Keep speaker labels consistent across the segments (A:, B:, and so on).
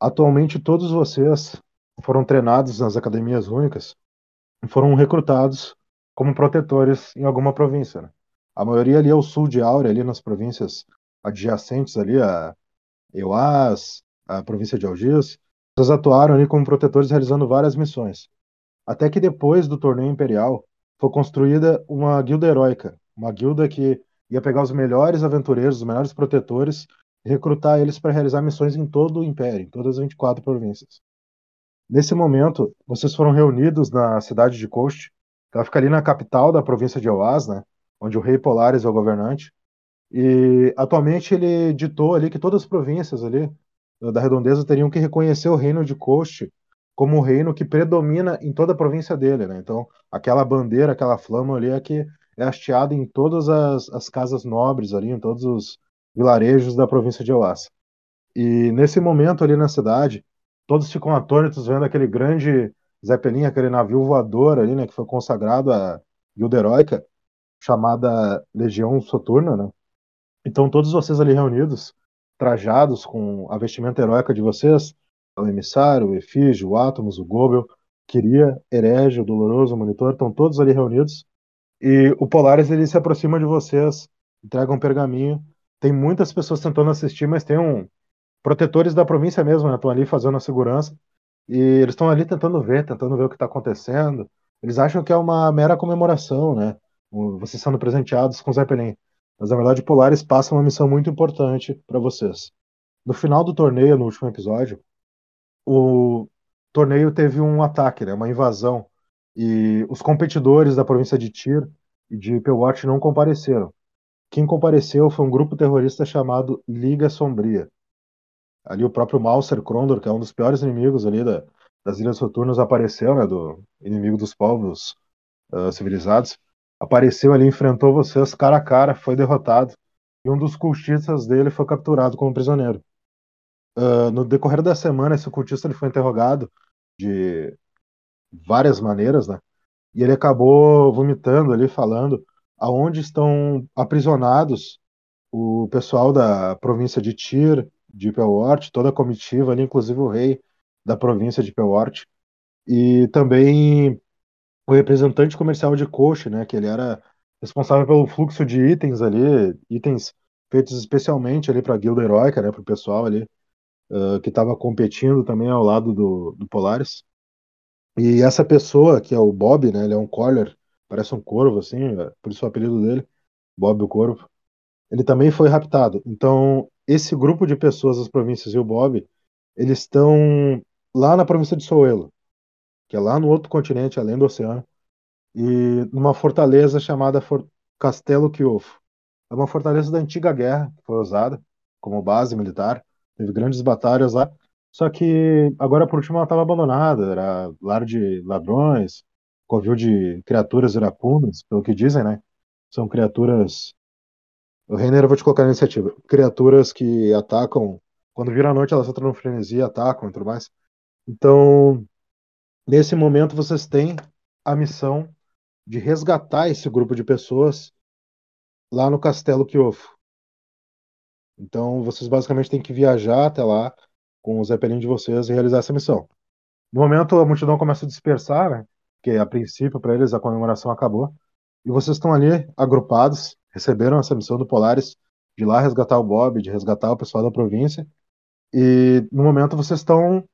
A: Atualmente, todos vocês foram treinados nas academias únicas e foram recrutados como protetores em alguma província. Né? A maioria ali é o sul de Áurea, ali nas províncias adjacentes ali a Euás, a província de Algiers. Vocês atuaram ali como protetores realizando várias missões. Até que depois do torneio imperial foi construída uma guilda heróica, uma guilda que ia pegar os melhores aventureiros, os melhores protetores recrutar eles para realizar missões em todo o Império, em todas as 24 províncias. Nesse momento, vocês foram reunidos na cidade de Coast, ela fica ali na capital da província de Oás, né, onde o rei Polaris é o governante, e atualmente ele ditou ali que todas as províncias ali da redondeza teriam que reconhecer o reino de Coast como o reino que predomina em toda a província dele, né? Então, aquela bandeira, aquela flama ali é que é hasteada em todas as, as casas nobres ali, em todos os, vilarejos da província de Oás. E nesse momento ali na cidade, todos ficam atônitos vendo aquele grande Zeppelin, aquele navio voador ali, né, que foi consagrado à guilda heróica, chamada Legião Soturna, né? Então todos vocês ali reunidos, trajados com a vestimenta heróica de vocês, o emissário, o efígio, o átomos, o Gobel, Queria, Herege, o Doloroso, o Monitor, estão todos ali reunidos. E o Polaris ele se aproxima de vocês, entrega um pergaminho tem muitas pessoas tentando assistir, mas tem um protetores da província mesmo, né? Estão ali fazendo a segurança e eles estão ali tentando ver, tentando ver o que está acontecendo. Eles acham que é uma mera comemoração, né? Vocês sendo presenteados com Zeppelin. Mas na verdade, Polaris passa uma missão muito importante para vocês. No final do torneio, no último episódio, o torneio teve um ataque, né? Uma invasão e os competidores da província de Tyr e de Pewatch não compareceram. Quem compareceu foi um grupo terrorista chamado Liga Sombria. Ali o próprio Mauser Krondor, que é um dos piores inimigos ali da, das Ilhas Soturnas, apareceu, né, do inimigo dos povos uh, civilizados. Apareceu ali, enfrentou vocês cara a cara, foi derrotado. E um dos cultistas dele foi capturado como prisioneiro. Uh, no decorrer da semana, esse cultista ele foi interrogado de várias maneiras, né? E ele acabou vomitando ali, falando aonde estão aprisionados o pessoal da província de Tyr, de Pelort, toda a comitiva ali, inclusive o rei da província de Pelort, e também o representante comercial de Koch, né, que ele era responsável pelo fluxo de itens ali, itens feitos especialmente ali para a guilda heróica, né, para o pessoal ali uh, que estava competindo também ao lado do, do Polaris. E essa pessoa, que é o Bob, né, ele é um caller parece um corvo, assim, é, por isso o apelido dele, Bob o Corvo. Ele também foi raptado. Então, esse grupo de pessoas das províncias e o Bob, eles estão lá na província de Soelo, que é lá no outro continente, além do oceano, e numa fortaleza chamada For Castelo Kiofo. É uma fortaleza da antiga guerra, que foi usada como base militar, teve grandes batalhas lá, só que agora por último ela estava abandonada, era lar de ladrões, covil de criaturas iracundas, pelo que dizem, né? São criaturas. O Renner eu vou te colocar na iniciativa. Criaturas que atacam. Quando vira a noite, elas entram no frenesi, atacam e tudo mais. Então, nesse momento, vocês têm a missão de resgatar esse grupo de pessoas lá no Castelo Kiofo. Então, vocês basicamente têm que viajar até lá com o Zeppelin de vocês e realizar essa missão. No momento, a multidão começa a dispersar, né? Porque a princípio para eles a comemoração acabou. E vocês estão ali agrupados, receberam essa missão do Polaris de lá resgatar o Bob, de resgatar o pessoal da província. E no momento vocês estão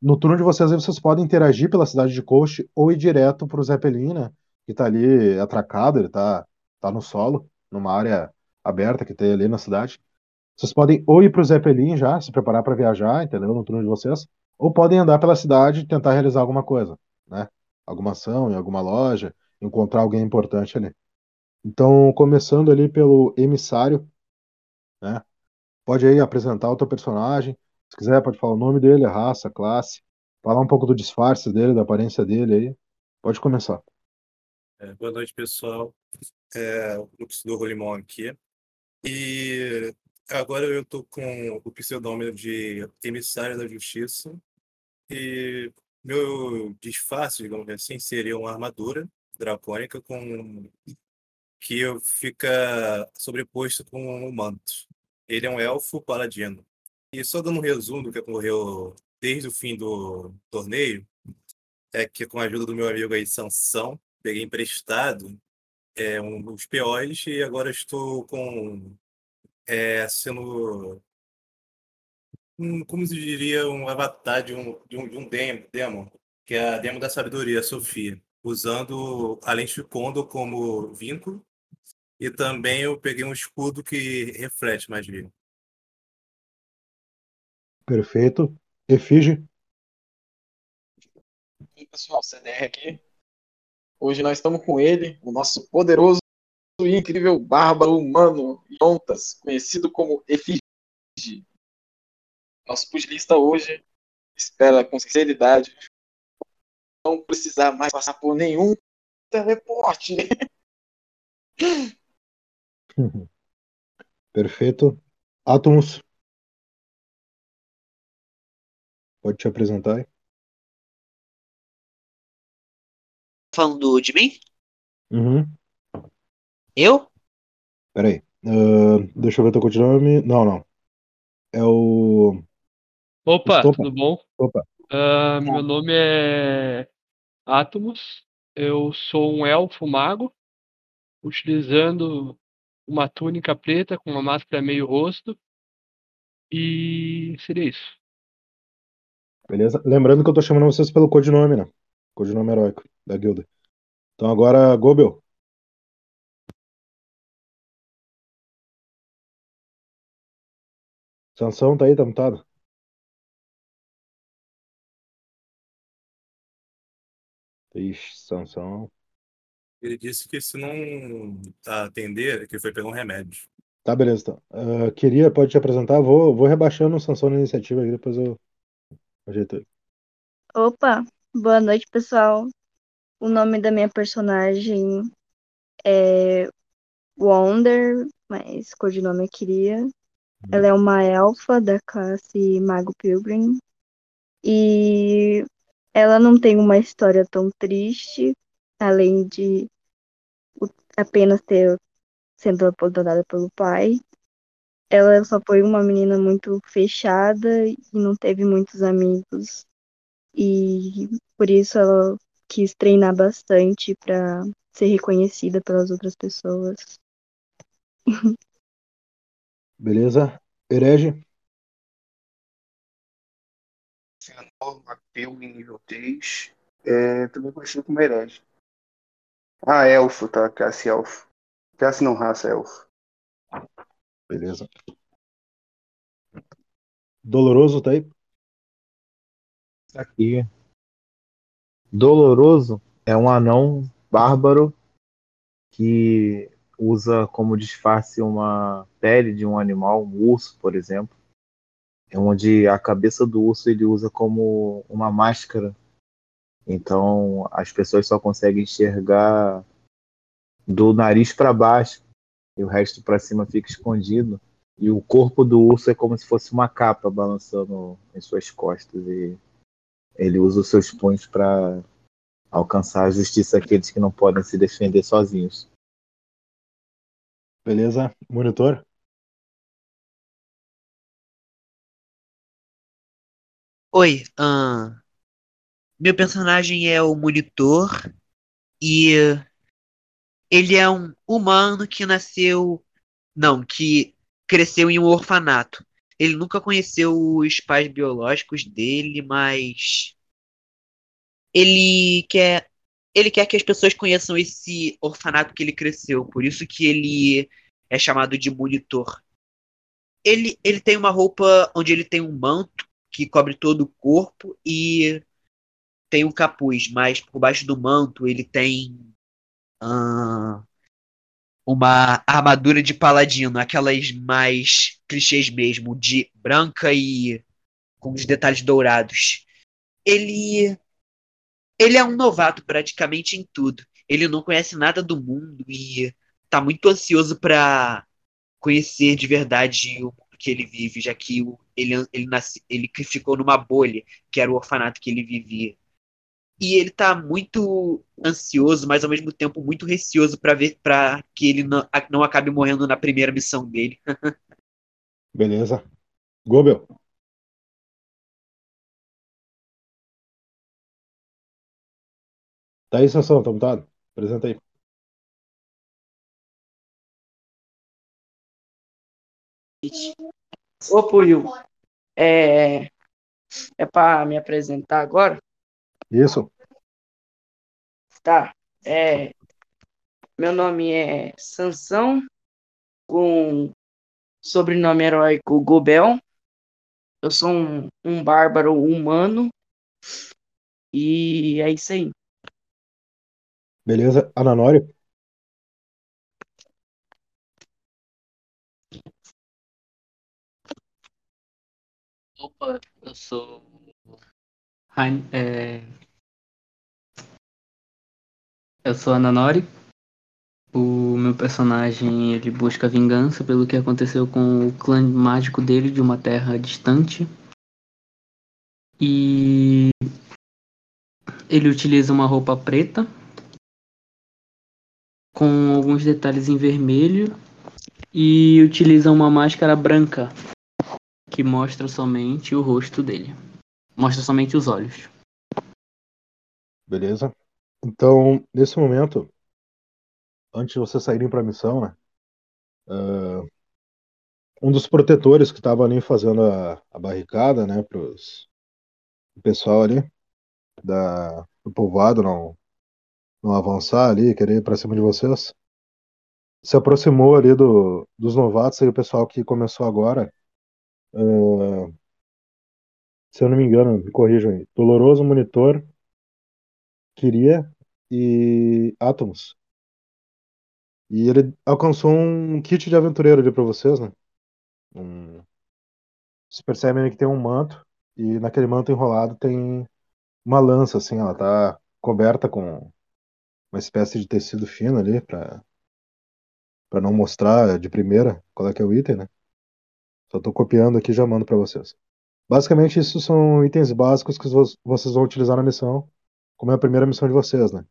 A: no turno de vocês, vocês podem interagir pela cidade de Coast ou ir direto para o Zeppelin, né, que está ali atracado, ele está tá no solo, numa área aberta que tem ali na cidade. Vocês podem ou ir para o Zeppelin já, se preparar para viajar, entendeu? No turno de vocês, ou podem andar pela cidade e tentar realizar alguma coisa, né? Alguma ação, em alguma loja, encontrar alguém importante ali. Então, começando ali pelo emissário, né? Pode aí apresentar o teu personagem. Se quiser, pode falar o nome dele, a raça, a classe, falar um pouco do disfarce dele, da aparência dele aí. Pode começar.
B: É, boa noite, pessoal. É, o do Rolimão aqui. E agora eu estou com o pseudônimo de Emissário da Justiça. E meu disfarce, digamos assim, seria uma armadura dracônica com que fica sobreposto com um manto. Ele é um elfo paladino. E só dando um resumo do que ocorreu desde o fim do torneio, é que com a ajuda do meu amigo aí, Sansão, peguei emprestado é, um dos POs e agora estou com é, sendo como se diria um avatar de um, de um, de um demo, demo, que é a demo da sabedoria, Sofia, usando a lente Kondo como vínculo e também eu peguei um escudo que reflete magia.
A: Perfeito. Efige.
C: E pessoal, CDR aqui. Hoje nós estamos com ele, o nosso poderoso e incrível bárbaro humano Yontas, conhecido como Efige. Nosso pugilista hoje espera com sinceridade não precisar mais passar por nenhum teleporte.
A: Perfeito. Atomus. Pode te apresentar aí?
D: Falando de mim?
A: Uhum.
D: Eu?
A: Peraí. Uh, deixa eu ver teu codinome. Não, não. É o.
E: Opa,
A: Estopa.
E: tudo bom?
A: Opa.
E: Ah, meu nome é Atomos. Eu sou um elfo mago, utilizando uma túnica preta com uma máscara meio rosto. E seria isso.
A: Beleza? Lembrando que eu tô chamando vocês pelo codinome, né? Codinome heróico da guilda. Então agora, Gobel. Sansão tá aí, tá mutado? Ixi, Sansão.
B: Ele disse que se não atender, que foi pegar um remédio.
A: Tá, beleza. Então. Ah, queria, pode te apresentar? Vou, vou rebaixando o Sansão na iniciativa aqui, depois eu ajeito ele.
F: Opa, boa noite, pessoal. O nome da minha personagem é Wonder, mas codinome é Kiria. Ela é uma elfa da classe Mago Pilgrim. E ela não tem uma história tão triste, além de apenas ter sendo abandonada pelo pai. Ela só foi uma menina muito fechada e não teve muitos amigos. E por isso ela quis treinar bastante para ser reconhecida pelas outras pessoas.
A: Beleza? Herege?
G: Senador Em nível 3. É, também conhecido como herege. Ah, elfo, tá? Classe elfo. Classe não raça, elfo.
A: Beleza. Doloroso tá aí?
H: Aqui. Doloroso é um anão bárbaro que usa como disfarce uma pele de um animal, um urso, por exemplo. É onde a cabeça do urso ele usa como uma máscara. Então as pessoas só conseguem enxergar do nariz para baixo e o resto para cima fica escondido. E o corpo do urso é como se fosse uma capa balançando em suas costas e ele usa os seus punhos para alcançar a justiça àqueles que não podem se defender sozinhos.
A: Beleza? Monitor?
D: Oi, meu personagem é o Monitor e ele é um humano que nasceu, não, que cresceu em um orfanato. Ele nunca conheceu os pais biológicos dele, mas ele quer, ele quer que as pessoas conheçam esse orfanato que ele cresceu. Por isso que ele é chamado de Monitor. Ele, ele tem uma roupa onde ele tem um manto que cobre todo o corpo e tem um capuz, mas por baixo do manto ele tem ah, uma armadura de paladino, aquelas mais clichês mesmo, de branca e com os detalhes dourados. Ele ele é um novato praticamente em tudo. Ele não conhece nada do mundo e tá muito ansioso para conhecer de verdade o mundo que ele vive, já que o- ele, ele, nasce, ele que ficou numa bolha, que era o orfanato que ele vivia. E ele tá muito ansioso, mas ao mesmo tempo muito receoso para ver para que ele não, não acabe morrendo na primeira missão dele.
A: Beleza. Gobel. Tá aí, Sansão, tá mutado? Apresenta aí.
I: Ô, Puyo, é, é para me apresentar agora?
A: Isso.
I: Tá. É, meu nome é Sansão, com sobrenome heróico Gobel. Eu sou um, um bárbaro humano. E é isso aí.
A: Beleza. Ananório.
J: Opa, eu sou. É, Eu sou Ananori. O meu personagem ele busca vingança pelo que aconteceu com o clã mágico dele de uma terra distante. E ele utiliza uma roupa preta com alguns detalhes em vermelho e utiliza uma máscara branca que mostra somente o rosto dele. Mostra somente os olhos.
A: Beleza. Então, nesse momento, antes de vocês saírem para a missão, né? ah, um dos protetores que estava ali fazendo a, a barricada, né, pros o pessoal ali da, do povoado não, não avançar ali, querer ir para cima de vocês, se aproximou ali do, dos novatos e o pessoal que começou agora. Ah, se eu não me engano, me corrijam aí. Doloroso Monitor, Kiria e Atomos. E ele alcançou um kit de aventureiro ali pra vocês, né? Um... Vocês percebem que tem um manto, e naquele manto enrolado tem uma lança, assim, ela tá coberta com uma espécie de tecido fino ali pra, pra não mostrar de primeira qual é que é o item, né? Só tô copiando aqui e já mando pra vocês. Basicamente, isso são itens básicos que vo- vocês vão utilizar na missão, como é a primeira missão de vocês, né?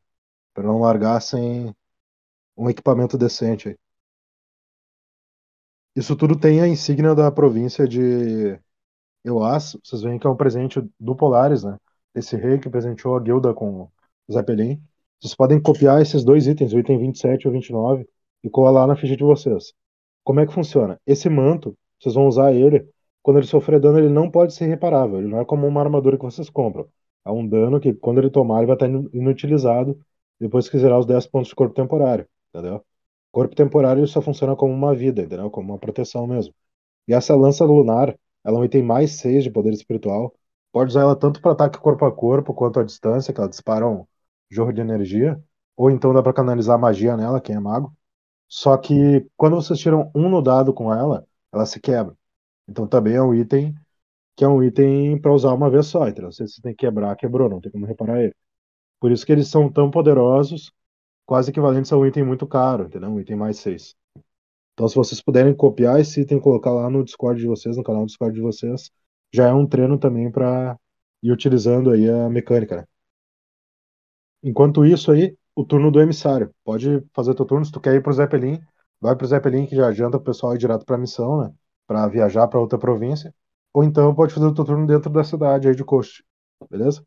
A: Pra não largar sem um equipamento decente aí. Isso tudo tem a insígnia da província de Euas. Vocês veem que é um presente do Polaris, né? Esse rei que presenteou a guilda com o Zeppelin. Vocês podem copiar esses dois itens, o item 27 e o 29, e colar lá na ficha de vocês. Como é que funciona? Esse manto, vocês vão usar ele. Quando ele sofrer dano, ele não pode ser reparável. Ele não é como uma armadura que vocês compram. É um dano que, quando ele tomar, ele vai estar inu- inutilizado depois que zerar os 10 pontos de corpo temporário. Entendeu? Corpo temporário só funciona como uma vida, entendeu? Como uma proteção mesmo. E essa lança lunar, ela é um item mais 6 de poder espiritual. Pode usar ela tanto para ataque corpo a corpo quanto à distância, que ela dispara um jorro de energia. Ou então dá para canalizar magia nela, quem é mago. Só que quando vocês tiram um no dado com ela, ela se quebra. Então também é um item que é um item para usar uma vez só, entendeu? Se você tem que quebrar, quebrou, não tem como reparar ele. Por isso que eles são tão poderosos, quase equivalentes a um item muito caro, entendeu? Um item mais 6. Então, se vocês puderem copiar esse item e colocar lá no Discord de vocês, no canal do Discord de vocês, já é um treino também para ir utilizando aí a mecânica, né? Enquanto isso aí, o turno do emissário. Pode fazer teu turno, se tu quer ir pro Zeppelin, vai pro Zeppelin que já adianta o pessoal ir direto pra missão, né? Pra viajar pra outra província. Ou então pode fazer o teu turno dentro da cidade aí de Coast. Beleza?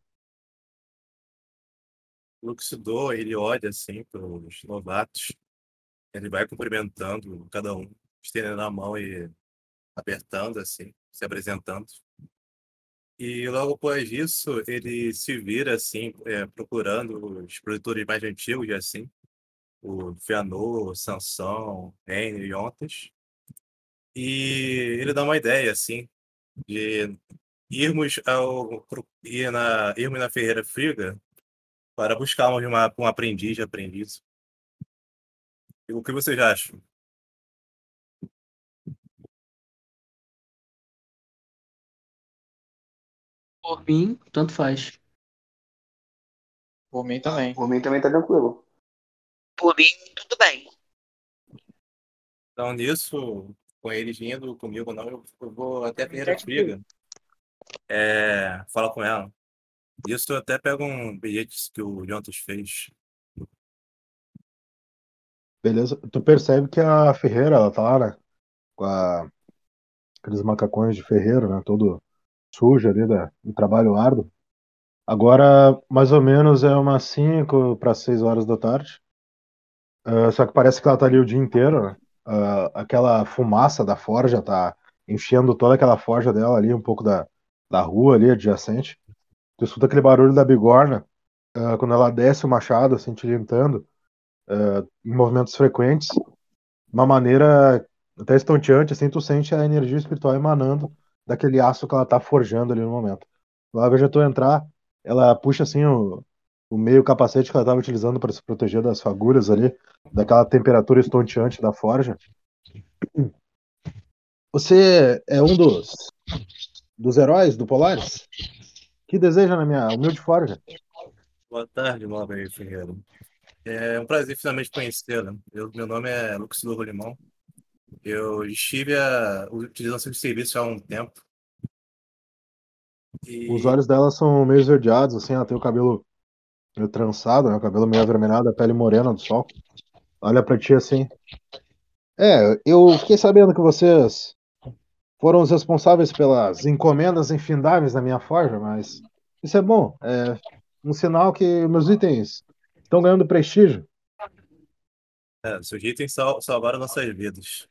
B: Luxidor, ele olha assim para os novatos, ele vai cumprimentando cada um, estendendo a mão e apertando assim, se apresentando. E logo após isso, ele se vira assim, é, procurando os produtores mais antigos, assim, o Fianor, Sansão, Renner e Ontas. E ele dá uma ideia assim de irmos ao ir na irmos na Ferreira Friga para buscarmos uma, um aprendiz de aprendiz. E O que vocês acham?
J: Por mim, tanto faz.
C: Por mim também.
G: Por mim também tá tranquilo.
D: Por mim, tudo bem.
B: Então, nisso, com eles vindo comigo, não, eu, eu vou até a Ferreira Friga. É, falar com ela. Isso eu até pego um bilhete que o Jontas fez.
A: Beleza? Tu percebe que a Ferreira, ela tá lá, né? Com a, aqueles macacões de ferreiro, né? Todo sujo ali da, do trabalho árduo. Agora, mais ou menos, é umas 5 para 6 horas da tarde. Uh, só que parece que ela tá ali o dia inteiro, né? Uh, aquela fumaça da forja tá enchendo toda aquela forja dela ali, um pouco da, da rua ali adjacente. Tu escuta aquele barulho da bigorna uh, quando ela desce o machado, assim, tilintando, em movimentos frequentes, uma maneira até estonteante, assim, tu sente a energia espiritual emanando daquele aço que ela tá forjando ali no momento. Lá veja tu entrar, ela puxa assim o, o meio capacete que ela estava utilizando para se proteger das fagulhas ali, daquela temperatura estonteante da forja. Você é um dos dos heróis do Polaris? Que deseja na minha humilde forja?
B: Boa tarde, Móvel Ferreira. É um prazer finalmente conhecê-la. Meu nome é Lucas do Limão. Eu estive a, utilizando seu serviço há um tempo.
A: E... Os olhos dela são meio esverdeados, assim, ela tem o cabelo meio trançado, né? O cabelo meio avermelhado, a pele morena do sol. Olha pra ti assim. É, eu fiquei sabendo que vocês foram os responsáveis pelas encomendas infindáveis da minha forja, mas isso é bom. É um sinal que meus itens estão ganhando prestígio.
B: É, seus itens sal salvaram nossas vidas.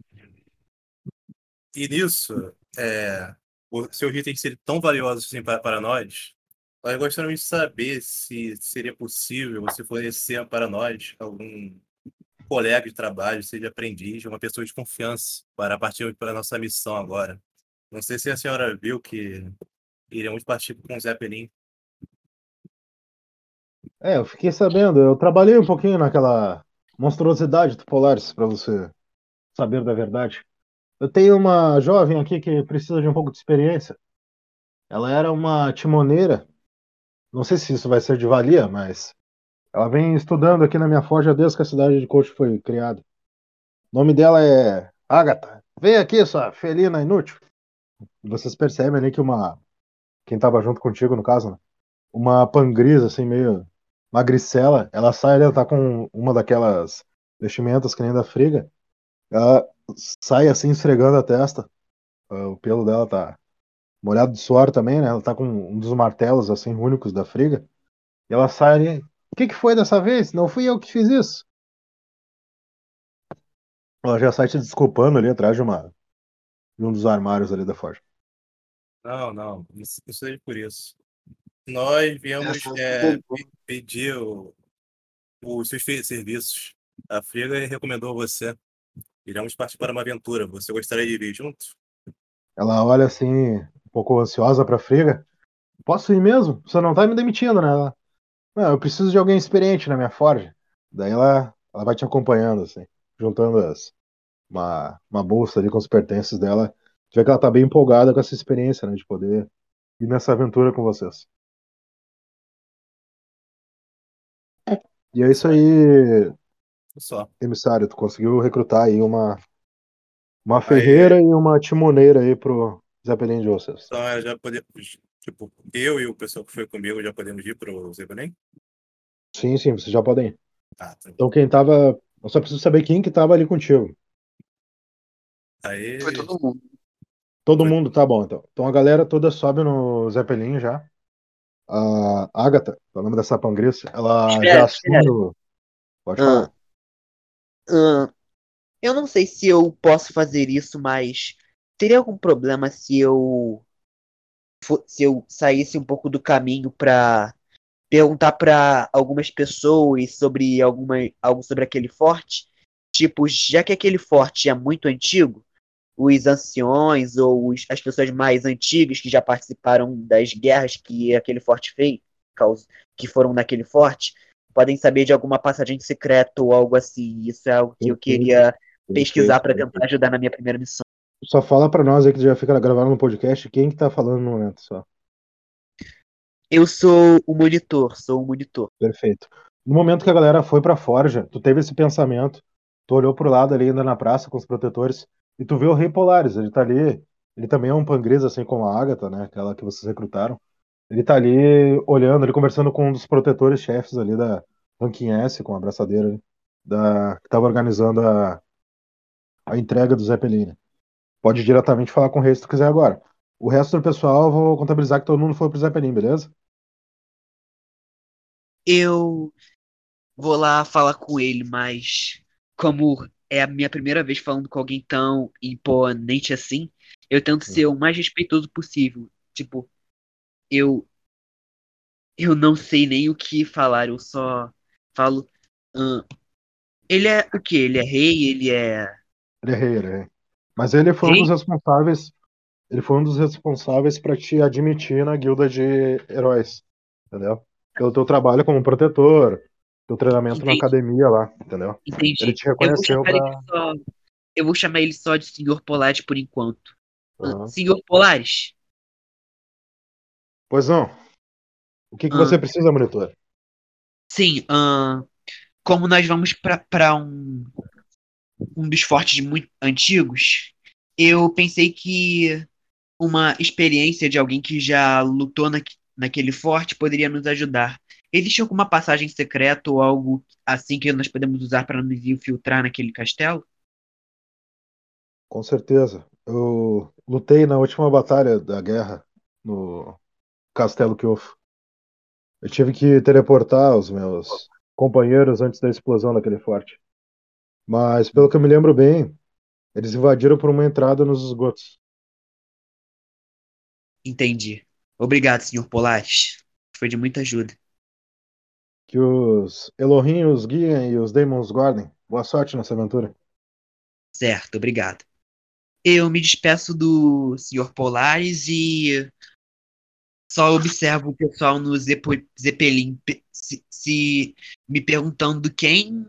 B: E nisso, é, o seu item ser tão valioso assim para, para nós, nós gostaríamos de saber se seria possível você fornecer para nós algum colega de trabalho, seja aprendiz, uma pessoa de confiança para partir para a nossa missão agora. Não sei se a senhora viu que iremos partir com o Zeppelin.
A: É, eu fiquei sabendo. Eu trabalhei um pouquinho naquela monstruosidade do Polaris, para você saber da verdade. Eu tenho uma jovem aqui que precisa de um pouco de experiência. Ela era uma timoneira. Não sei se isso vai ser de valia, mas ela vem estudando aqui na minha forja desde que a cidade de Coach foi criada. O nome dela é Agatha. Vem aqui, sua felina inútil. Vocês percebem ali que uma. Quem estava junto contigo, no caso, né? Uma pangrisa, assim, meio magricela. Ela sai ela tá com uma daquelas vestimentas que nem da friga. Ela sai assim esfregando a testa. Ah, o pelo dela tá molhado de suor também, né? Ela tá com um dos martelos assim únicos da friga. E ela sai ali. O que que foi dessa vez? Não fui eu que fiz isso. Ela já sai te desculpando ali atrás de uma de um dos armários ali da forja.
B: Não, não, isso, isso é por isso. Nós viemos é, pedir o, os seus serviços. A Friga recomendou você. Iremos partir para uma aventura. Você gostaria de vir junto?
A: Ela olha assim, pouco ansiosa para a Friga. Posso ir mesmo? Você não tá me demitindo, né? Ela, não, eu preciso de alguém experiente na minha forja. Daí ela, ela vai te acompanhando, assim, juntando as, uma, uma bolsa ali com os pertences dela. Tu vê que ela tá bem empolgada com essa experiência, né? De poder ir nessa aventura com vocês. E é isso aí,
B: Só.
A: emissário. Tu conseguiu recrutar aí uma, uma ferreira e uma timoneira aí pro Zeppelin de vocês.
B: Então, é, já podemos, tipo, eu e o pessoal que foi comigo já podemos ir pro Zeppelin?
A: Sim, sim, vocês já podem ir.
B: Ah, tá.
A: Então quem tava. Eu só preciso saber quem que tava ali contigo.
B: Aí,
C: Foi todo mundo.
A: Todo mundo tá bom, então. Então a galera toda sobe no Zeppelin já. A Agatha, é o nome dessa pangriça, ela
D: Espera,
A: já assume o. Pode falar.
D: Ah, eu não sei se eu posso fazer isso, mas teria algum problema se eu se eu saísse um pouco do caminho pra perguntar pra algumas pessoas sobre alguma algo sobre aquele forte? Tipo, já que aquele forte é muito antigo, os anciões ou os- as pessoas mais antigas que já participaram das guerras que aquele forte fez, que foram naquele forte, podem saber de alguma passagem secreta ou algo assim. Isso é algo que eu queria pesquisar para tentar ajudar na minha primeira missão.
A: Só fala pra nós aí que já fica gravado no podcast quem que tá falando no momento só.
D: Eu sou o monitor, sou o monitor.
A: Perfeito. No momento que a galera foi pra Forja, tu teve esse pensamento, tu olhou pro lado ali ainda na praça com os protetores e tu vê o Rei Polaris, ele tá ali, ele também é um pangresa assim como a Agatha, né, aquela que vocês recrutaram. Ele tá ali olhando, ele conversando com um dos protetores chefes ali da Ranking S, com a abraçadeira ali, da, que tava organizando a, a entrega do Zeppelin. Pode diretamente falar com o rei se tu quiser agora. O resto do pessoal eu vou contabilizar que todo mundo foi pro Zeppelin, beleza?
D: Eu vou lá falar com ele, mas como é a minha primeira vez falando com alguém tão imponente assim, eu tento ser o mais respeitoso possível. Tipo, eu eu não sei nem o que falar, eu só falo. "Ahn, ele é o quê? Ele é rei? Ele é.
A: Ele é rei, ele é rei. Mas ele foi um
D: Rei?
A: dos responsáveis. Ele foi um dos responsáveis para te admitir na guilda de heróis. Entendeu? Pelo teu trabalho como protetor, teu treinamento na
D: Entendi.
A: academia lá, entendeu?
D: Entendi.
A: Ele te
D: Eu vou
A: reconheceu
D: chamar ele
A: pra.
D: só. Eu vou chamar ele só de Senhor Polaris por enquanto.
A: Aham.
D: Senhor Polaris,
A: Pois não. O que, que
D: Ah.
A: você precisa, monitor?
D: sim, ahn, como nós vamos pra um, um dos fortes muito antigos, eu pensei que uma experiência de alguém que já lutou naque- naquele forte poderia nos ajudar. Existe alguma passagem secreta ou algo assim que nós podemos usar para nos infiltrar naquele castelo?
A: Com certeza. Eu lutei na última batalha da guerra no Castelo Kyofu. Eu tive que teleportar os meus companheiros antes da explosão daquele forte. Mas, pelo que eu me lembro bem, eles invadiram por uma entrada nos esgotos.
D: Entendi. Obrigado, Senhor Polaris. Foi de muita ajuda.
A: Que os Elohim os guiem e os Demons guardem. Boa sorte nessa aventura.
D: Certo, obrigado. Eu me despeço do Senhor Polaris e só observo o pessoal no Zeppelin pe- se, se me perguntando quem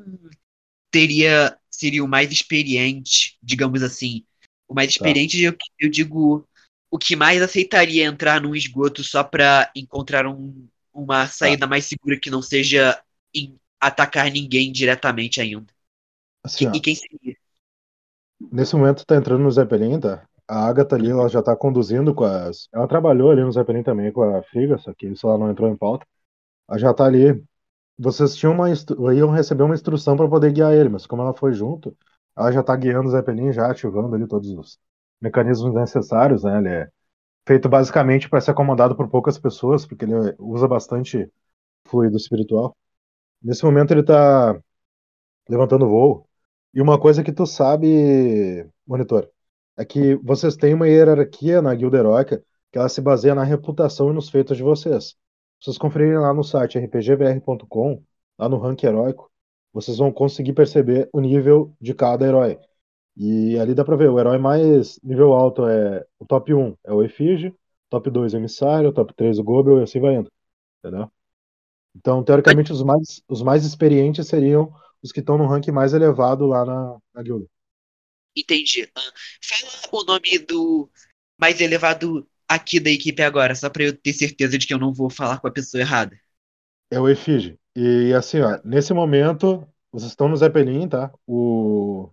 D: teria seria o mais experiente, digamos assim. O mais experiente, eu, eu digo, o que mais aceitaria entrar num esgoto só para encontrar um- uma saída mais segura que não seja em atacar ninguém diretamente ainda.
A: Assim, ó,
D: E quem seria?
A: nesse momento tá entrando no Zeppelin, tá? A Agatha ali, ela já tá conduzindo com as. Ela trabalhou ali no Zeppelin também com a Friga, só que isso ela não entrou em pauta. Ela já tá ali. Vocês tinham uma iam receber uma instrução para poder guiar ele, mas como ela foi junto, ela já tá guiando o Zeppelin, já ativando ali todos os mecanismos necessários, né? Ele é feito basicamente para ser acomodado por poucas pessoas, porque ele usa bastante fluido espiritual. Nesse momento ele tá levantando voo. E uma coisa que tu sabe, monitor, é que vocês têm uma hierarquia na guilda heróica que ela se baseia na reputação e nos feitos de vocês. Vocês conferirem lá no site rpgvr.com, lá no rank heróico, vocês vão conseguir perceber o nível de cada herói. E ali dá pra ver, o herói mais nível alto é o top 1, é o Efígie, top 2 é o Emissário, top 3 o Gobel e assim vai indo. Entendeu? Então, teoricamente, os mais, os mais experientes seriam os que estão no rank mais elevado lá na, na guilda.
D: Entendi. Ah, fala o nome do mais elevado aqui da equipe agora, só pra eu ter certeza de que eu não vou falar com a pessoa errada.
A: É o Efígie. E assim, ó, nesse momento, vocês estão no Zeppelin, tá? O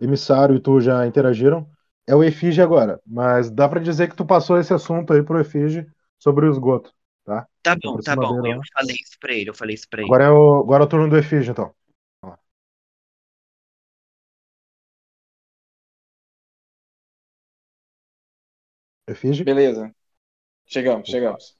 A: Emissário e tu já interagiram. É o Efígie agora, mas dá pra dizer que tu passou esse assunto aí pro Efígie sobre o esgoto, tá?
D: Tá bom, tá bom.
A: dele,
D: Eu falei isso pra ele, eu falei isso pra ele.
A: Agora é o, agora é o turno do Efígie, então. Efígie?
C: Beleza. Chegamos, chegamos.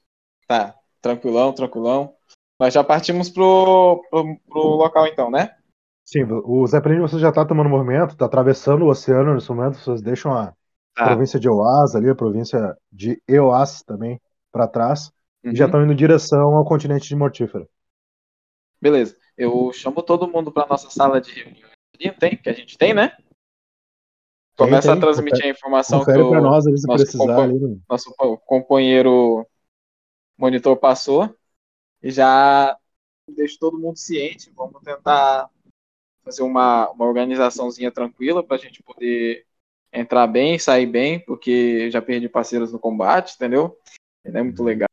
C: Tá, tranquilão, tranquilão. Nós já partimos pro, pro, pro local então, né?
A: Sim, o Zeppelin você já tá tomando movimento, tá atravessando o oceano nesse momento, vocês deixam a
C: Tá.
A: província de Eoas ali, a província de Eoas também pra trás, e já
C: Uhum.
A: estão indo em direção ao continente de Mortífera.
C: Beleza. Eu chamo todo mundo pra nossa sala de reunião. que a gente tem, né? Começa
A: tem.
C: a transmitir
A: Confere-
C: a informação
A: Confere
C: que o
A: nós se
C: nosso
A: precisar
C: compa-
A: né?
C: nosso co- companheiro monitor passou. E já deixo todo mundo ciente. Vamos tentar fazer uma, uma organizaçãozinha tranquila pra gente poder entrar bem, sair bem, porque já perdi parceiros no combate, entendeu? Não é muito legal.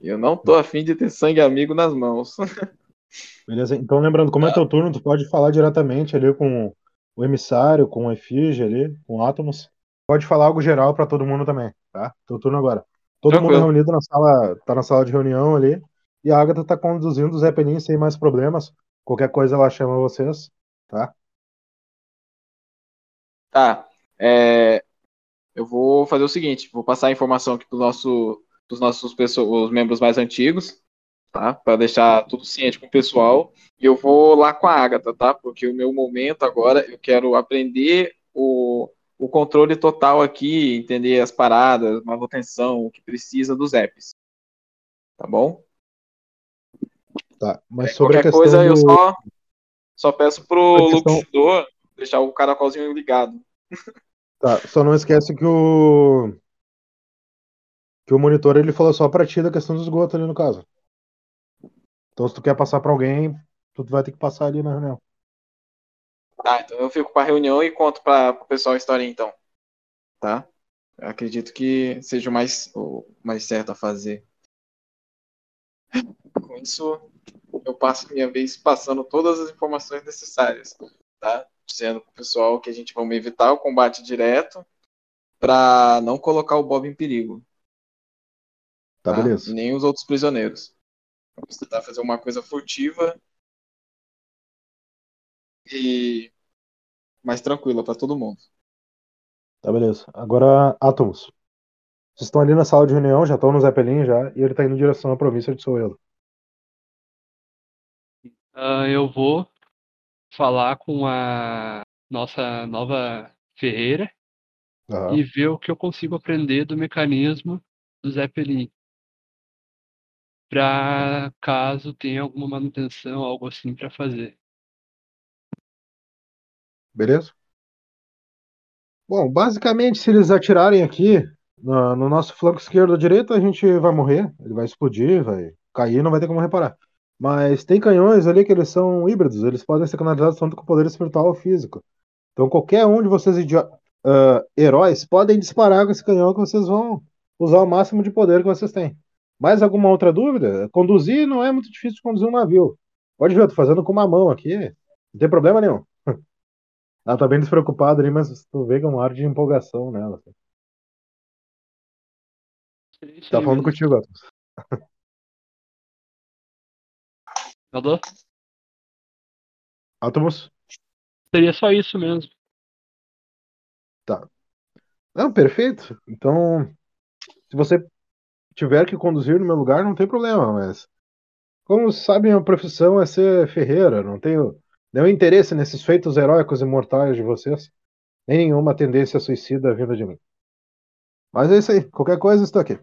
C: E eu não tô afim de ter sangue amigo nas mãos.
A: Beleza? Então, lembrando, como é teu turno, tu pode falar diretamente ali com o emissário, com o Efígie ali, com o Atomos. Pode falar algo geral pra todo mundo também, tá? Teu turno agora. Todo mundo
C: Tranquilo.
A: reunido na sala, tá na sala de reunião ali, e a Agatha tá conduzindo o Zeppelin sem mais problemas. Qualquer coisa ela chama vocês, tá?
C: Tá. É, eu vou fazer o seguinte, vou passar a informação aqui para nosso, os nossos pessoas, os membros mais antigos, tá? Para deixar tudo ciente com o pessoal. E eu vou lá com a Agatha, tá? Porque o meu momento agora, eu quero aprender o, o controle total aqui, entender as paradas, manutenção, o que precisa dos apps. Tá bom?
A: Tá, mas
C: É,
A: sobre a
C: qualquer coisa eu
A: do-
C: só, só peço pro
A: questão-
C: Luxidor deixar o caracolzinho ligado.
A: Tá, só não esquece que o que o monitor ele falou só pra ti da questão do esgoto ali no caso. Então se tu quer passar pra alguém, tu vai ter que passar ali na reunião.
C: Tá, então eu fico para reunião e conto para o pessoal a história então. Tá? Eu acredito que seja o mais, o mais certo a fazer. Com isso, eu passo minha vez passando todas as informações necessárias, tá? Dizendo pro pessoal que a gente vai evitar o combate direto para não colocar o Bob em perigo.
A: Tá, beleza.
C: E nem os outros prisioneiros. Vamos tentar fazer uma coisa furtiva e mais tranquila para todo mundo.
A: Tá, beleza. Agora, Atomos. Vocês estão ali na sala de reunião, já estão no Zeppelin já, e ele tá indo em direção à província de Soelo.
E: Ah, eu vou falar com a nossa nova ferreira
A: Aham.
E: e ver o que eu consigo aprender do mecanismo do Zeppelin. Pra caso tenha alguma manutenção, algo assim pra fazer.
A: Beleza? Bom, basicamente, se eles atirarem aqui no, no nosso flanco esquerdo ou direito, a gente vai morrer. Ele vai explodir, vai cair, não vai ter como reparar. Mas tem canhões ali que eles são híbridos, eles podem ser canalizados tanto com poder espiritual ou físico. Então qualquer um de vocês ah, heróis podem disparar com esse canhão que vocês vão usar o máximo de poder que vocês têm. Mais alguma outra dúvida? Conduzir não é muito difícil de conduzir um navio. Pode ver, eu tô fazendo com uma mão aqui, não tem problema nenhum. Ela tá bem despreocupada ali, mas tu vê que é um ar de empolgação nela. assim. Tá falando
E: mesmo.
A: contigo, Atos.
E: Alô?
A: Atomos?
E: Seria só isso mesmo.
A: Tá. Não, perfeito. Então, se você tiver que conduzir no meu lugar, não tem problema, mas como sabem, a profissão é ser ferreira, não tenho nenhum interesse nesses feitos heróicos e mortais de vocês, nem nenhuma tendência suicida vinda de mim. Mas é isso aí, qualquer coisa estou aqui.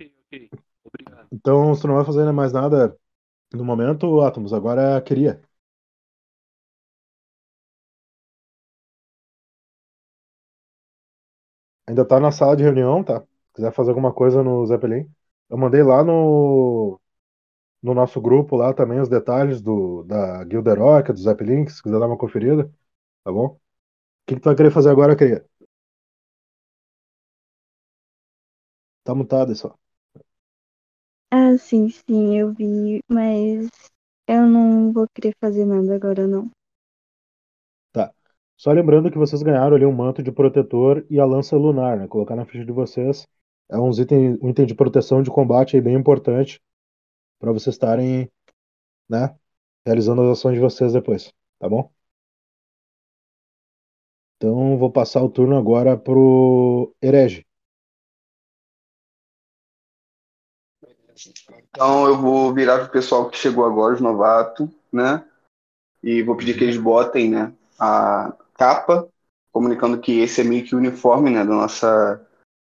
E: Ok, ok. Obrigado.
A: Então, se não vai fazer mais nada no momento, Atomos, agora queria. Ainda tá na sala de reunião, tá? Se quiser fazer alguma coisa no Zeppelin. Eu mandei lá no, no nosso grupo lá também os detalhes do, da guilda heróica, do Zeppelin, se quiser dar uma conferida, tá bom? O que, que tu vai querer fazer agora, queria? Tá mutado aí só.
F: Ah, sim, sim, eu vi, mas eu não vou querer fazer nada agora, não.
A: Só lembrando que vocês ganharam ali um manto de protetor e a lança lunar, né? Colocar na ficha de vocês. É uns item, um item de proteção de combate aí bem importante para vocês estarem, né, realizando as ações de vocês depois, tá bom? Então vou passar o turno agora pro Herege.
G: Então eu vou virar pro pessoal que chegou agora, os novatos, né? E vou pedir que eles botem, né, a capa, comunicando que esse é meio que o uniforme, né, da nossa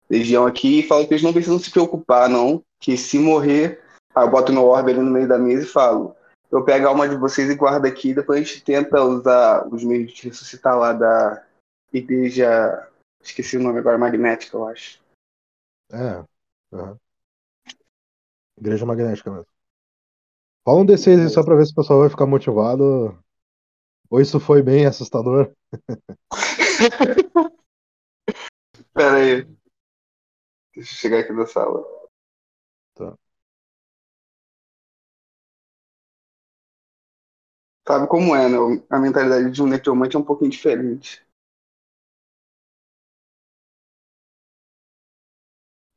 G: legião aqui, e falo que eles não precisam se preocupar, não, que se morrer, aí eu boto meu orbe ali no meio da mesa e falo, eu pego a alma de vocês e guardo aqui, depois a gente tenta usar os meios de ressuscitar lá da igreja, esqueci o nome agora, magnética, eu acho.
A: É. aham. Igreja magnética mesmo. Fala um D6 aí só pra ver se o pessoal vai ficar motivado. Ou isso foi bem assustador.
G: Pera aí. Deixa eu chegar aqui na sala.
A: Tá.
G: Sabe como é, né? A mentalidade de um necromante é um pouquinho diferente.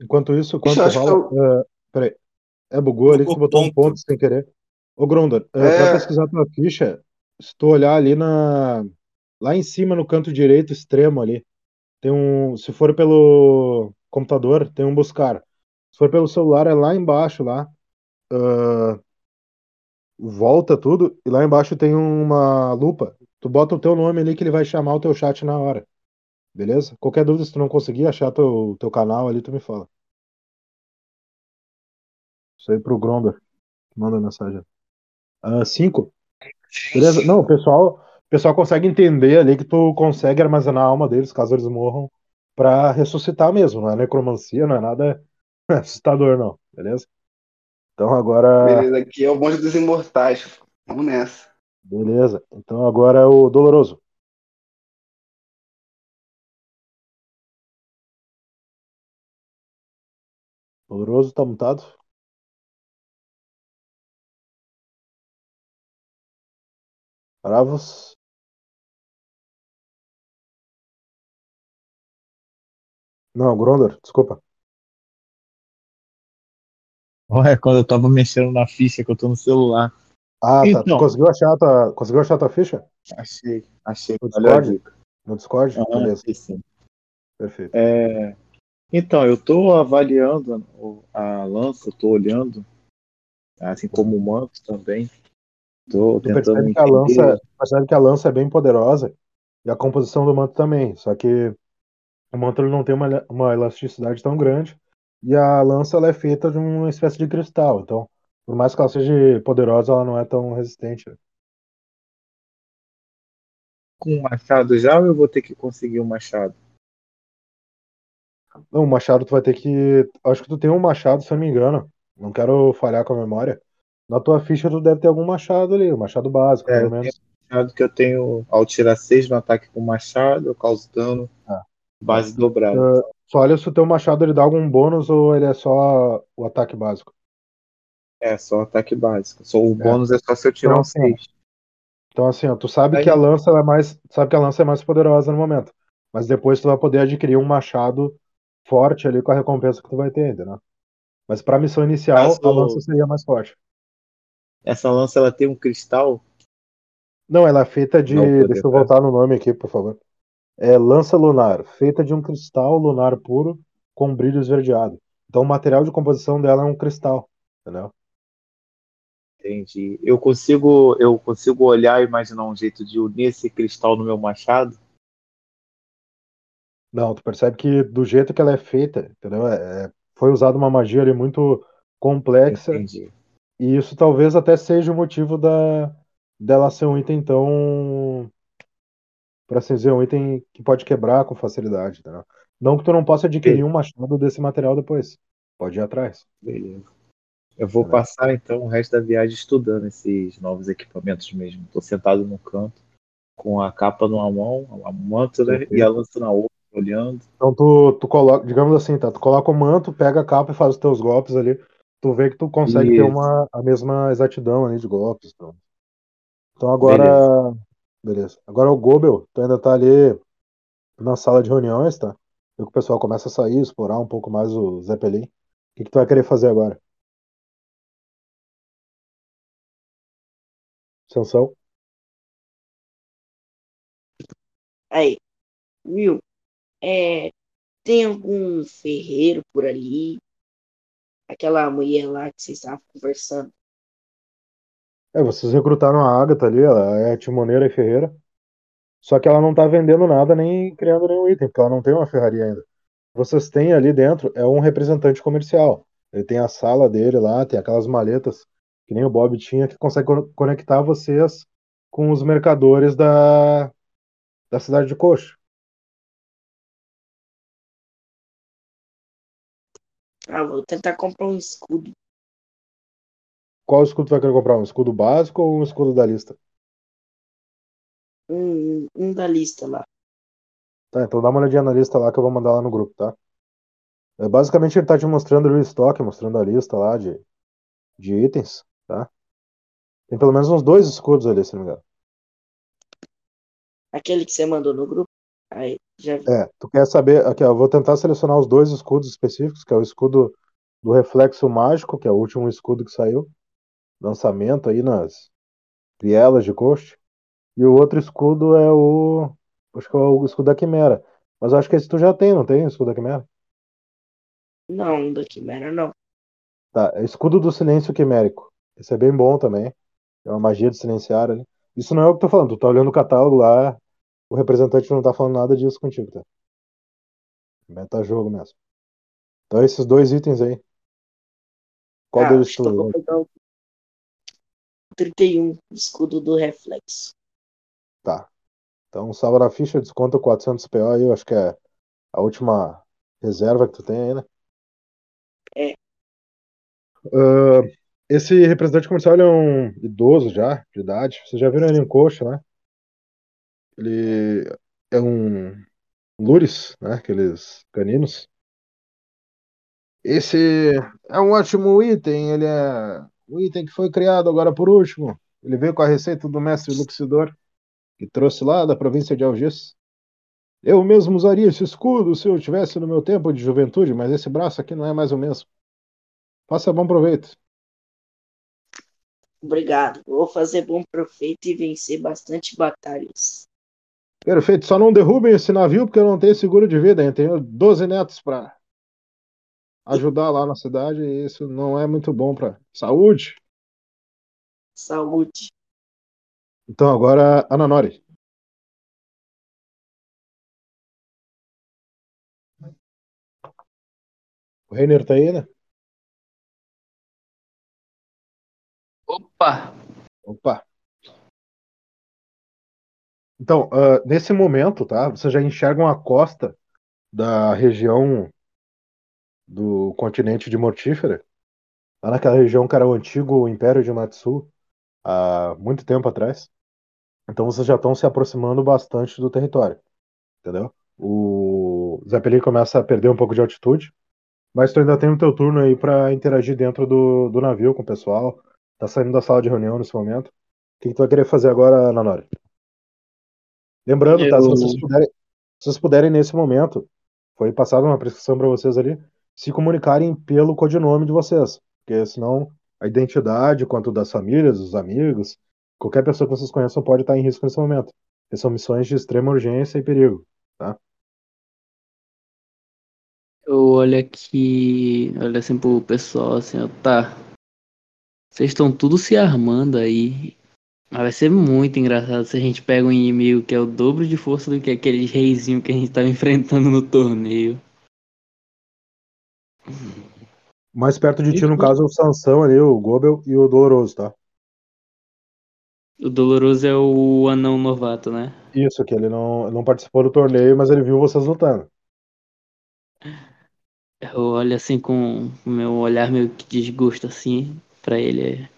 A: Enquanto isso, quando
G: acho que
A: rola. é, peraí. É, bugou ali
B: Bugou
A: botou um
B: ponto.
A: ponto sem querer. Ô, Grondor, é,
G: É.
A: pra pesquisar tua ficha, se tu olhar ali na. lá em cima no canto direito extremo ali, tem um. Se for pelo computador, tem um buscar. Se for pelo celular, é lá embaixo, lá. Ah, volta tudo, e lá embaixo tem uma lupa. Tu bota o teu nome ali que ele vai chamar o teu chat na hora. Beleza? Qualquer dúvida, se tu não conseguir achar teu, teu canal ali, tu me fala. Isso aí pro Gromber. Manda mensagem. Ah, cinco. Beleza? Não, o pessoal, o pessoal consegue entender ali que tu consegue armazenar a alma deles caso eles morram pra ressuscitar mesmo. Não é necromancia, não é nada assustador, não. Beleza? Então agora.
G: Beleza, aqui é o bonde dos imortais. Vamos nessa.
A: Beleza. Então agora é o Doloroso. Doloroso tá mutado? Bravos? Não, Grondor, desculpa.
H: Olha, quando eu tava mexendo na ficha que eu tô no celular.
A: Ah, tá. Tu
H: Então.
A: conseguiu achar a tua, conseguiu achar a tua ficha?
H: Achei, achei.
A: No Discord? No Discord?
H: Aham,
A: Beleza,
H: sim.
A: perfeito.
H: É, então, eu tô avaliando a lança, tô olhando, assim como o manto também. Tô
A: Tu percebe que a lança, percebe que a lança é bem poderosa e a composição do manto também. Só que o manto ele não tem uma, uma elasticidade tão grande e a lança ela é feita de uma espécie de cristal. Então, por mais que ela seja poderosa, ela não é tão resistente.
H: com o machado já ou eu vou ter que conseguir o machado?
A: Não, o machado tu vai ter que. Acho que tu tem um machado, se eu não me engano. Não quero falhar com a memória. Na tua ficha tu deve ter algum machado ali, um machado básico,
H: É,
A: pelo menos.
H: machado que eu tenho, ao tirar 6 no ataque com o machado, eu causo dano
A: Ah.
H: base dobrada.
A: Ah, só olha se o teu machado ele dá algum bônus ou ele é só o ataque básico.
H: É, só ataque básico. Só o
A: É.
H: bônus é só se eu tirar
A: Então,
H: um
A: assim, ó,
H: 6.
A: Então, assim, ó, tu sabe
H: Aí-
A: que a lança é mais, sabe que a lança é mais poderosa no momento, mas depois tu vai poder adquirir um machado forte ali com a recompensa que tu vai ter, entendeu? Mas pra missão inicial,
H: Caso-
A: a lança seria mais forte.
H: Essa lança ela tem um cristal.
A: Não, ela é feita de,
H: Não
A: deixa eu
H: tá?
A: voltar no nome aqui, por favor. É lança lunar, feita de um cristal lunar puro com brilho esverdeado. Então, o material de composição dela é um cristal, entendeu?
H: Entendi. Eu consigo, eu consigo olhar e imaginar um jeito de unir esse cristal no meu machado?
A: Não, tu percebe que do jeito que ela é feita, entendeu? É- é- foi usada uma magia ali muito complexa.
H: Entendi.
A: E isso talvez até seja o motivo da, dela ser um item tão. Por assim dizer, um item que pode quebrar com facilidade. Entendeu? Não que tu não possa adquirir um machado desse material depois. Pode ir atrás.
H: Beleza. Eu vou
A: Tá.
H: passar então o resto da viagem estudando esses novos equipamentos mesmo. Estou sentado no canto, com a capa numa mão, a manto né, e a lança na outra, olhando.
A: Então tu, tu coloca, digamos assim, tá? Tu coloca o manto, pega a capa e faz os teus golpes ali. Tu vê que tu consegue ter
H: Isso.
A: uma, a mesma exatidão ali de golpes. Então, então agora. Beleza. Agora o Gobel, tu ainda tá ali na sala de reuniões, tá? Vê que o pessoal começa a sair, explorar um pouco mais o Zeppelin. O que, que tu vai querer fazer agora? Sansão?
I: Aí, viu? É, tem algum ferreiro por ali? Aquela mulher lá que vocês estavam conversando.
A: É, vocês recrutaram a Agatha ali, ela é timoneira e ferreira. Só que ela não tá vendendo nada nem criando nenhum item, porque ela não tem uma ferraria ainda. Vocês têm ali dentro é um representante comercial. Ele tem a sala dele lá, tem aquelas maletas que nem o Bob tinha que consegue co- conectar vocês com os mercadores da, da cidade de Coxo.
I: Ah, vou tentar comprar um escudo.
A: Qual escudo tu vai querer comprar? Um escudo básico ou um escudo da lista?
I: Um, um da lista lá.
A: Tá, então dá uma olhadinha na lista lá que eu vou mandar lá no grupo, tá? É, basicamente ele tá te mostrando o estoque, mostrando a lista lá de, de itens, tá? Tem pelo menos uns dois escudos ali, se não me engano.
I: Aquele que você mandou no grupo. Aí, já.
A: É, tu quer saber. Aqui, ó, eu vou tentar selecionar os dois escudos específicos, que é o escudo do reflexo mágico, que é o último escudo que saiu. Lançamento aí nas vielas de Coast. E o outro escudo é o acho que é o escudo da Quimera. Mas eu acho que esse tu já tem, não tem? O escudo da Quimera?
I: Não, da Quimera não.
A: Tá, é escudo do silêncio quimérico. Esse é bem bom também. É uma magia de silenciar ali. Isso não é o que eu tô falando. Tu tá olhando o catálogo lá, o representante não tá falando nada disso contigo, tá? Meta jogo mesmo. Então esses dois itens aí. Qual
I: Ah,
A: deles
I: vou
A: tu.
I: pegar o 31, escudo do reflexo.
A: Tá. Então salva na ficha, desconta 400 PO aí, eu acho que é a última reserva que tu tem aí, né?
I: É.
A: Ah, esse representante comercial ele é um idoso já, de idade. Vocês já viram ele em coxa, né? Ele é um Lures, né? Aqueles caninos. Esse é um ótimo item, ele é um item que foi criado agora por último. Ele veio com a receita do mestre Luxidor, que trouxe lá da província de Algis. Eu mesmo usaria esse escudo se eu tivesse no meu tempo de juventude, mas esse braço aqui não é mais o mesmo. Faça bom proveito.
I: Obrigado. Vou fazer bom proveito e vencer bastante batalhas.
A: Perfeito, só não derrubem esse navio porque eu não tenho seguro de vida, hein? Tenho 12 netos para ajudar lá na cidade e isso não é muito bom para saúde.
I: Saúde.
A: Então agora a Nanori. O Reiner tá aí, né?
J: Opa!
A: Opa. Então, ah, nesse momento, tá? Vocês já enxergam a costa da região do continente de Mortífera. Lá naquela região que era o antigo Império de Matsu, há muito tempo atrás. Então vocês já estão se aproximando bastante do território, entendeu? O Zeppelin começa a perder um pouco de altitude, mas tu ainda tem o teu turno aí para interagir dentro do, do navio com o pessoal. Tá saindo da sala de reunião nesse momento. O que, que tu vai querer fazer agora, Nanori? Lembrando, tá? Se vocês puderem, se vocês puderem nesse momento, foi passada uma prescrição para vocês ali, se comunicarem pelo codinome de vocês, porque senão a identidade, quanto das famílias, dos amigos, qualquer pessoa que vocês conheçam pode estar em risco nesse momento. Porque são missões de extrema urgência e perigo.
J: Eu olho aqui, olho assim pro pessoal, assim, ó, tá. Vocês estão tudo se armando aí. Mas vai ser muito engraçado se a gente pega um inimigo que é o dobro de força do que aquele reizinho que a gente tava enfrentando no torneio.
A: Mais perto de ti, no caso, é o Sansão ali, o Gobel e o Doloroso, tá?
J: O Doloroso é o anão novato, né?
A: Isso, que ele não, não participou do torneio, mas ele viu vocês lutando.
J: Eu olho assim com o meu olhar meio que desgosto assim pra ele.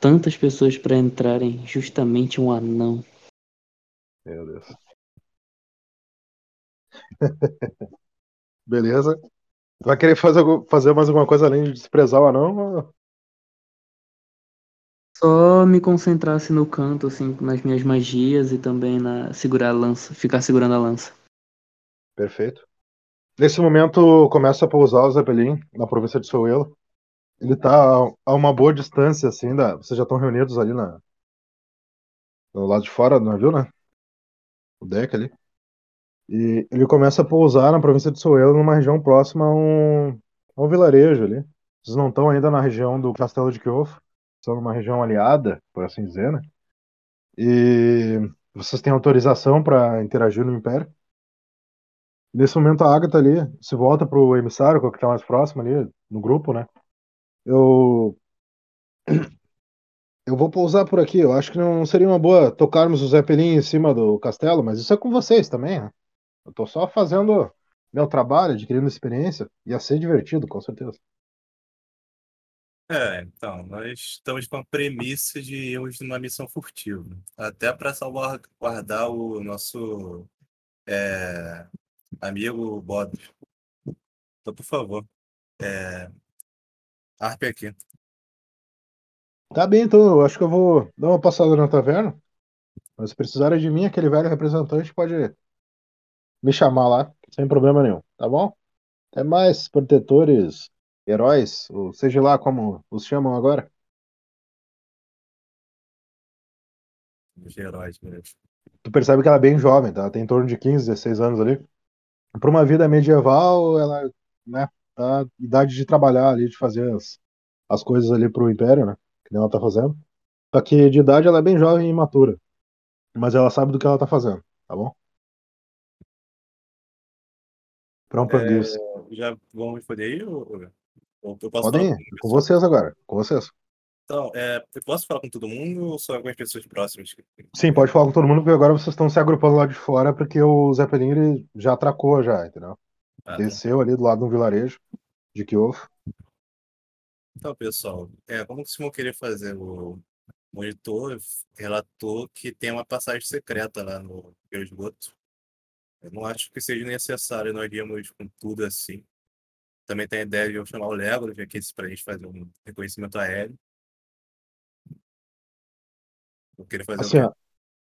J: Tantas pessoas pra entrarem, justamente um anão.
A: Meu Deus. Beleza. Vai querer fazer, fazer mais alguma coisa além de desprezar o anão?
J: Só me concentrasse no canto, assim, nas minhas magias e também na segurar a lança, ficar segurando a lança.
A: Perfeito. Nesse momento começa a pousar o Zeppelin na província de Souelo. Ele tá a- uma boa distância, assim, da... vocês já estão reunidos ali na... do lado de fora do navio, né? O deck ali. E ele começa a pousar na província de Souelo, numa região próxima a um, a um vilarejo ali. Vocês não estão ainda na região do Castelo de Kiofo, estão numa região aliada, por assim dizer, né? E vocês têm autorização para interagir no Império. Nesse momento a Agatha ali se volta pro emissário, que é o que tá mais próximo ali, no grupo, né? Eu. Eu vou pousar por aqui. Eu acho que não seria uma boa tocarmos o Zeppelin em cima do castelo, mas isso é com vocês também, né? Eu tô só fazendo meu trabalho, adquirindo experiência. Ia ser divertido, com certeza.
B: É, então, nós estamos com a premissa de irmos numa missão furtiva. Até para salvaguardar o nosso é, amigo Bob. Então, por favor, é, arpe aqui.
A: Tá bem, então eu acho que eu vou dar uma passada na taverna. Mas se precisarem de mim, aquele velho representante pode me chamar lá, sem problema nenhum, tá bom? Até mais, protetores, heróis, ou seja lá como os chamam agora.
B: Os heróis mesmo.
A: tu percebe que ela é bem jovem, tá? Ela tem em torno de 15, 16 anos ali. Para uma vida medieval, ela, né, tá idade de trabalhar ali, de fazer as, as coisas ali pro Império, né? Que nem ela tá fazendo. Só que de idade ela é bem jovem e imatura. Mas ela sabe do que ela tá fazendo, tá bom? Pra um panguice.
B: Já vamos poder ir? Ou... eu posso
A: Podem ir.
B: com
A: vocês agora. Com vocês.
B: Então, é, eu posso falar com todo mundo ou só algumas pessoas próximas?
A: Sim, pode falar com todo mundo, porque agora vocês estão se agrupando lá de fora, porque o Zeppelin ele já atracou já, entendeu?
B: Ah, tá.
A: Desceu ali do lado de um vilarejo de Kiov.
B: Então, pessoal, é, como que vocês vão querer fazer? O monitor relatou que tem uma passagem secreta lá no Esgoto. Eu não acho que seja necessário nós irmos com tudo assim. Também tem a ideia de eu chamar o Legolas aqui para a gente fazer um reconhecimento aéreo. Eu queria fazer
A: Assim,
B: um...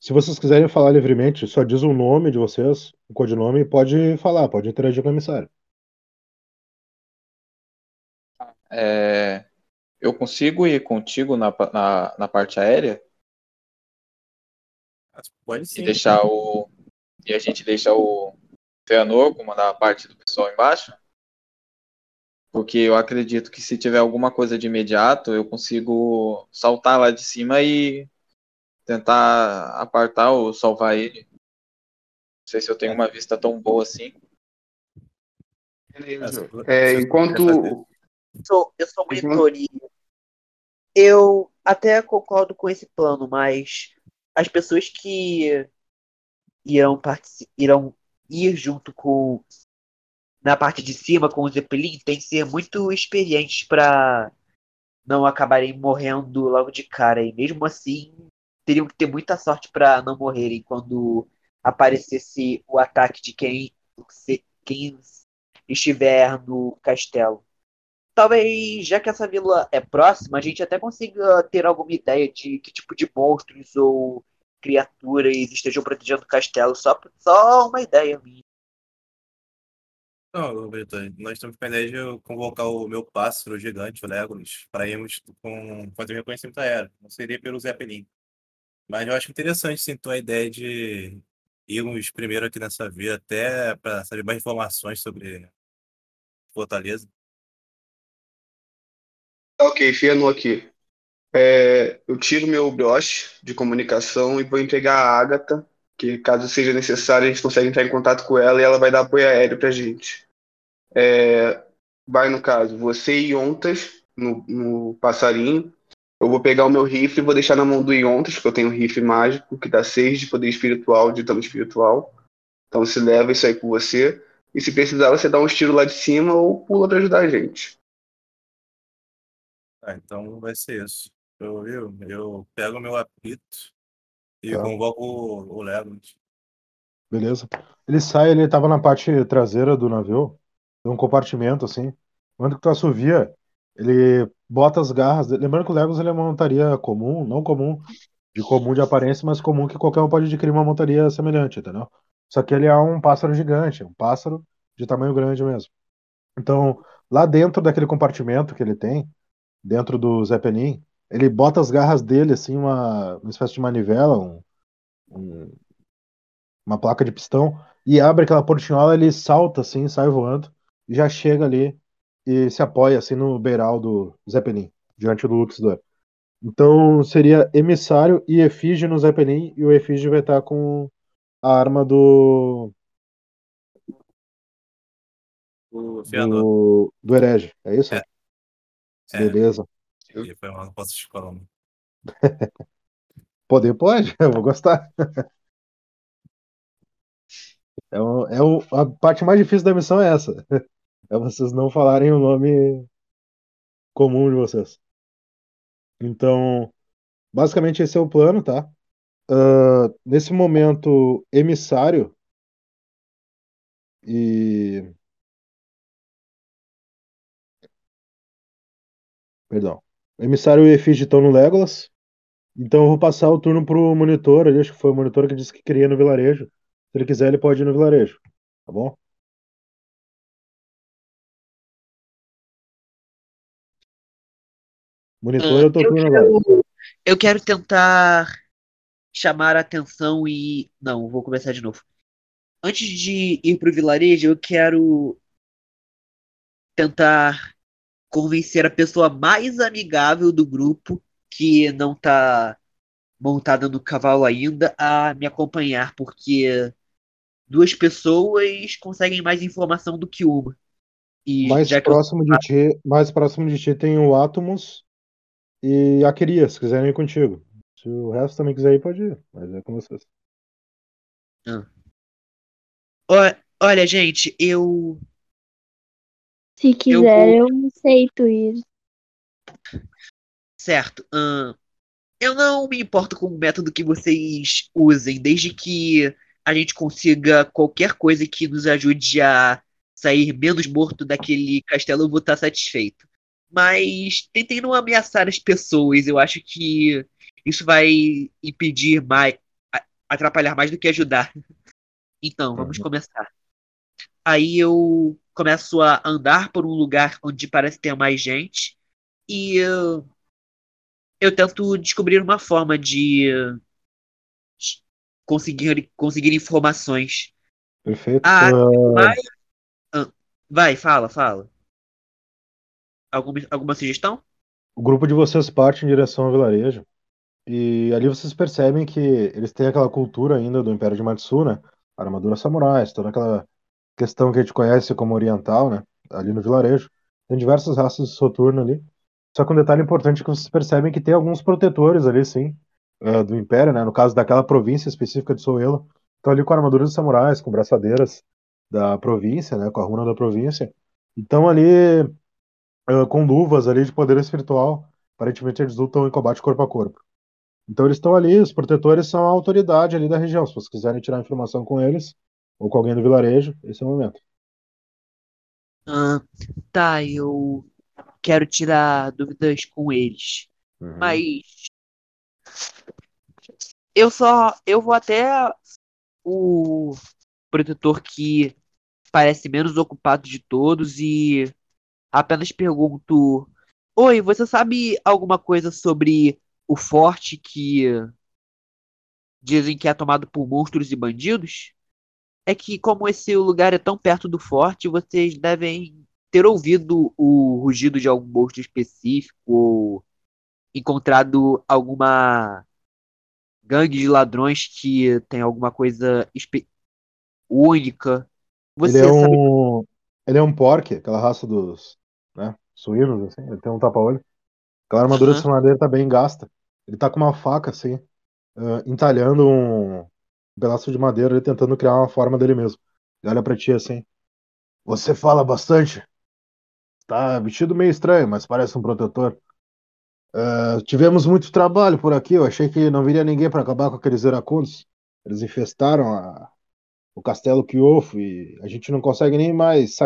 A: se vocês quiserem falar livremente, só diz o nome de vocês, o codinome, e pode falar, pode interagir com o emissário.
C: É, eu consigo ir contigo na, na, na parte aérea
B: Pode
C: e
B: sim.
C: deixar o. E a gente deixa o Feanor comandar a parte do pessoal embaixo? Porque eu acredito que se tiver alguma coisa de imediato, eu consigo saltar lá de cima e tentar apartar ou salvar ele. Não sei se eu tenho uma vista tão boa assim.
G: Beleza.
B: É,
G: enquanto.
D: sou, eu sou monitor e eu até concordo com esse plano, mas as pessoas que irão, irão ir junto com na parte de cima com o Zeppelin têm que ser muito experientes para não acabarem morrendo logo de cara. E mesmo assim, teriam que ter muita sorte para não morrerem quando aparecesse o ataque de quem, quem estiver no castelo. Talvez, já que essa vila é próxima, a gente até consiga ter alguma ideia de que tipo de monstros ou criaturas estejam protegendo o castelo. Só, só uma ideia minha.
B: Não, Vitor, nós estamos com a ideia de convocar o meu pássaro gigante, o Legolas, para irmos com, fazer um reconhecimento aéreo. Não seria pelo Zeppelin. Mas eu acho interessante, sim, tua ideia de irmos primeiro aqui nessa vila, até para saber mais informações sobre Fortaleza.
G: Ok, Fiano aqui. É, eu tiro meu broche de comunicação e vou entregar a Agatha, que caso seja necessário, a gente consegue entrar em contato com ela e ela vai dar apoio aéreo pra gente. É, vai, no caso, você e Ontas no, no passarinho. Eu vou pegar o meu rifle e vou deixar na mão do Iontas, porque eu tenho um rifle mágico que dá 6 de poder espiritual, de dano espiritual. Então se leva isso aí com você. E se precisar, você dá um tiro lá de cima ou pula pra ajudar a gente.
B: Ah, então vai ser isso. Eu, eu, eu pego o meu apito e
A: Tá.
B: convoco o, o.
A: Beleza. Ele sai, ele tava na parte traseira do navio, tem um compartimento assim. Quando que tu assovia, ele bota as garras. Lembrando que o Legos ele é uma montaria comum, não comum, de comum de aparência, mas comum que qualquer um pode adquirir uma montaria semelhante, entendeu? Só que ele é um pássaro gigante, um pássaro de tamanho grande mesmo. Então, lá dentro daquele compartimento que ele tem, dentro do Zeppelin, ele bota as garras dele, assim, uma, uma espécie de manivela, um, um- uma placa de pistão, e abre aquela portinhola, ele salta, assim, sai voando, e já chega ali e se apoia, assim, no beiral do Zeppelin, diante do Luxdor. Então, seria emissário e efígie no Zeppelin, e o efígie vai estar com a arma do,
B: O
A: do, do herege, é isso?
B: É. É.
A: Beleza.
B: E foi não posso não.
A: Poder pode, eu vou gostar. É, o- é o- a parte mais difícil da missão é essa. É vocês não falarem o nome comum de vocês. Então, basicamente esse é o plano, tá? Ah, nesse momento, emissário e. Perdão. Emissário e efígie estão no Legolas. Então eu vou passar o turno pro monitor acho que foi o monitor que disse que queria no vilarejo. Se ele quiser, ele pode ir no vilarejo. Tá bom? Monitor,
D: Ah,
A: eu tô
D: eu
A: turno agora.
D: quero, eu quero tentar chamar a atenção e. Não, vou começar de novo. Antes de ir pro vilarejo, eu quero tentar convencer a pessoa mais amigável do grupo, que não tá montada no cavalo ainda, a me acompanhar, porque duas pessoas conseguem mais informação do que uma. E
A: Mais
D: que
A: próximo de ti, mais próximo de ti tem o Atomos e a Queria, se quiserem ir contigo. Se o resto também quiser ir, pode ir. Mas é com vocês.
D: Ó- Olha, gente, eu.
F: Se quiser, eu aceito ir.
D: Certo. eu não me importo com o método que vocês usem, desde que a gente consiga qualquer coisa que nos ajude a sair menos morto daquele castelo, eu vou estar satisfeito. Mas tentem não ameaçar as pessoas, eu acho que isso vai impedir mais, atrapalhar mais do que ajudar. Então, vamos começar. Aí eu começo a andar por um lugar onde parece ter mais gente e uh, eu tento descobrir uma forma de conseguir, conseguir informações.
A: Perfeito.
D: Ah, mas. ah, vai, fala, fala. Alguma, alguma sugestão?
A: o grupo de vocês parte em direção ao vilarejo. E ali vocês percebem que eles têm aquela cultura ainda do Império de Matsu, né? Armadura samurais, toda aquela questão que a gente conhece como oriental, né? Ali no vilarejo. Tem diversas raças de soturno ali. Só que um detalhe importante é que vocês percebem que tem alguns protetores ali, sim, eh, do Império, né? No caso daquela província específica de Soelo. Estão ali com armaduras de samurais, com braçadeiras da província, né? Com a runa da província. Então ali com luvas ali de poder espiritual. Aparentemente eles lutam em combate corpo a corpo. Então eles estão ali, os protetores são a autoridade ali da região. Se vocês quiserem tirar informação com eles, ou com alguém do vilarejo, esse é o momento.
D: Ah, tá, eu quero tirar dúvidas com eles.
A: Uhum.
D: Mas eu só eu vou até o protetor que parece menos ocupado de todos e apenas pergunto: Oi, você sabe alguma coisa sobre o forte que dizem que é tomado por monstros e bandidos? É que como esse lugar é tão perto do forte, vocês devem ter ouvido o rugido de algum monstro específico ou encontrado alguma gangue de ladrões que tem alguma coisa única. Você
A: Ele é
D: sabe
A: um. Ele é um aquela raça dos. Suínos, assim. Ele tem um tapa-olho. Aquela armadura de
D: Aham.
A: samurai dele tá bem gasta. Ele tá com uma faca, assim, ah, entalhando um pedaço de madeira e tentando criar uma forma dele mesmo. Ele olha pra ti assim. Você fala bastante. Tá vestido meio estranho, mas parece um protetor. Ah, tivemos muito trabalho por aqui. Eu achei que não viria ninguém para acabar com aqueles iracundos. Eles infestaram a- o castelo Kyofo e a gente não consegue nem mais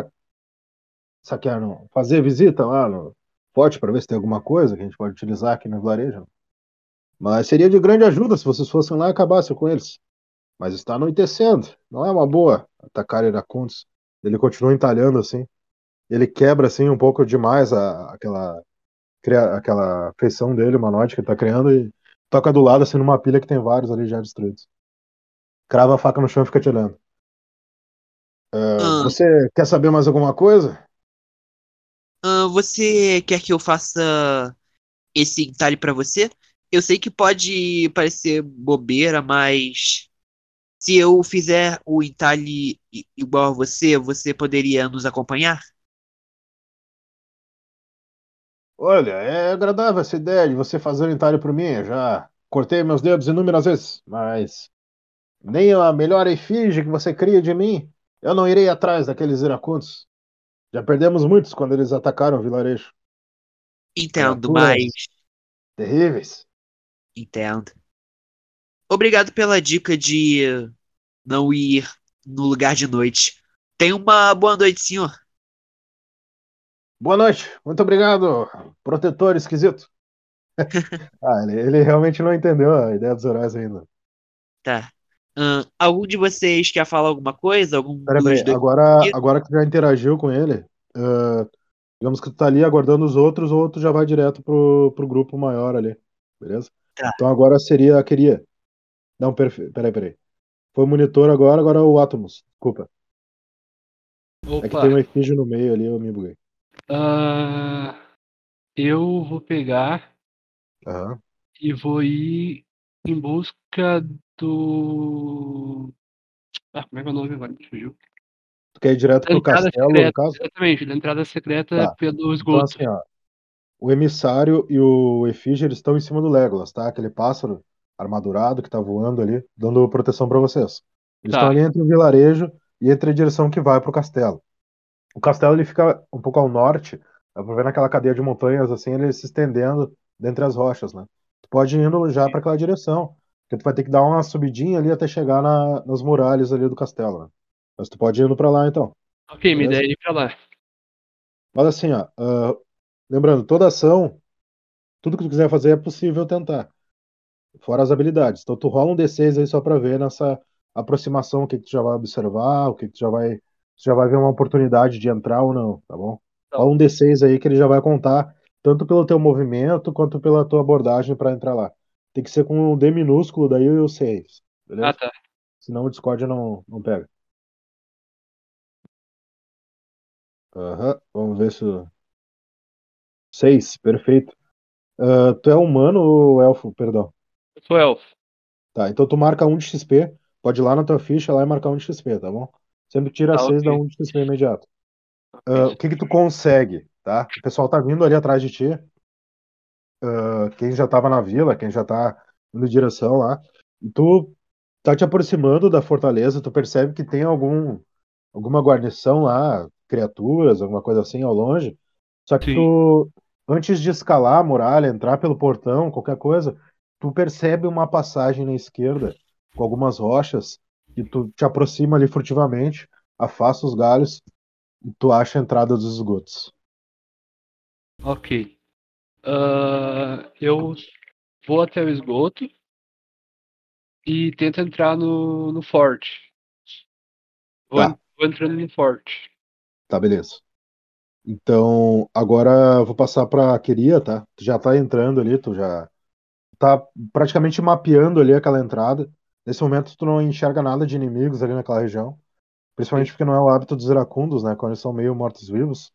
A: sa saquear, não. fazer visita lá no forte para ver se tem alguma coisa que a gente pode utilizar aqui no vilarejo. Mas seria de grande ajuda se vocês fossem lá e acabassem com eles. Mas está anoitecendo. Não é uma boa atacar iracundos. Ele continua entalhando assim. Ele quebra assim um pouco demais a, aquela aquela feição dele, humanoide que ele tá criando e toca do lado assim numa pilha que tem vários ali já destruídos. Crava a faca no chão e fica te olhando. Ah,
D: Ah,
A: você quer saber mais alguma coisa?
D: Você quer que eu faça esse entalhe pra você? Eu sei que pode parecer bobeira, mas se eu fizer o entalhe igual a você, você poderia nos acompanhar?
A: Olha, é agradável essa ideia de você fazer um entalhe por mim. Eu já cortei meus dedos inúmeras vezes, mas nem a melhor efígie que você cria de mim, eu não irei atrás daqueles iracundos. Já perdemos muitos quando eles atacaram o vilarejo.
D: Entendo, mas
A: terríveis.
D: entendo. Obrigado pela dica de não ir no lugar de noite. Tenha uma boa noite, senhor.
A: Boa noite, muito obrigado, protetor esquisito. Ah, ele, ele realmente não entendeu a ideia dos heróis ainda.
D: Tá. Ahn, algum de vocês quer falar alguma coisa? Algum dois?
A: agora, agora que tu já interagiu com ele, ah, digamos que tu tá ali aguardando os outros, ou tu já vai direto pro, pro grupo maior ali, beleza?
D: Tá.
A: Então agora seria Queria. Não, perfeito. Peraí, peraí. Foi o monitor agora, agora é o Atomos. Desculpa. É que
E: Opa,
A: tem um efígio no meio ali, eu me buguei.
E: ah, eu vou pegar
A: Aham.
E: e vou ir em busca do. Ah, como é que é o nome agora? Me fugiu.
A: Tu quer ir direto pro castelo, no
E: secreta,
A: caso?
E: exatamente, da entrada secreta
A: Tá.
E: pelo
A: Então,
E: esgoto.
A: assim, ó. O emissário e o efígio eles estão em cima do Legolas, tá? Aquele pássaro armadurado que tá voando ali, dando proteção pra vocês. Eles estão
E: Tá.
A: ali entre o vilarejo e entre a direção que vai pro castelo. O castelo ele fica um pouco ao norte, dá pra ver naquela cadeia de montanhas assim, ele se estendendo dentre as rochas, né? Tu pode ir indo já para aquela direção, porque tu vai ter que dar uma subidinha ali até chegar na- nas muralhas ali do castelo, né? Mas tu pode ir indo pra lá então.
E: Ok, minha
A: Beleza?
E: ideia é ir pra lá.
A: Mas assim, ó, ah, lembrando, toda ação, tudo que tu quiser fazer é possível tentar. Fora as habilidades. Então tu rola um D6 aí só pra ver nessa aproximação o que, que tu já vai observar, o que, que tu já vai. Tu já vai ver uma oportunidade de entrar ou não, tá bom?
E: Tá.
A: Rola um D6 aí que ele já vai contar tanto pelo teu movimento quanto pela tua abordagem pra entrar lá. Tem que ser com um D minúsculo, daí o 6. Beleza?
E: Ah, tá.
A: Senão o Discord não, não pega. Aham, vamos ver se. 6, perfeito. Ah, tu é humano ou elfo? Perdão.
E: Eu sou elfo.
A: Tá, então tu marca 1 de XP. Pode ir lá na tua ficha lá e marcar 1 de XP, tá bom? Sempre tira
E: Tá,
A: 6 dá
E: ok.
A: 1 de XP imediato. Ah, o que que tu consegue, tá? O pessoal tá vindo ali atrás de ti. Ah, quem já tava na vila, quem já tá indo em direção lá. Tu tá te aproximando da fortaleza, tu percebe que tem algum alguma guarnição lá, criaturas, alguma coisa assim ao longe. Só que
E: Sim.
A: tu, antes de escalar a muralha, entrar pelo portão, qualquer coisa, tu percebe uma passagem na esquerda com algumas rochas e tu te aproxima ali furtivamente, afasta os galhos e tu acha a entrada dos esgotos.
E: Ok. Ah, eu vou até o esgoto e tento entrar no, no forte. Vou,
A: Tá.
E: vou entrando no forte.
A: Tá, beleza. Então, agora eu vou passar pra Queria, tá? Tu já tá entrando ali, tu já tá praticamente mapeando ali aquela entrada. Nesse momento tu não enxerga nada de inimigos ali naquela região. Principalmente porque não é o hábito dos iracundos, né? Quando eles são meio mortos-vivos,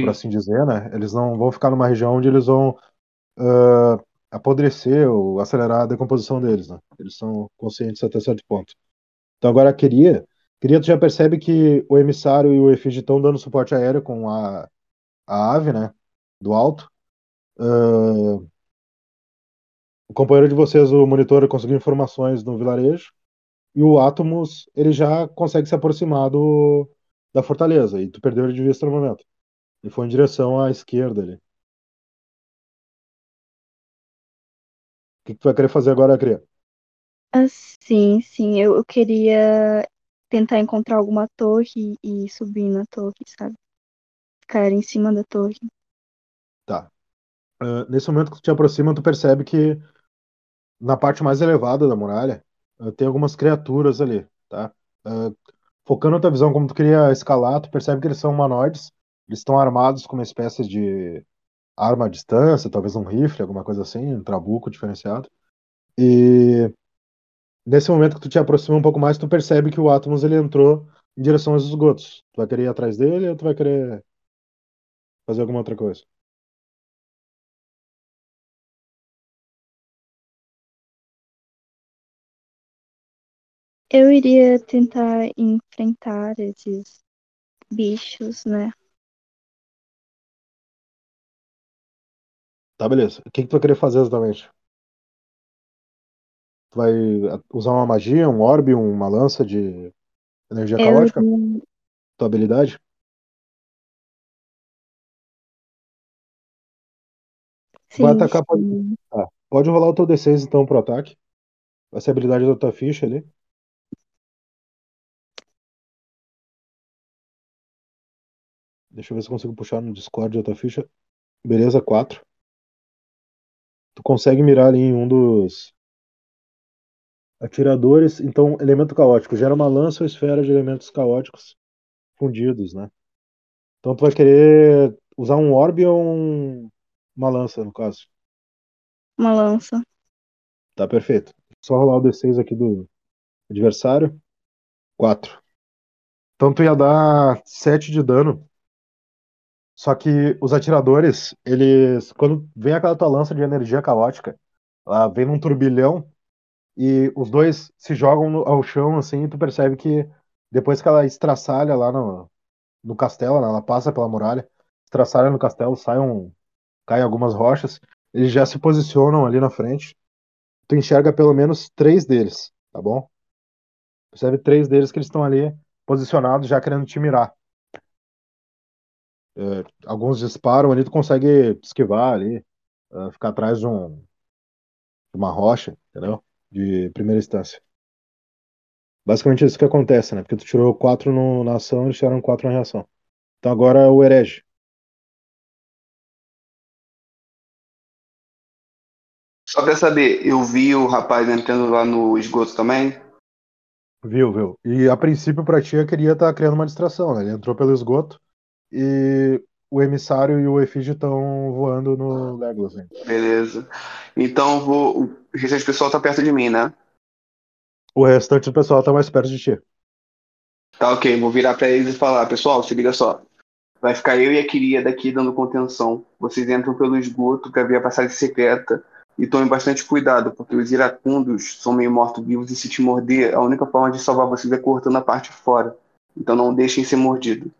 A: por
E: Sim.
A: assim dizer, né? Eles não vão ficar numa região onde eles vão ah, apodrecer ou acelerar a decomposição deles, né? Eles são conscientes até certo ponto. Então agora queria, queria tu já percebe que o emissário e o efígie estão dando suporte aéreo com a, a ave, né? Do alto. Ah, o companheiro de vocês, o monitor, conseguiu informações no vilarejo. E o Atomos, ele já consegue se aproximar do, da fortaleza. E tu perdeu ele de vista no momento. Ele foi em direção à esquerda ali. O que, que tu vai querer fazer agora, Cria?
F: Ah, sim, sim. Eu, eu queria tentar encontrar alguma torre e subir na torre, sabe? Ficar em cima da torre.
A: Tá. Ah, nesse momento que tu te aproxima, tu percebe que na parte mais elevada da muralha ah, tem algumas criaturas ali, tá? Ah, focando a tua visão como tu queria escalar, tu percebe que eles são humanoides. Eles estão armados com uma espécie de arma à distância, talvez um rifle, alguma coisa assim, um trabuco diferenciado. E nesse momento que tu te aproxima um pouco mais, tu percebe que o Atomos ele entrou em direção aos esgotos. Tu vai querer ir atrás dele ou tu vai querer fazer alguma outra coisa?
F: Eu iria tentar enfrentar esses bichos, né?
A: Tá, beleza. O que que tu vai querer fazer exatamente? Tu vai usar uma magia, um orbe, uma lança de energia
F: Eu
A: caótica? Tua habilidade? Vai
F: Sim,
A: atacar, pode,
F: sim.
A: tá. Pode rolar o teu D6 então pro ataque. Vai ser a habilidade da tua ficha ali. Deixa eu ver se eu consigo puxar no Discord a tua ficha. Beleza, 4. Tu consegue mirar ali em um dos atiradores. Então, elemento caótico. Gera uma lança ou esfera de elementos caóticos fundidos, né? Então tu vai querer usar um orbe ou um- uma lança, no caso.
F: Uma lança.
A: Tá perfeito. Só rolar o D6 aqui do adversário. 4. Então tu ia dar 7 de dano. Só que os atiradores, eles. Quando vem aquela tua lança de energia caótica, ela vem num turbilhão e os dois se jogam no- ao chão, assim, e tu percebe que depois que ela estraçalha lá no, no castelo, né, ela passa pela muralha, estraçalha no castelo, sai um, caem algumas rochas, eles já se posicionam ali na frente. Tu enxerga pelo menos três deles, tá bom? Percebe três deles que eles estão ali posicionados, já querendo te mirar. É, alguns disparam ali, tu consegue esquivar ali, ah, ficar atrás de, um, de uma rocha, entendeu? De primeira instância. Basicamente é isso que acontece, né? Porque tu tirou quatro no- na ação, eles tiraram quatro na reação. Então agora é o herege.
G: Só pra saber, eu vi o rapaz entrando lá no esgoto também.
A: Viu, viu? E a princípio pra ti eu queria estar criando uma distração, né? Ele entrou pelo esgoto e o emissário e o efígie estão voando no Legolas ainda.
G: Beleza. Então vou. O restante do pessoal tá perto de mim, né?
A: O restante do pessoal tá mais perto de ti.
G: Tá ok, vou virar pra eles e falar, pessoal, se liga só. Vai ficar eu e a Kiria daqui dando contenção. Vocês entram pelo esgoto pra ver a passagem secreta e tomem bastante cuidado, porque os iracundos são meio mortos-vivos e se te morder, a única forma de salvar vocês é cortando a parte de fora. Então não deixem ser mordidos.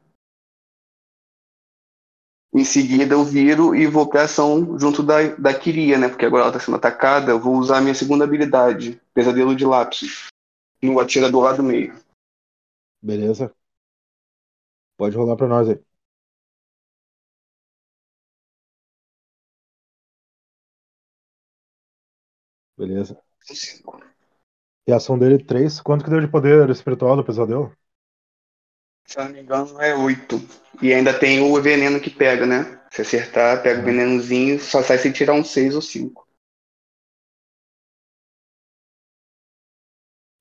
G: Em seguida eu viro e vou pra ação junto da, da Kiria, né? Porque agora ela tá sendo atacada. Eu vou usar a minha segunda habilidade, Pesadelo de Lápis, no atirador lá do meio.
A: Beleza? Pode rolar pra nós aí. Beleza. Reação dele, 3. Quanto que deu de poder espiritual do pesadelo?
G: Se eu não me engano, é 8. E ainda tem o veneno que pega, né? Se acertar, pega o venenozinho, só sai se tirar um 6 ou 5.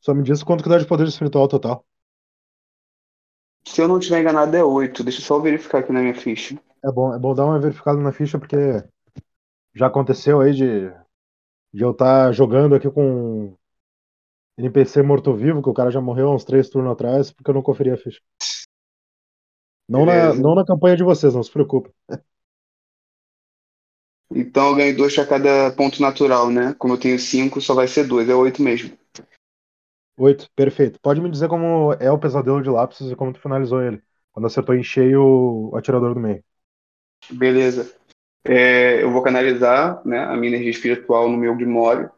A: Só me diz quanto que dá de poder espiritual total.
G: Se eu não estiver enganado, é 8. Deixa eu só verificar aqui na minha ficha.
A: É bom, é bom dar uma verificada na ficha, porque já aconteceu aí de, de eu estar jogando aqui com NPC morto-vivo, que o cara já morreu há uns três turnos atrás, porque eu não conferi a ficha. Não na, não na campanha de vocês, não se preocupe.
G: Então eu ganho 2 pra cada ponto natural, né? Como eu tenho 5, só vai ser 2. É 8 mesmo.
A: Oito, perfeito. Pode me dizer como é o pesadelo de lápis e como tu finalizou ele? Quando acertou em cheio o atirador do meio.
G: Beleza. É, eu vou canalizar né, a minha energia espiritual no meu Grimório.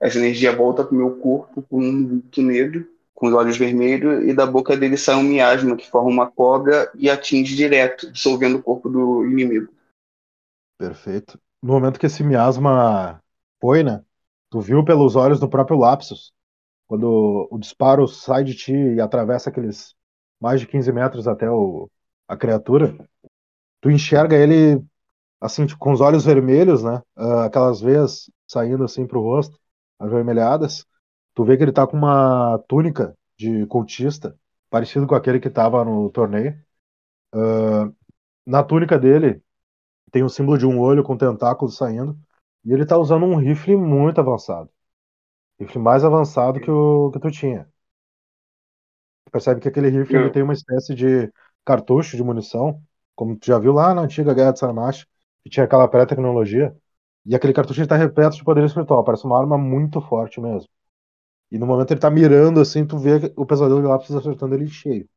G: Essa energia volta pro meu corpo com um vulto negro, com os olhos vermelhos, e da boca dele sai um miasma que forma uma cobra e atinge direto, dissolvendo o corpo do inimigo.
A: Perfeito. No momento que esse miasma foi, né? Tu viu pelos olhos do próprio Lapsus, quando o disparo sai de ti e atravessa aqueles mais de 15 metros até o, a criatura, tu enxerga ele assim, com os olhos vermelhos, né? Ah, aquelas veias saindo assim pro rosto, avermelhadas. Tu vê que ele tá com uma túnica de cultista, parecido com aquele que tava no torneio. Ah, na túnica dele tem o símbolo de um olho com tentáculos saindo. E ele tá usando um rifle muito avançado. Rifle mais avançado que o que tu tinha. Percebe que aquele rifle ele
G: Eu-
A: tem uma espécie de cartucho de munição, como tu já viu lá na antiga Guerra de Sarmash, que tinha aquela pré-tecnologia. E aquele cartucho ele tá repleto de poder espiritual, parece uma arma muito forte mesmo. E no momento ele tá mirando assim, tu vê o pesadelo de lápis acertando ele cheio.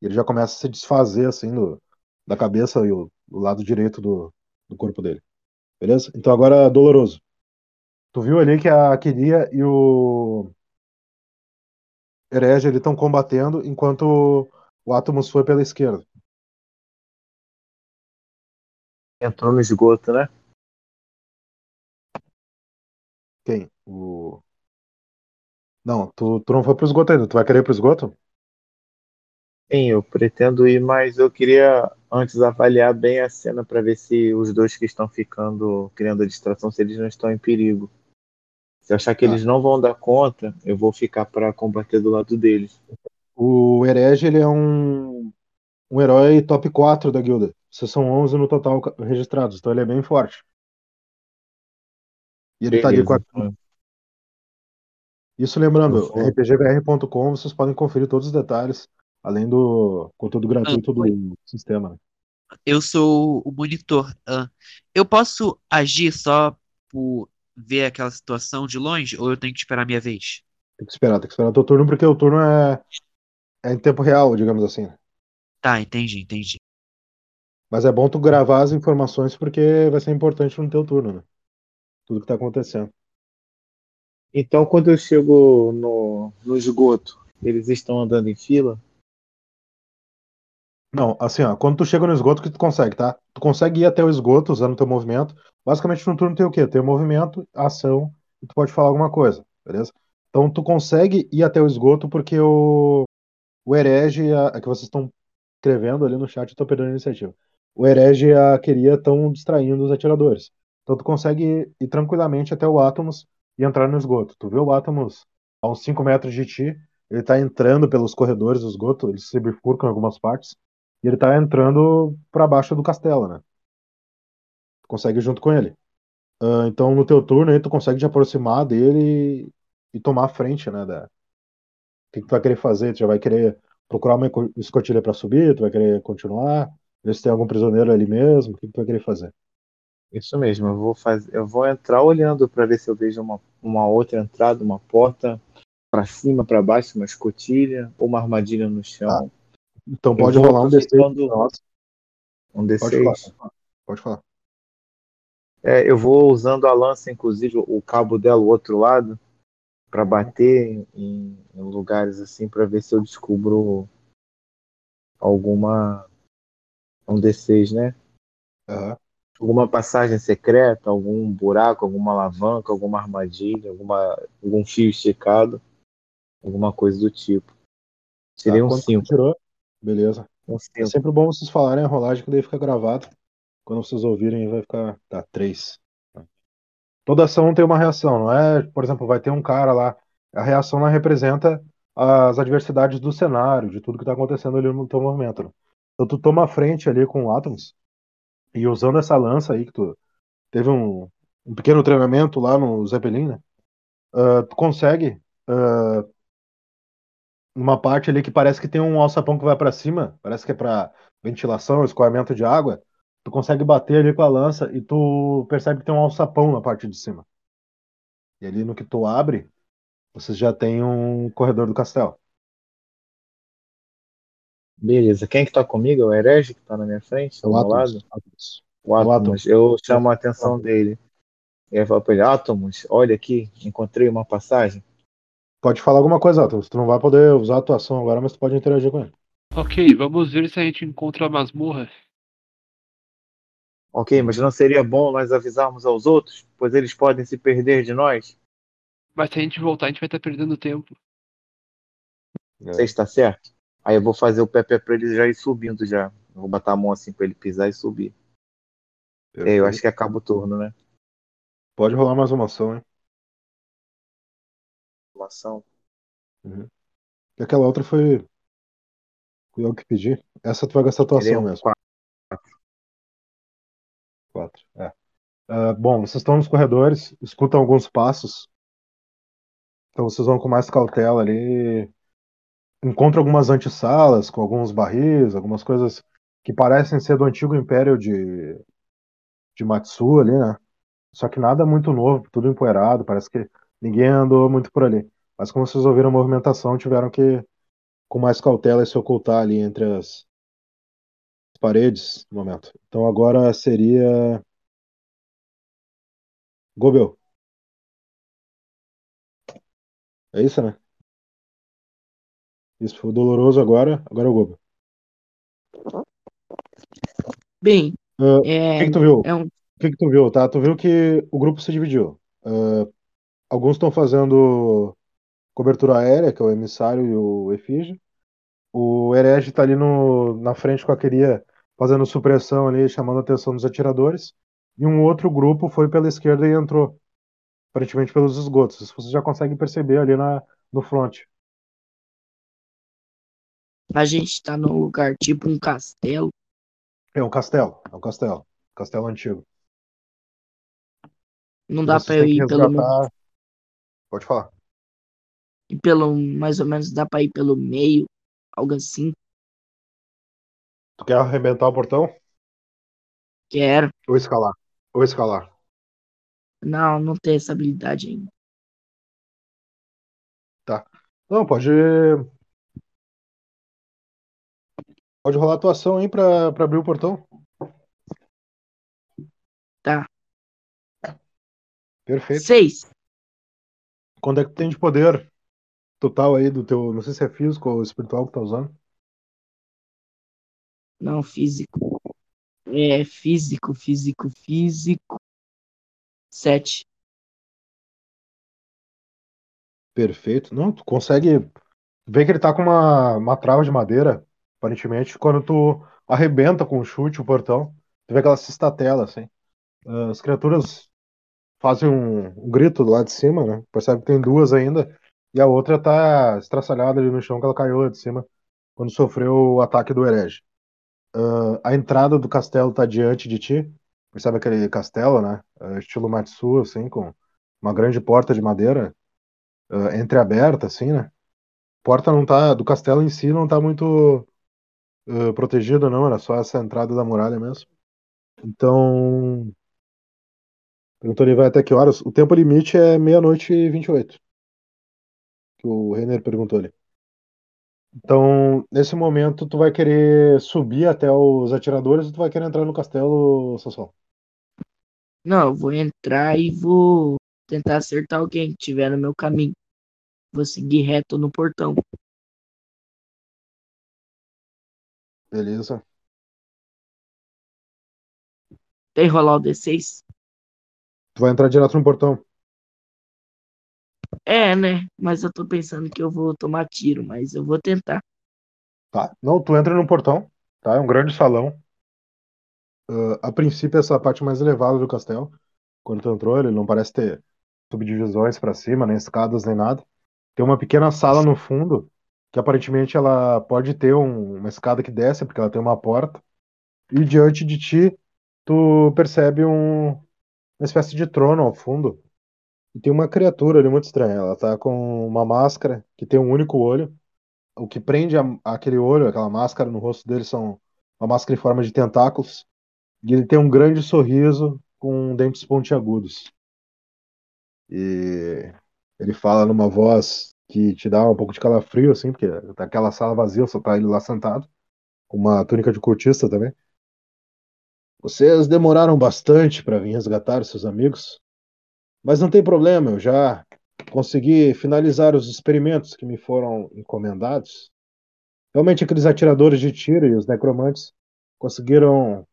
A: E ele já começa a se desfazer assim do, da cabeça e o, o lado direito do, do corpo dele. Beleza? Então agora doloroso. Tu viu ali que a Kiria e o Herege estão combatendo enquanto o Atomos foi pela esquerda.
H: Entrou no esgoto, né?
A: Quem? O. Não, tu, tu não foi pro esgoto ainda. Tu vai querer ir pro esgoto?
H: Sim, eu pretendo ir, mas eu queria antes avaliar bem a cena para ver se os dois que estão ficando criando a distração, se eles não estão em perigo. Se eu achar que
A: Tá.
H: eles não vão dar conta, eu vou ficar para combater do lado deles.
A: O Herege ele é um, um herói top 4 da guilda. Vocês são 11 no total registrados, então ele é bem forte. E ele tá ali com a,
H: então.
A: Isso lembrando, rpgvr.com vocês podem conferir todos os detalhes, além do conteúdo gratuito
D: oi.
A: do sistema. Né?
D: Eu sou o monitor. Ah, eu posso agir só por ver aquela situação de longe ou eu tenho que esperar a minha vez?
A: Tem que esperar, tem que esperar o teu turno, porque o turno é, é em tempo real, digamos assim.
D: Tá, entendi, entendi.
A: Mas é bom tu gravar as informações porque vai ser importante no teu turno, né? Tudo que tá acontecendo.
H: Então, quando eu chego no, no esgoto, eles estão andando em fila?
A: Não, assim, ó, quando tu chega no esgoto, que tu consegue, tá? Tu consegue ir até o esgoto usando teu movimento. Basicamente, no turno tem o quê? Tem o movimento, ação, e tu pode falar alguma coisa, beleza? Então, tu consegue ir até o esgoto porque o, o herege, a, a que vocês estão escrevendo ali no chat, eu tô perdendo a iniciativa. O herege e a queria estão distraindo os atiradores. Então, tu consegue ir, tranquilamente até o Atomos e entrar no esgoto. Tu vê o Atomos a uns 5 metros de ti, ele tá entrando pelos corredores do esgoto, eles se bifurcam em algumas partes. E ele tá entrando pra baixo do castelo, né? Tu consegue ir junto com ele. Ah, então, no teu turno aí, tu consegue te aproximar dele e, tomar a frente, né? Da... O que, que tu vai querer fazer? Tu já vai querer procurar uma esco- escotilha pra subir? Tu vai querer continuar? Ver se tem algum prisioneiro ali mesmo? O que, que tu vai querer fazer?
H: Isso mesmo, eu vou fazer, eu vou entrar olhando para ver se eu vejo uma, uma outra entrada, uma porta para cima, para baixo, uma escotilha ou uma armadilha no chão.
A: Então
H: Eu
A: pode
H: vou
A: rolar um D6.
H: aproveitando-
A: Nossa,
H: Um
A: pode falar.
H: D6.
A: Pode falar.
H: É, eu vou usando a lança, inclusive o cabo dela, o outro lado, para bater em, em lugares assim, para ver se eu descubro alguma um D6, né?
A: Aham.
H: Alguma passagem secreta, algum buraco, alguma alavanca, alguma armadilha, alguma, algum fio esticado, alguma coisa do tipo. Tirei
A: Tá,
H: um
A: quanto tu
H: 5.
A: tirou? Beleza.
H: Um
A: É
H: cinco.
A: sempre bom vocês falarem a rolagem, que daí fica gravado. Quando vocês ouvirem, vai ficar. Tá, 3. Toda ação tem uma reação, não é? Por exemplo, vai ter um cara lá. A reação ela representa as adversidades do cenário, de tudo que tá acontecendo ali no teu movimento. né? Então tu toma a frente ali com o Atoms e usando essa lança aí que tu teve um, um pequeno treinamento lá no Zeppelin, né? Ah, tu consegue ah, numa parte ali que parece que tem um alçapão que vai pra cima, parece que é pra ventilação, escoamento de água. Tu consegue bater ali com a lança e tu percebe que tem um alçapão na parte de cima. E ali no que tu abre, você já tem um corredor do castelo.
H: Beleza. Quem que tá comigo? É o herege que tá na minha frente,
A: É o
H: do meu
A: Atomos.
H: lado?
A: Atomos.
H: O
A: É
H: Atomos.
A: Atomos.
H: Eu chamo a atenção dele. E aí eu falo pra ele, Atomos, olha aqui, encontrei uma passagem.
A: Pode falar alguma coisa, Atomos. Tu não vai poder usar a atuação agora, mas tu pode interagir com ele.
E: Ok, vamos ver se a gente encontra a masmorra.
H: Ok, mas não seria bom nós avisarmos aos outros, pois eles podem se perder de nós?
E: Mas se a gente voltar, a gente vai estar perdendo tempo.
H: Você está certo? Aí eu vou fazer o pé pé pra ele já ir subindo já. Eu vou botar a mão assim pra ele pisar e subir. É, eu acho que acaba o turno, né?
A: Pode rolar mais uma ação, hein?
H: Ação.
A: E aquela outra foi. Fui eu que pedi. Essa tu vai gastar a tua ação mesmo.
H: quatro.
A: Quatro. É. Ah, bom, vocês estão nos corredores, escutam alguns passos. Então vocês vão com mais cautela ali. Encontram algumas antessalas com alguns barris, algumas coisas que parecem ser do antigo império de, de Matsu ali, né? Só que nada muito novo, tudo empoeirado, parece que ninguém andou muito por ali. Mas como vocês ouviram a movimentação, tiveram que, com mais cautela, se ocultar ali entre as paredes no momento. Então agora seria. Gobel. É isso, né? Isso foi doloroso agora, agora é o Gobel.
I: Bem,
A: Ah, O
I: é,
A: que, que tu viu?
I: é um,
A: O que, que tu viu, tá? Tu viu que o grupo se dividiu. Ah, alguns estão fazendo cobertura aérea, que é o emissário e o efígie. O herege tá ali no, na frente com a queria fazendo supressão ali, chamando a atenção dos atiradores. E um outro grupo foi pela esquerda e entrou, aparentemente pelos esgotos. Isso você já consegue perceber ali na, no front.
I: A gente tá num lugar tipo um castelo.
A: É um castelo, é um castelo. Castelo antigo.
I: Não dá pra eu ir pelo
A: resgatar. Pode falar.
I: E pelo, mais ou menos dá pra ir pelo meio, algo assim.
A: Tu quer arrebentar o portão?
I: Quero.
A: Ou escalar? Ou escalar?
I: Não, não tem essa habilidade ainda.
A: Não, pode. Pode rolar atuação aí pra, pra abrir o portão.
I: Tá.
A: Perfeito.
I: Seis.
A: Quando é que tu tem de poder total aí do teu. Não sei se é físico ou espiritual que tá usando.
I: Não, físico. É, físico, físico, físico. Sete.
A: Perfeito. Não, tu consegue. Vê que ele tá com uma, uma trava de madeira, aparentemente. Quando tu arrebenta com o chute o portão, tu vê que ela se estatela, assim. Ah, As criaturas fazem um, um grito lado de cima, né? Percebe que tem duas ainda. E a outra tá estraçalhada ali no chão, que ela caiu lá de cima quando sofreu o ataque do herege. Ah, a entrada do castelo tá diante de ti. Percebe aquele castelo, né? Ah, estilo Matsu, assim, com uma grande porta de madeira ah, entreaberta, assim, né? Porta não tá. Do castelo em si não tá muito ah, protegida, não. Era só essa entrada da muralha mesmo. Então. Perguntou ele vai até que horas? O tempo limite é meia-noite e 28. Que o Renner perguntou ali. Então, nesse momento, tu vai querer subir até os atiradores ou tu vai querer entrar no castelo, Sassol?
I: Não, eu vou entrar e vou tentar acertar alguém que estiver no meu caminho. Vou seguir reto no portão.
A: Beleza.
I: Tem rolar o D6?
A: Tu vai entrar direto no portão.
I: É, né? Mas eu tô pensando que eu vou tomar tiro, mas eu vou tentar.
A: Tá. Não, tu entra no portão, tá? É um grande salão. Ah, a princípio, essa é a parte mais elevada do castelo. Quando tu entrou, ele não parece ter subdivisões pra cima, nem escadas, nem nada. Tem uma pequena sala no fundo, que aparentemente ela pode ter um- uma escada que desce, porque ela tem uma porta. E diante de ti, tu percebe um, uma espécie de trono ao fundo. E tem uma criatura ali muito estranha. Ela tá com uma máscara que tem um único olho. O que prende a- aquele olho, aquela máscara no rosto dele, são uma máscara em forma de tentáculos. E ele tem um grande sorriso com dentes pontiagudos. E ele fala numa voz que te dá um pouco de calafrio, assim, porque tá aquela sala vazia, só tá ele lá sentado, com uma túnica de cultista também. Vocês demoraram bastante para vir resgatar seus amigos, mas não tem problema, eu já consegui finalizar os experimentos que me foram encomendados. Realmente aqueles atiradores de tiro e os necromantes conseguiram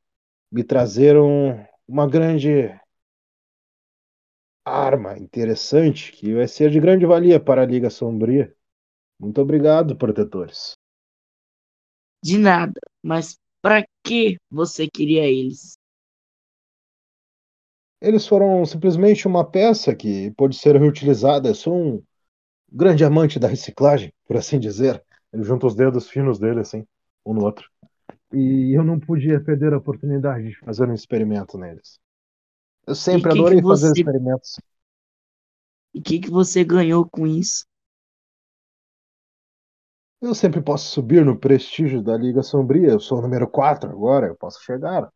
A: me trazer um- uma grande arma interessante que vai ser de grande valia para a Liga Sombria. Muito obrigado, protetores.
I: De nada. Mas pra que você queria eles?
A: Eles foram simplesmente uma peça que pode ser reutilizada. Eu sou um grande amante da reciclagem, por assim dizer. Ele junta os dedos finos dele, assim, um no outro. E eu não podia perder a oportunidade de fazer um experimento neles. Eu sempre
I: E que que
A: adorei fazer
I: você-
A: experimentos.
I: E o que, que você ganhou com isso?
A: Eu sempre posso subir no prestígio da Liga Sombria. Eu sou o número 4 agora, eu posso chegar.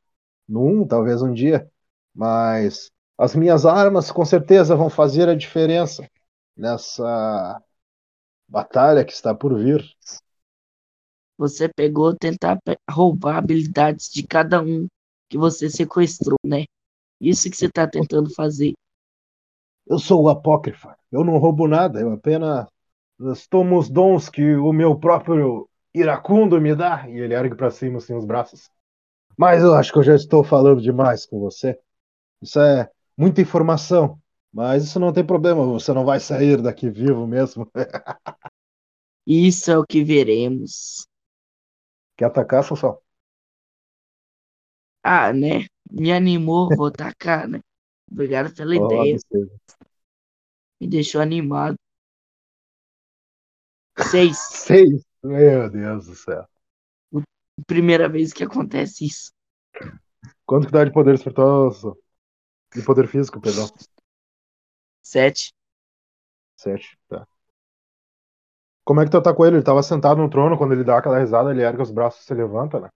A: No 1, talvez um dia. Mas as minhas armas com certeza vão fazer a diferença nessa batalha que está por vir.
I: Você pegou tentar roubar habilidades de cada um que você sequestrou, né? Isso que você tá tentando fazer.
A: Eu sou o apócrifa. Eu não roubo nada, eu apenas tomo os dons que o meu próprio iracundo me dá. E ele ergue para cima assim os braços. Mas eu acho que eu já estou falando demais com você. Isso é muita informação. Mas isso não tem problema, você não vai sair daqui vivo mesmo.
I: Isso é o que veremos.
A: Quer atacar, Sassol?
I: Ah, né? Me animou, vou tacar, né? Obrigado pela ideia. Me deixou animado. Seis.
A: Seis. Meu Deus do céu.
I: Primeira vez que acontece isso.
A: Quanto que dá de poder espiritual? De poder físico, perdão.
I: Sete.
A: Sete, tá. Como é que tu tá com ele? Ele tava sentado no trono, quando ele dá aquela risada, ele ergue os braços e se levanta, né?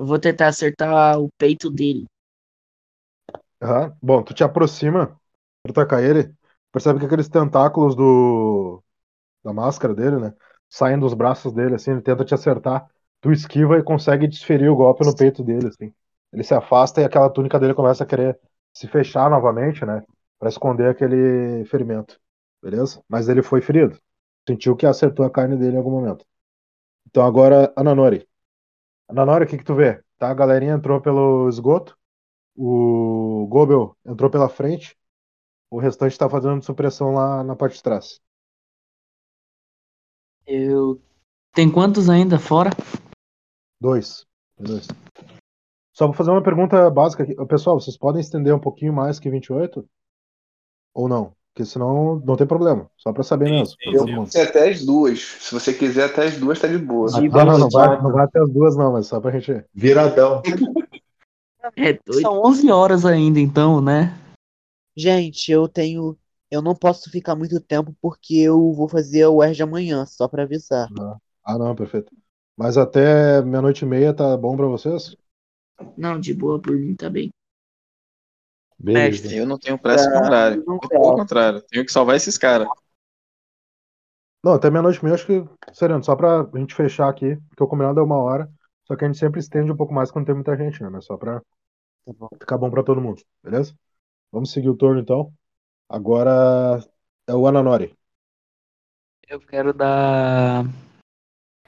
I: Eu vou tentar acertar o peito dele.
A: Aham. Bom, tu te aproxima pra atacar ele, percebe que aqueles tentáculos do da máscara dele, né, saem dos braços dele, assim, ele tenta te acertar, tu esquiva e consegue desferir o golpe no peito dele, assim. Ele se afasta e aquela túnica dele começa a querer se fechar novamente, né, Pra esconder aquele ferimento, beleza? Mas ele foi ferido. Sentiu que acertou a carne dele em algum momento. Então agora, Ananori. Ananori, o que que tu vê? Tá, a galerinha entrou pelo esgoto, o Gobel entrou pela frente, o restante tá fazendo supressão lá na parte de trás.
J: Eu. Tem quantos ainda fora?
A: Dois. Dois. Só vou fazer uma pergunta básica aqui. Pessoal, vocês podem estender um pouquinho mais que 28? Ou não? Porque senão não tem problema. Só pra saber
B: Sim,
A: mesmo.
B: sim,
G: até as duas. Se você quiser até as duas, tá de boa.
A: Ah, não, não, não vai, não vai até as duas, não, mas só pra gente.
H: Viradão.
I: É doido.
J: São 11 horas ainda, então, né?
D: Gente, eu tenho. Eu não posso ficar muito tempo porque eu vou fazer o UERJ amanhã, só pra avisar.
A: Ah, não, perfeito. Mas até meia-noite e meia tá bom pra vocês?
I: Não, de boa por mim tá bem.
A: Beleza.
C: Eu não tenho pressa com o horário. pelo contrário. Tenho que salvar esses caras.
A: Não, até meia-noite e meia, acho que, Sereno, só pra gente fechar aqui, porque o combinado é uma hora, só que a gente sempre estende um pouco mais quando tem muita gente, né? Mas só pra
D: Tá
A: ficar bom pra todo mundo, beleza? Vamos seguir o turno então. Agora é o Ananori.
J: Eu quero dar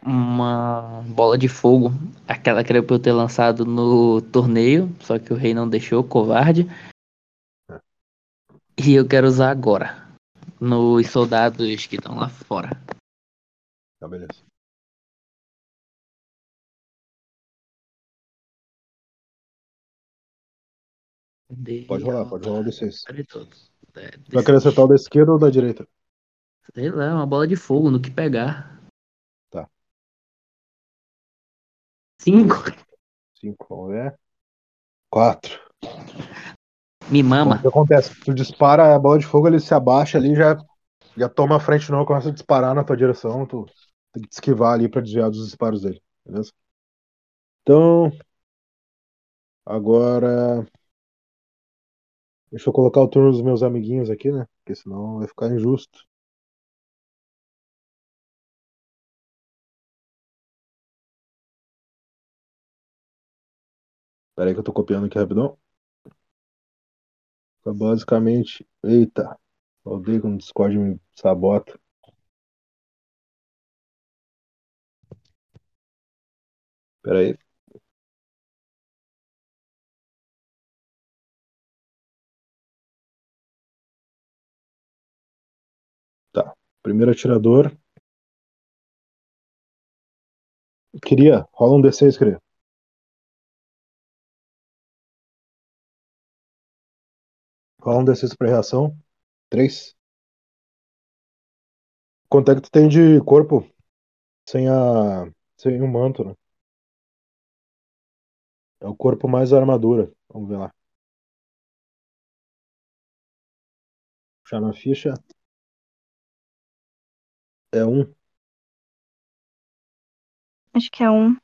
J: uma bola de fogo, aquela que era pra eu ter lançado no torneio, só que o rei não deixou, covarde. E eu quero usar agora, nos soldados que estão lá fora.
A: Tá, beleza. Pode rolar, pode rolar o D6.
J: De todos. É,
A: Tu vai querer acertar o da esquerda ou da direita?
J: Sei lá, uma bola de fogo no que pegar.
A: Tá.
J: Cinco.
A: Cinco, ver. Quatro.
J: Me mama.
A: o que acontece? Tu dispara a bola de fogo, ele se abaixa ali, já, já toma a frente não, começa a disparar na tua direção, tu tem que te esquivar ali pra desviar dos disparos dele, beleza? Então, agora deixa eu colocar o turno dos meus amiguinhos aqui, né? Porque senão vai ficar injusto. Pera aí que eu tô copiando aqui rapidão. Fica basicamente. Eita! Odeio quando o Discord me sabota. Pera aí. Tá. Primeiro atirador. Queria. Rola um D6, queria. Rola um D6 pra reação. Três. Quanto é que tu tem de corpo sem a. sem o manto, né? É o corpo mais a armadura. Vamos ver lá. Puxar na ficha. É um.
F: Acho que é um.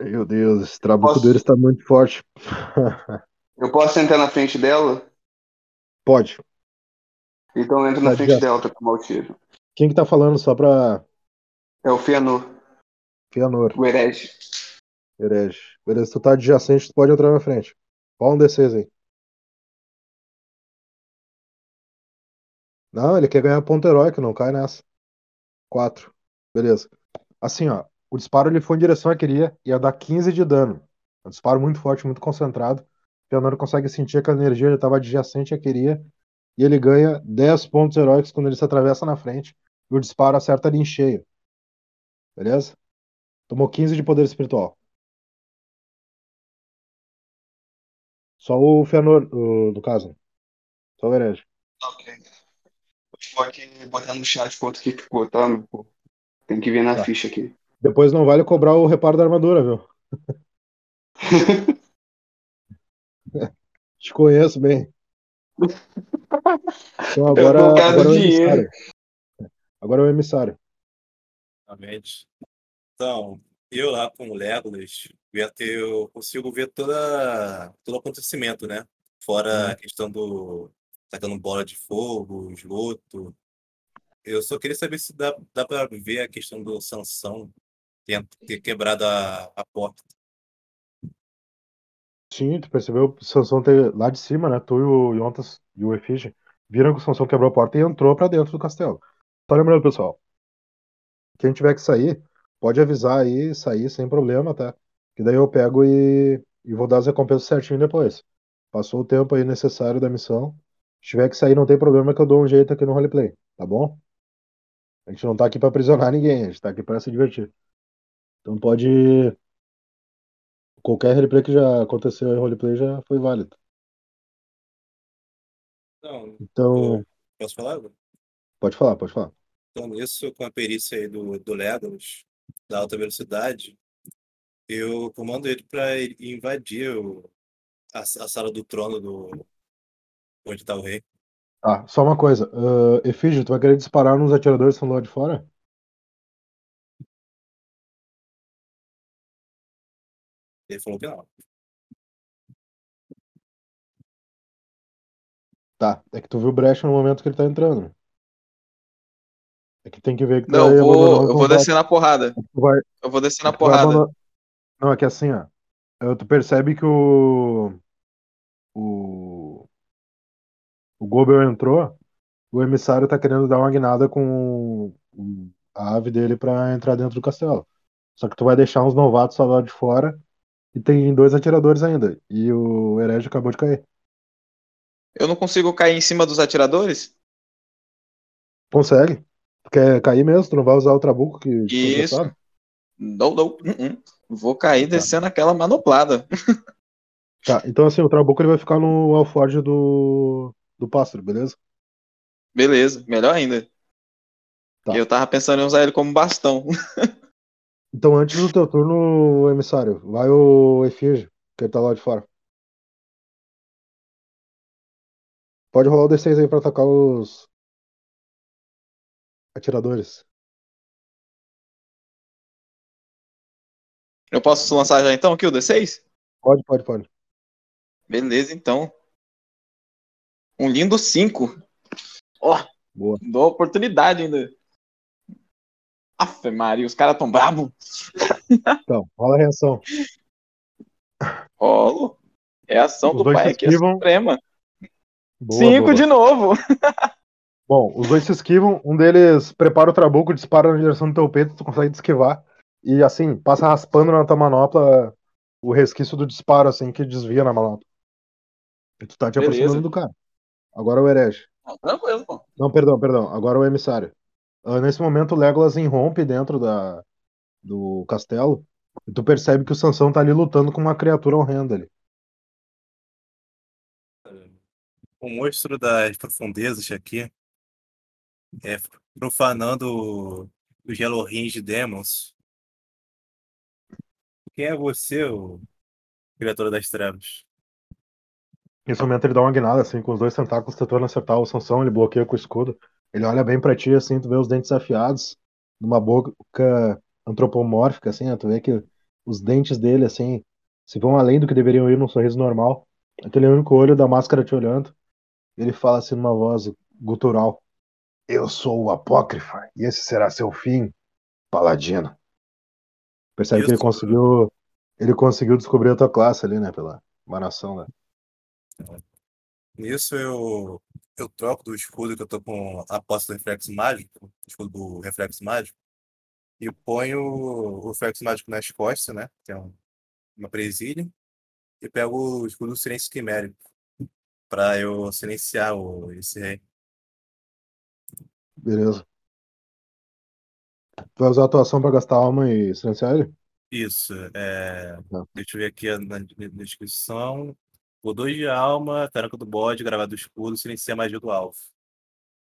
A: Meu Deus, esse trabuco
G: Posso-
A: dele está muito forte.
G: Eu posso sentar na frente dela?
A: Pode.
G: Então eu entro
A: Tá
G: na frente
A: adiante.
G: dela pra tomar o tiro.
A: Quem que tá falando só pra
G: É o Fëanor,
A: Fëanor,
G: o herege.
A: herege? Beleza, tu tá adjacente, tu pode entrar na frente. Rola um D6 aí. Não, ele quer ganhar ponto heróico, não cai nessa. Quatro. Beleza. Assim, ó, o disparo ele foi em direção à Queria e ia dar 15 de dano. É um disparo muito forte, muito concentrado. O consegue sentir que a energia já estava adjacente à Queria e ele ganha 10 pontos heróicos quando ele se atravessa na frente e o disparo acerta ali em cheio. Beleza? Tomou 15 de poder espiritual. Só o Fëanor, o- no caso. Só o herege.
G: Ok. Vou aqui botar no chat quanto que ficou, tá? Tem que ver na
A: Tá.
G: ficha aqui.
A: Depois não vale cobrar o reparo da armadura, viu? Te conheço bem. Então agora, agora é o emissário. Agora é o emissário.
B: Realmente. Então, eu lá com o Legolas, eu eu consigo ver toda, todo o acontecimento, né? Fora a questão do tacando bola de fogo, esgoto. Eu só queria saber se dá, dá para ver a questão do Sansão ter, quebrado a, a porta.
A: Sim, tu percebeu o Sansão ter lá de cima, né? Tu e o Yontas e o Efígie viram que o Sansão quebrou a porta e entrou pra dentro do castelo. Só lembrando, pessoal, quem tiver que sair, pode avisar aí, sair sem problema, tá? Que daí eu pego e, e vou dar as recompensas certinho depois. Passou o tempo aí necessário da missão. Se tiver que sair, não tem problema que eu dou um jeito aqui no roleplay, tá bom? A gente não tá aqui pra aprisionar ninguém, a gente tá aqui pra se divertir. Então pode. Qualquer roleplay que já aconteceu em roleplay já foi válido.
B: Então,
A: Então,
B: eu- posso falar?
A: pode falar, pode falar.
B: Então, nisso, com a perícia aí do, do Legolas, da alta velocidade, eu comando ele para invadir o, a, a sala do trono do onde está o rei.
A: Tá, só uma coisa. Uh, Efígie, tu vai querer disparar nos atiradores que estão lá de fora?
B: Ele falou que não.
A: Tá, é que tu viu brecha no momento que ele tá entrando. É que tem que ver que tu
C: Não,
A: vai
C: eu vou,
A: o
C: eu vou descer na porrada.
A: Vai,
C: Eu vou descer na porrada.
A: abandonar- Não, é que assim, ó. Tu percebe que o. O. O Gobel entrou, o emissário tá querendo dar uma guinada com o- a ave dele pra entrar dentro do castelo. Só que tu vai deixar uns novatos lá de fora e tem dois atiradores ainda. E o herege acabou de cair.
C: Eu não consigo cair em cima dos atiradores?
A: Consegue? Tu quer cair mesmo? Tu não vai usar o trabuco que
C: Isso.
A: dropado?
C: Não, não. uh-uh. Vou cair
A: Tá.
C: descendo aquela manoplada.
A: Tá, então assim, o trabuco ele vai ficar no alforge do, do pássaro, beleza?
C: Beleza, melhor ainda.
A: Tá.
C: Eu tava pensando em usar ele como bastão.
A: Então antes do teu turno, emissário, vai o Efígie, que ele tá lá de fora. Pode rolar o D6 aí pra atacar os atiradores.
C: Eu posso lançar já então aqui o D6?
A: Pode, pode, pode.
C: Beleza, então. Um lindo 5. Ó,
A: Boa.
C: dou oportunidade ainda. Aff, Maria, os caras tão bravos.
A: Então, rola a reação.
C: Rolo. É a ação
A: Os
C: do pai aqui, é suprema.
A: Boa,
C: 5
A: boa.
C: de novo.
A: Bom, os dois se esquivam, um deles prepara o trabuco, dispara na direção do teu peito, tu consegue te esquivar. E assim, passa raspando na tua manopla o resquício do disparo, assim, que desvia na manopla. E tu tá te
C: Beleza.
A: aproximando do cara. Agora o herege.
C: Não, tranquilo, pô.
A: Não, perdão, perdão. Agora o emissário. Ah, nesse momento o Legolas irrompe dentro da, do castelo. E tu percebe que o Sansão tá ali lutando com uma criatura horrenda ali.
B: O monstro das profundezas aqui é profanando os Yellow Range Demons. Quem é você, o criatura das trevas?
A: Nesse momento ele dá uma guinada, assim, com os dois tentáculos tentando acertar o Sansão, ele bloqueia com o escudo. Ele olha bem pra ti, assim, tu vê os dentes afiados, numa boca antropomórfica, assim, né? tu vê que os dentes dele, assim, se vão além do que deveriam ir num sorriso normal. Aquele único olho da máscara te olhando. Ele fala assim numa voz gutural. Eu sou o Apócrifa, e esse será seu fim, paladino. Percebe que ele conseguiu. Ele conseguiu descobrir a tua classe ali, né? Pela emanação, né?
B: Nisso eu, eu troco do escudo que eu tô com a posse do reflexo mágico, escudo do reflexo mágico, e ponho o reflexo mágico nas costas, né? Que é um- uma presilha, e pego o escudo do silêncio quimérico para eu silenciar o, esse rei.
A: Beleza. Tu vai usar a tua ação pra gastar alma e silenciar ele?
B: Isso, é,
A: Tá.
B: deixa eu ver aqui na descrição. O 2 de alma, taranca do bode, gravado do escudo, silencia a magia do alvo.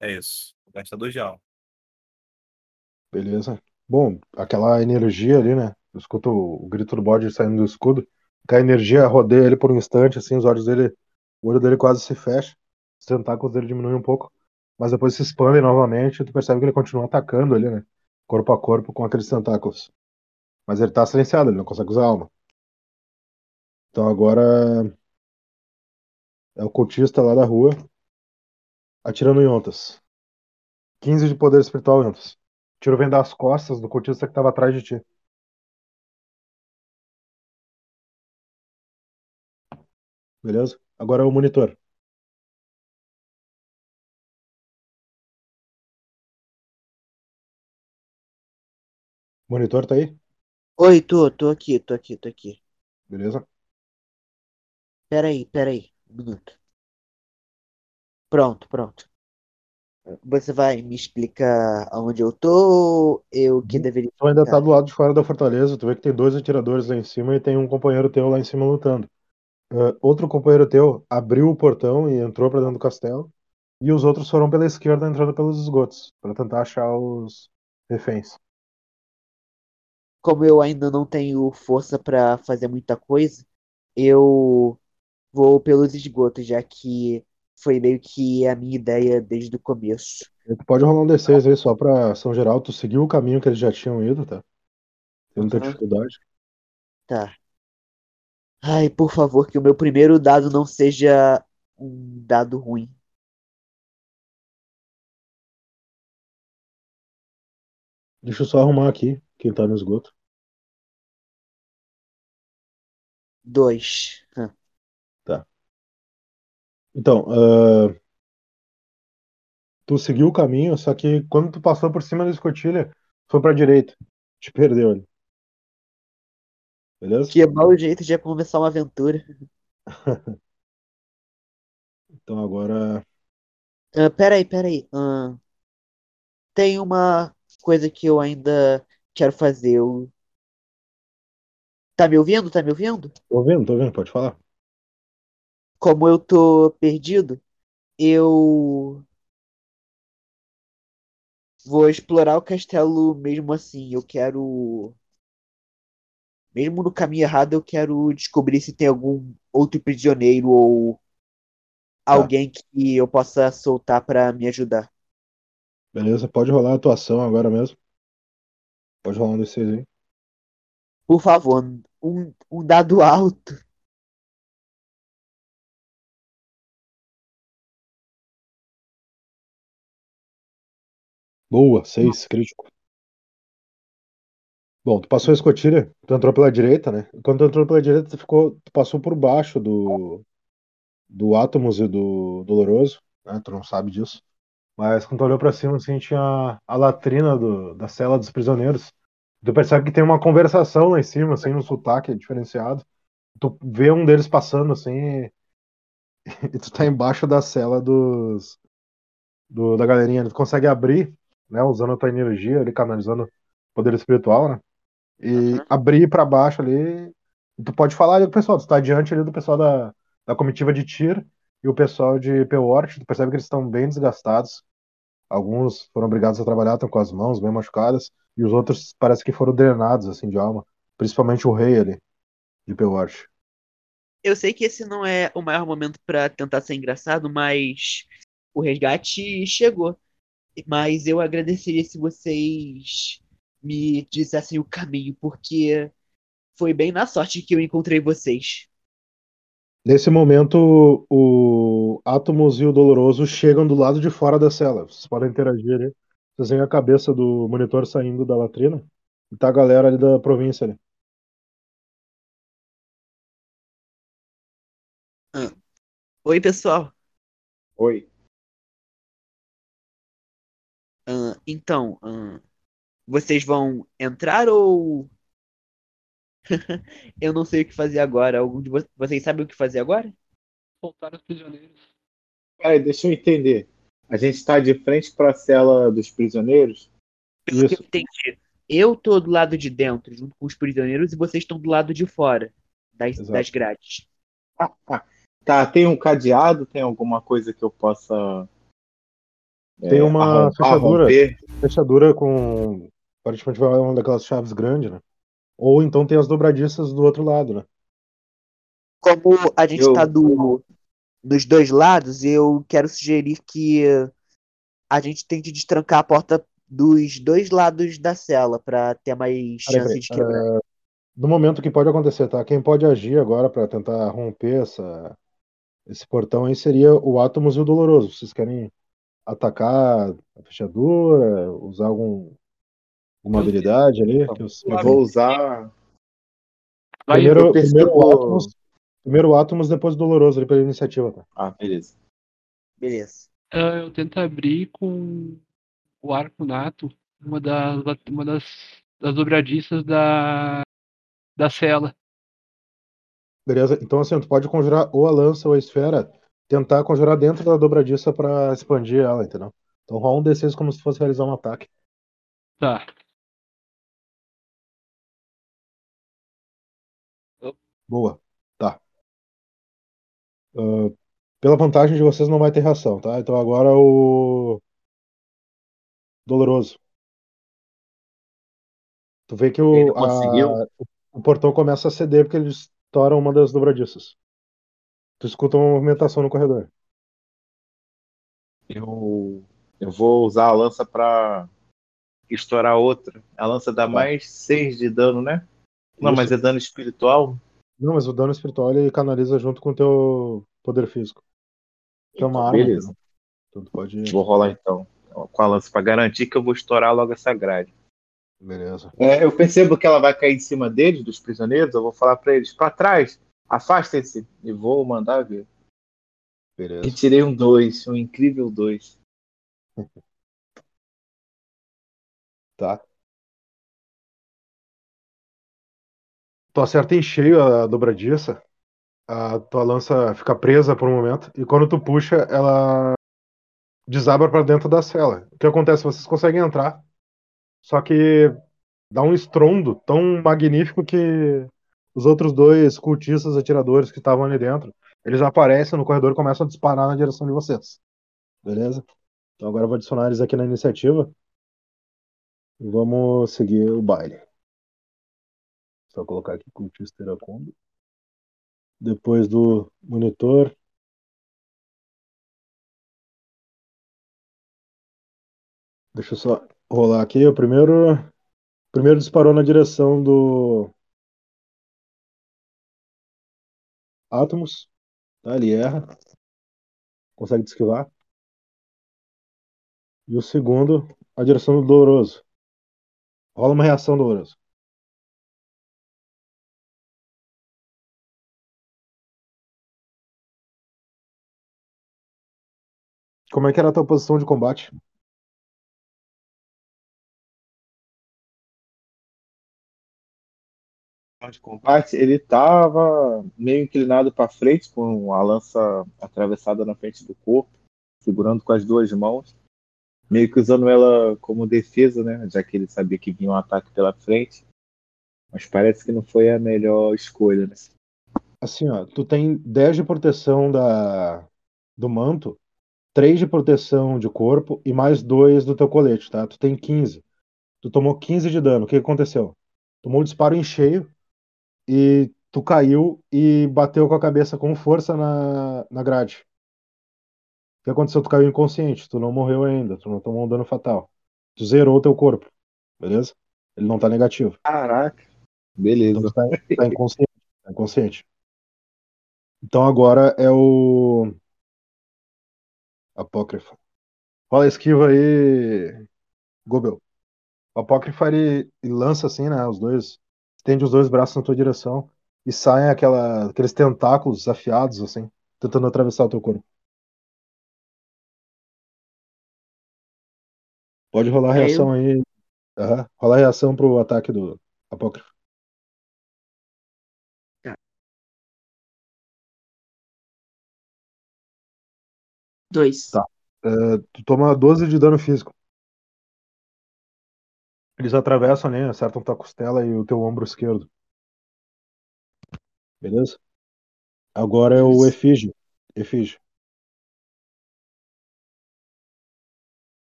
B: É isso. 2 de alma.
A: Beleza. Bom, aquela energia ali, né? Eu escuto o, grito do bode saindo do escudo. Que a energia rodeia ele por um instante, assim, os olhos dele O olho dele quase se fecha, os tentáculos dele diminuem um pouco, mas depois se expandem novamente e tu percebe que ele continua atacando ali, né? Corpo a corpo com aqueles tentáculos. Mas ele tá silenciado, ele não consegue usar alma. Então agora é o cultista lá da rua atirando em ontas. 15 de poder espiritual, Yontas. O tiro vem das costas do cultista que estava atrás de ti. Beleza? Agora é o monitor. Monitor tá aí?
D: Oi, tô, tô aqui, tô aqui, tô aqui.
A: Beleza?
D: Peraí, peraí, minuto. Pronto, pronto. Você vai me explicar aonde eu tô eu que deveria
A: Tu ainda tá do lado de fora da fortaleza, tu vê que tem dois atiradores lá em cima e tem um companheiro teu lá em cima lutando. Ah, outro companheiro teu abriu o portão e entrou pra dentro do castelo, e os outros foram pela esquerda entrando pelos esgotos, pra tentar achar os reféns.
D: Como eu ainda não tenho força pra fazer muita coisa, eu vou pelos esgotos, já que foi meio que a minha ideia desde o começo.
A: Tu pode rolar um D6 aí só pra São Geral, tu seguiu o caminho que eles já tinham ido, tá? Tem muita
D: Aham.
A: dificuldade.
D: Tá. Ai, por favor, que o meu primeiro dado não seja um dado ruim.
A: Deixa eu só arrumar aqui quem tá no esgoto.
D: Dois. Hã.
A: Então, ah, tu seguiu o caminho, só que quando tu passou por cima da escotilha, foi pra direita. Te perdeu ali. Beleza?
D: Que mau jeito de começar uma aventura.
A: Então agora.
D: Ah, peraí, peraí. Ah, tem uma coisa que eu ainda quero fazer. Eu... Tá me ouvindo? Tá me ouvindo?
A: Tô ouvindo, tô ouvindo, pode falar.
D: Como eu tô perdido, eu vou explorar o castelo mesmo assim. Eu quero. Mesmo no caminho errado, eu quero descobrir se tem algum outro prisioneiro ou alguém que eu possa soltar pra me ajudar.
A: Beleza, pode rolar a atuação agora mesmo. Pode rolar um D6 aí.
D: Por favor, um, um dado alto.
A: Boa, 6, crítico. Bom, tu passou a escotilha, tu entrou pela direita, né? Quando tu entrou pela direita, tu ficou, tu passou por baixo do do Átomos e do Doloroso, né? Tu não sabe disso. Mas quando tu olhou pra cima, assim, tinha a latrina do, da cela dos prisioneiros. Tu percebe que tem uma conversação lá em cima, assim, no sotaque diferenciado. Tu vê um deles passando, assim, e, e tu tá embaixo da cela dos do, da galerinha. Tu consegue abrir, né, usando a tua energia ali, canalizando poder espiritual, né? E
D: Uhum.
A: abrir pra baixo ali. Tu pode falar ali com o pessoal, tu tá diante ali do pessoal da, da comitiva de Tyr e o pessoal de Pewort, tu percebe que eles estão bem desgastados. Alguns foram obrigados a trabalhar, estão com as mãos bem machucadas, e os outros parece que foram drenados assim de alma, principalmente o rei ali de Pewort.
D: Eu sei que esse não é o maior momento pra tentar ser engraçado, mas o resgate chegou. Mas eu agradeceria se vocês me dissessem o caminho, porque foi bem na sorte que eu encontrei vocês.
A: Nesse momento, o Átomos e o Doloroso chegam do lado de fora da cela. Vocês podem interagir ali. Vocês veem a cabeça do monitor saindo da latrina e tá a galera ali da província ali.
D: Oi, pessoal.
H: Oi.
D: Ah, então, ah, vocês vão entrar ou. Eu não sei o que fazer agora. Algum de vo- vocês sabem o que fazer agora?
E: Soltar os prisioneiros.
H: Peraí, deixa eu entender. A gente está de frente para a cela dos prisioneiros?
D: Pelo que eu
A: Isso.
D: entendi, eu tô do lado de dentro, junto com os prisioneiros, e vocês estão do lado de fora das,
A: Exato.
D: das grades.
H: Ah, ah. Tá, tem um cadeado? Tem alguma coisa que eu possa.
A: Tem uma
H: arrom-
A: fechadura. Fechadura com. Aparentemente vai uma daquelas chaves grandes, né? Ou então tem as dobradiças do outro lado, né?
D: Como a gente
H: Eu-
D: tá do dos dois lados, eu quero sugerir que a gente tente destrancar a porta dos dois lados da cela pra ter mais chance de quebrar.
A: No momento que pode acontecer, tá? Quem pode agir agora pra tentar romper essa, esse portão aí seria o Atomos e o Doloroso. Vocês querem atacar a fechadura, usar algum, alguma
E: Eu-
A: habilidade ali? Que eu,
H: Eu vou usar.
A: Primeiro, primeiro o Atomos, primeiro Atomos, depois o Doloroso ali pela iniciativa, tá?
H: Ah, beleza.
D: Beleza.
E: ah, eu tento abrir com o arco nato uma das, uma das, das dobradiças da, da cela.
A: Beleza? Então assim, tu pode conjurar ou a lança ou a esfera, tentar conjurar dentro da dobradiça pra expandir ela, entendeu? Então rola um D6 como se fosse realizar um ataque.
E: Tá.
A: Boa. Tá. Ah, pela vantagem de vocês não vai ter reação, tá? Então agora o Doloroso. Tu vê que
H: Ele
A: o,
H: conseguiu?
A: a- o portão começa a ceder porque ele estoura uma das dobradiças. Tu escuta uma movimentação no corredor.
H: Eu, eu vou usar a lança pra estourar outra. A lança dá
A: Tá.
H: mais 6 de dano, né? Não,
A: Isso.
H: mas é dano espiritual?
A: Não, mas o dano espiritual ele canaliza junto com o teu poder físico. Que é uma
H: Então,
A: arma.
H: beleza.
A: Então pode.
H: Vou rolar então com a lança pra garantir que eu vou estourar logo essa grade.
A: Beleza.
H: É, eu percebo que ela vai cair em cima deles, dos prisioneiros. Eu vou falar pra eles: pra trás, afastem-se. E vou mandar ver. E
A: Beleza.
H: tirei um 2, um incrível 2.
A: Tá. Tu acerta em cheio a dobradiça. A tua lança fica presa por um momento. E quando tu puxa, ela desaba pra dentro da cela. O que acontece? Vocês conseguem entrar. Só que dá um estrondo tão magnífico que os outros dois cultistas atiradores que estavam ali dentro, eles aparecem no corredor e começam a disparar na direção de vocês. Beleza? Então agora eu vou adicionar eles aqui na iniciativa. E vamos seguir o baile. Só colocar aqui cultista iracundo. Depois do monitor. Deixa eu só rolar aqui. O primeiro, o primeiro disparou na direção do Atomos. Tá, ele erra. Consegue te esquivar. E o segundo, a direção do Doloroso. Rola uma reação, Doloroso. Como é que era a tua posição de combate?
H: De combate, ele tava meio inclinado para frente, com a lança atravessada na frente do corpo, segurando com as duas mãos, meio que usando ela como defesa, né? Já que ele sabia que vinha um ataque pela frente. Mas parece que não foi a melhor escolha, né?
A: Assim, ó, tu tem 10 de proteção da, do manto, 3 de proteção de corpo e mais 2 do teu colete, tá? Tu tem 15. Tu tomou 15 de dano. O que aconteceu? Tomou um disparo em cheio e tu caiu e bateu com a cabeça com força na, na grade. O que aconteceu? Tu caiu inconsciente, tu não morreu ainda, tu não tomou um dano fatal. Tu zerou o teu corpo, beleza? Ele não tá negativo.
H: Caraca.
A: Então
H: Beleza.
A: tu tá, tá inconsciente, tá inconsciente. Então agora é o Apócrifo. Rola a esquiva aí, Gobel. O Apócrifo ele, ele lança assim, né? Os dois. Estende os dois braços na tua direção e saem aquela, aqueles tentáculos afiados, assim, tentando atravessar o teu corpo. Pode rolar a reação aí. Aham. Rolar a reação pro ataque do Apócrifo.
I: Dois.
A: Tá. É, tu toma 12 de dano físico. Eles atravessam ali, acertam tua costela e o teu ombro esquerdo. Beleza? Agora é o. Efígio. Efígio.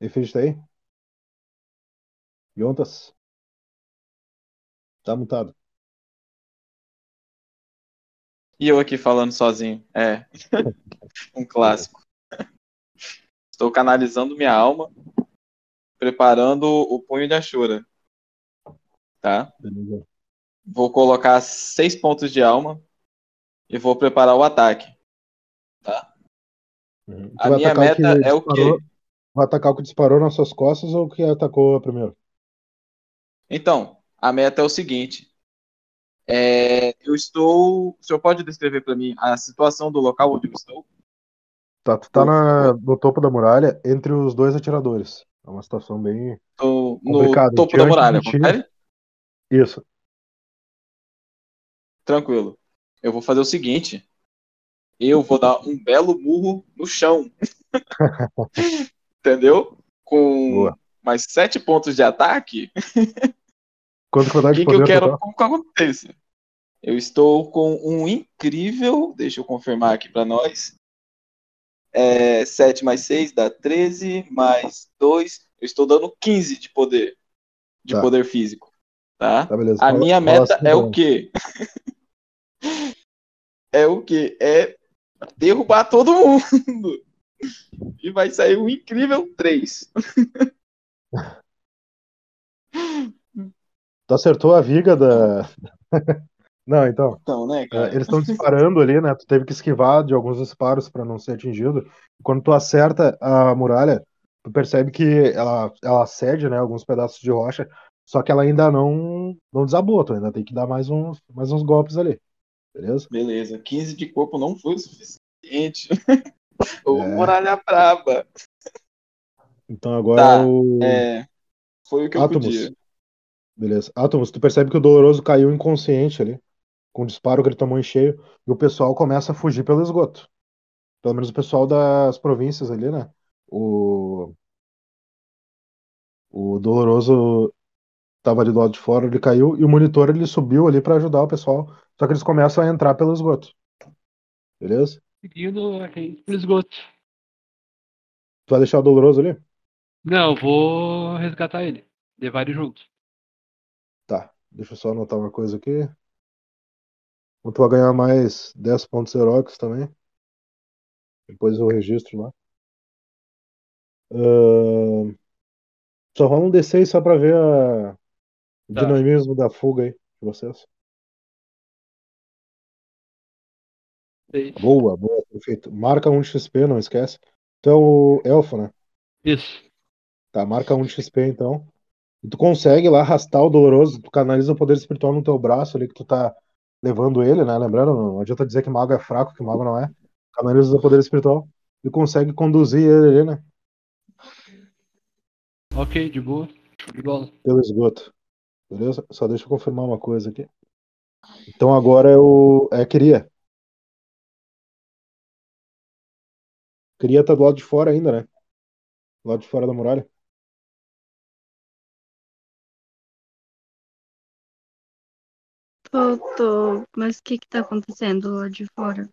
A: Efígio tá aí? Yontas? Tá mutado.
C: E eu aqui falando sozinho. É. um clássico. Estou canalizando minha alma, preparando o punho de Ashura. Tá?
A: Beleza.
C: Vou colocar seis pontos de alma e vou preparar o ataque.
A: Uhum. Tu
C: A minha meta
A: que
C: é o quê?
A: Vai atacar o que disparou nas suas costas ou o que atacou primeiro?
C: Então, a meta é o seguinte. É, eu estou. O senhor pode descrever para mim a situação do local onde eu estou?
A: Tá, tu tá na, no topo da muralha entre os dois atiradores. É uma situação bem.
C: Estou no
A: Complicado.
C: topo da muralha, confere?
A: Isso.
C: Tranquilo. Eu vou fazer o seguinte. Eu vou dar um belo murro no chão. Entendeu? Com
A: Boa.
C: mais sete pontos de ataque,
A: Quanto que
C: que, que eu quero que aconteça? Eu estou com um incrível. Deixa eu confirmar aqui para nós. É, 7 mais 6 dá 13, mais 2. Eu estou dando 15 de poder. De
A: Tá.
C: poder físico. Tá?
A: Tá, beleza.
C: A
A: Rola-
C: minha meta
A: assim,
C: é o
A: então.
C: quê? é o quê? É derrubar todo mundo. E vai sair um incrível 3.
A: Tu acertou a viga da. Não, então.
C: Então, né,
A: é,
C: cara?
A: eles estão disparando ali, né? Tu teve que esquivar de alguns disparos pra não ser atingido. Quando tu acerta a muralha, tu percebe que ela, ela cede, né? Alguns pedaços de rocha. Só que ela ainda não, não desabou. Tu ainda tem que dar mais uns, mais uns golpes ali. Beleza?
C: Beleza, 15 de corpo não foi o suficiente. Ô,
A: É.
C: muralha braba.
A: Então agora
C: Tá,
A: o.
C: É, foi o que eu
A: Átomos.
C: podia.
A: Beleza. Átomos, tu percebe que o Doloroso caiu inconsciente ali, com o disparo que ele tomou em cheio, e o pessoal começa a fugir pelo esgoto. Pelo menos o pessoal das províncias ali, né? O, o Doloroso tava ali do lado de fora, ele caiu, e o monitor ele subiu ali pra ajudar o pessoal, só que eles começam a entrar pelo esgoto. Beleza?
E: Seguindo pro esgoto.
A: Tu vai deixar o Doloroso ali?
E: Não, eu vou resgatar ele. Levar ele junto.
A: Tá. Deixa eu só anotar uma coisa aqui. Então tu vai ganhar mais 10 pontos heróicos também. Depois eu registro lá. Ahn, Só rola um D6 só pra ver a... o
E: Tá.
A: dinamismo da fuga aí de vocês.
E: Seis.
A: Boa, boa, perfeito. Marca um de XP, não esquece. É o elfo, né?
E: Isso.
A: Tá, marca um de XP então. E tu consegue lá arrastar o doloroso, tu canaliza o poder espiritual no teu braço ali que tu tá levando ele, né? Lembrando, não adianta dizer que mago é fraco, que mago não é. Canaliza o poder espiritual e consegue conduzir ele ali, né?
E: Ok, de boa. De bola.
A: Pelo esgoto. Beleza? Só deixa eu confirmar uma coisa aqui. Então agora o. É Queria. Queria tá do lado de fora ainda, né? Do lado de fora da muralha.
F: Tô, tô. Mas o que que tá acontecendo lá de fora?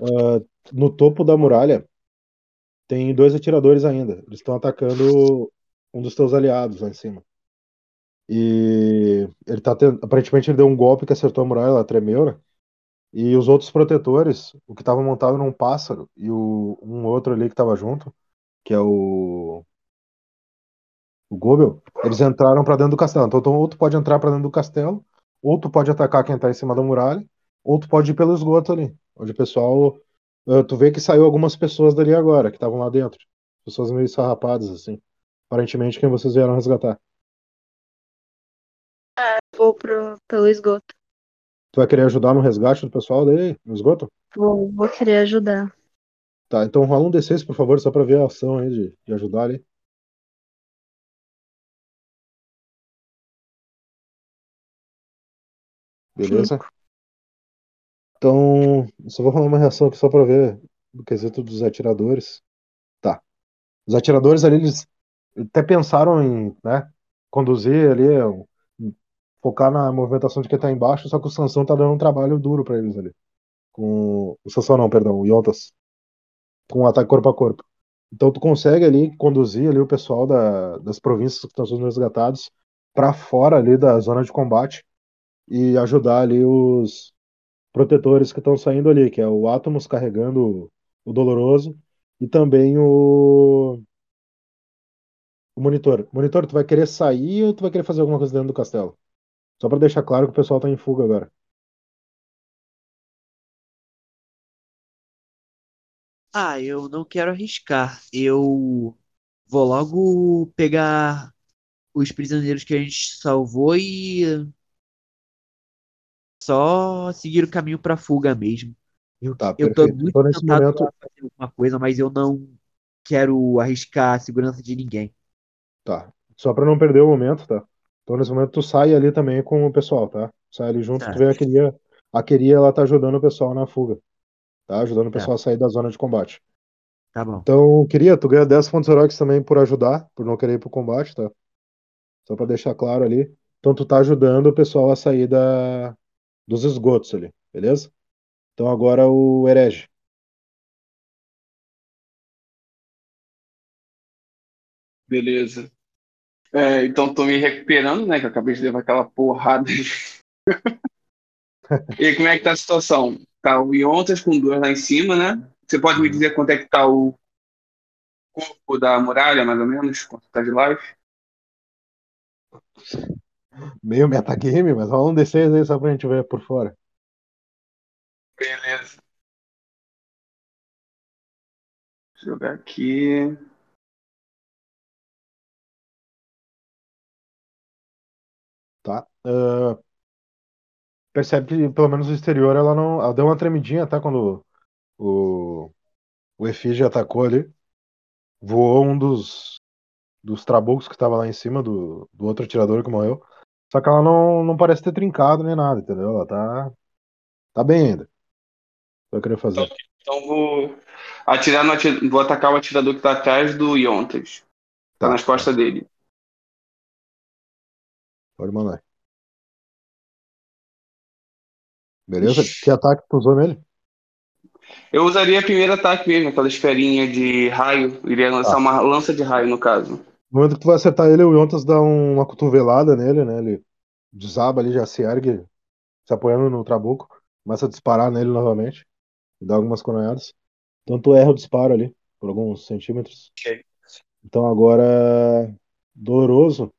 A: Ah, no topo da muralha tem dois atiradores ainda. Eles estão atacando um dos teus aliados lá em cima. E ele tá tendo, aparentemente ele deu um golpe que acertou a muralha, ela tremeu, né? E os outros protetores, o que estava montado num pássaro e o, um outro ali que estava junto, que é o o Gobel, eles entraram para dentro do castelo. Então, tu- ou tu pode entrar para dentro do castelo, ou tu pode atacar quem tá em cima da muralha, ou tu pode ir pelo esgoto ali, onde o pessoal Uh, tu vê que saiu algumas pessoas dali agora, que estavam lá dentro. Pessoas meio sarrapadas, assim. Aparentemente quem vocês vieram resgatar.
F: Vou pro, pelo esgoto.
A: Tu vai querer ajudar no resgate do pessoal daí, no esgoto?
F: Vou, vou querer ajudar.
A: Tá, então rola um D6, por favor, só pra ver a ação aí de, de ajudar ali. Beleza? Então, só vou rolar uma reação aqui só pra ver o quesito dos atiradores. Tá. Os atiradores ali, eles até pensaram em, né, conduzir ali, focar na movimentação de quem tá embaixo, só que o Sansão tá dando um trabalho duro pra eles ali. Com o Sansão não, perdão, o Yontas. Com o ataque corpo a corpo. Então tu consegue ali conduzir ali o pessoal da, das províncias que estão sendo resgatados para fora ali da zona de combate e ajudar ali os protetores que estão saindo ali, que é o Atomos carregando o Doloroso e também o o monitor. Monitor, tu vai querer sair ou tu vai querer fazer alguma coisa dentro do castelo? Só pra deixar claro que o pessoal tá em fuga agora.
D: Ah, eu não quero arriscar. Eu vou logo pegar os prisioneiros que a gente salvou e só seguir o caminho pra fuga mesmo. Eu,
A: Tá,
D: eu tô muito
A: Então, nesse
D: tentado
A: momento,
D: fazer alguma coisa, mas eu não quero arriscar a segurança de ninguém.
A: tá. Só pra não perder o momento, tá? Então, nesse momento, tu sai ali também com o pessoal, tá? Sai ali junto,
D: Tá.
A: tu vê a Queria, a Queria, ela tá ajudando o pessoal na fuga, tá? Ajudando o
D: Tá.
A: pessoal a sair da zona de combate.
D: Tá bom.
A: Então, Queria, tu ganha 10 pontos heróicos também por ajudar, por não querer ir pro combate, tá? Só pra deixar claro ali. Então, tu tá ajudando o pessoal a sair da... dos esgotos ali, beleza? Então, agora o Herege.
G: Beleza. É, então tô me recuperando, né? Que eu acabei de levar aquela porrada. e como é que tá a situação? Tá o Iontas com duas lá em cima, né? Você pode me dizer quanto é que tá o corpo da muralha, mais ou menos? Quanto tá de life?
A: Meio metagame, mas rola um D6 aí só pra gente ver por fora.
G: Beleza. Deixa eu jogar aqui.
A: Tá? Ah, percebe que pelo menos o exterior ela não. Ela deu uma tremidinha, tá? Quando o, o Efígie atacou ali. Voou um dos, dos trabucos que tava lá em cima do, do outro atirador que morreu. Só que ela não, não parece ter trincado nem nada, entendeu? Ela tá. Tá bem ainda. Vai querer fazer.
G: Então vou atirar no ati- vou atacar o atirador que tá atrás do Iontas. Tá
A: Tá,
G: nas costas dele.
A: Pode mandar. Beleza? Que ataque tu usou nele?
G: Eu usaria primeiro ataque mesmo, aquela esferinha de raio. Iria lançar
A: Tá.
G: uma lança de raio, no caso.
A: No momento que tu vai acertar ele, o Yontas dá um- uma cotovelada nele, né? Ele desaba ali, já se ergue, se apoiando no trabuco, começa a disparar nele novamente, e dá algumas coronhadas. Então tu erra o disparo ali, por alguns centímetros.
G: Ok.
A: Então agora, doloroso.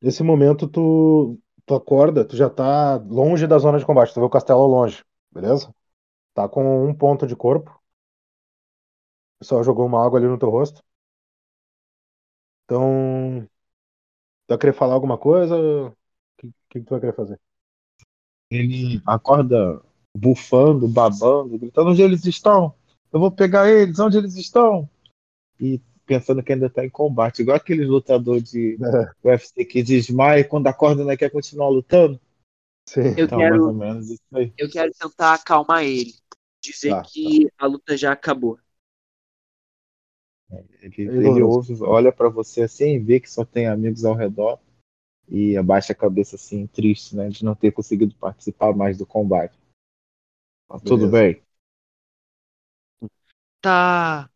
A: Nesse momento tu, tu acorda, tu já tá longe da zona de combate, tu vê o castelo ao longe, beleza? Tá com um ponto de corpo. O pessoal jogou uma água ali no teu rosto. Então, tu vai querer falar alguma coisa? O que, que tu vai querer fazer?
H: Ele acorda bufando, babando, gritando onde eles estão. Eu vou pegar eles, onde eles estão? E pensando que ainda tá em combate, igual aqueles lutadores de
A: É,
H: UFC que desmaia e quando acorda não quer continuar lutando.
A: sim.
D: Eu
H: Então, mais
D: quero,
H: ou menos isso aí.
D: eu quero tentar acalmar ele. Dizer
A: Tá,
D: que a luta já acabou.
H: Ele,
A: E
H: ele ouve, olha pra você assim, vê que só tem amigos ao redor e abaixa a cabeça assim, triste, né, de não ter conseguido participar mais do combate. Tá tudo bem?
D: Tá.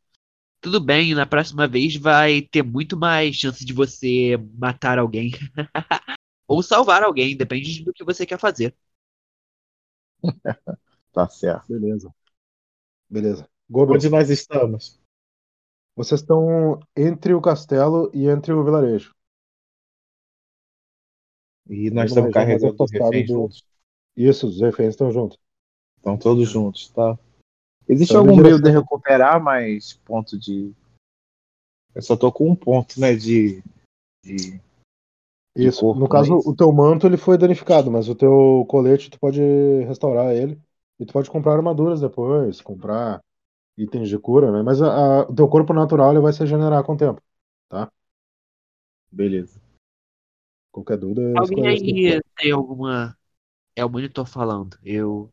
D: Tudo bem, na próxima vez vai ter muito mais chance de você matar alguém. Ou salvar alguém, depende do que você quer fazer.
H: Tá certo.
A: Beleza. Beleza. Goblin,
H: Onde nós estamos?
A: Vocês estão entre o castelo e entre o vilarejo.
H: E nós estamos
A: mais
H: carregando
A: afastada
H: reféns
A: do-
H: juntos.
A: Isso, os reféns estão juntos.
H: Estão todos juntos, tá? Existe
A: Então,
H: algum meio de recuperar mais ponto de. Eu só tô com um ponto, né? De. de... de
A: Isso.
H: corpo,
A: no
H: é
A: caso, o teu manto ele foi danificado, mas o teu colete tu pode restaurar ele. E tu pode comprar armaduras depois, comprar itens de cura, né? Mas a- a- o teu corpo natural ele vai se regenerar com o tempo, tá?
H: Beleza.
A: Qualquer dúvida,
D: Alguém aí tem alguma. É o monitor falando. Eu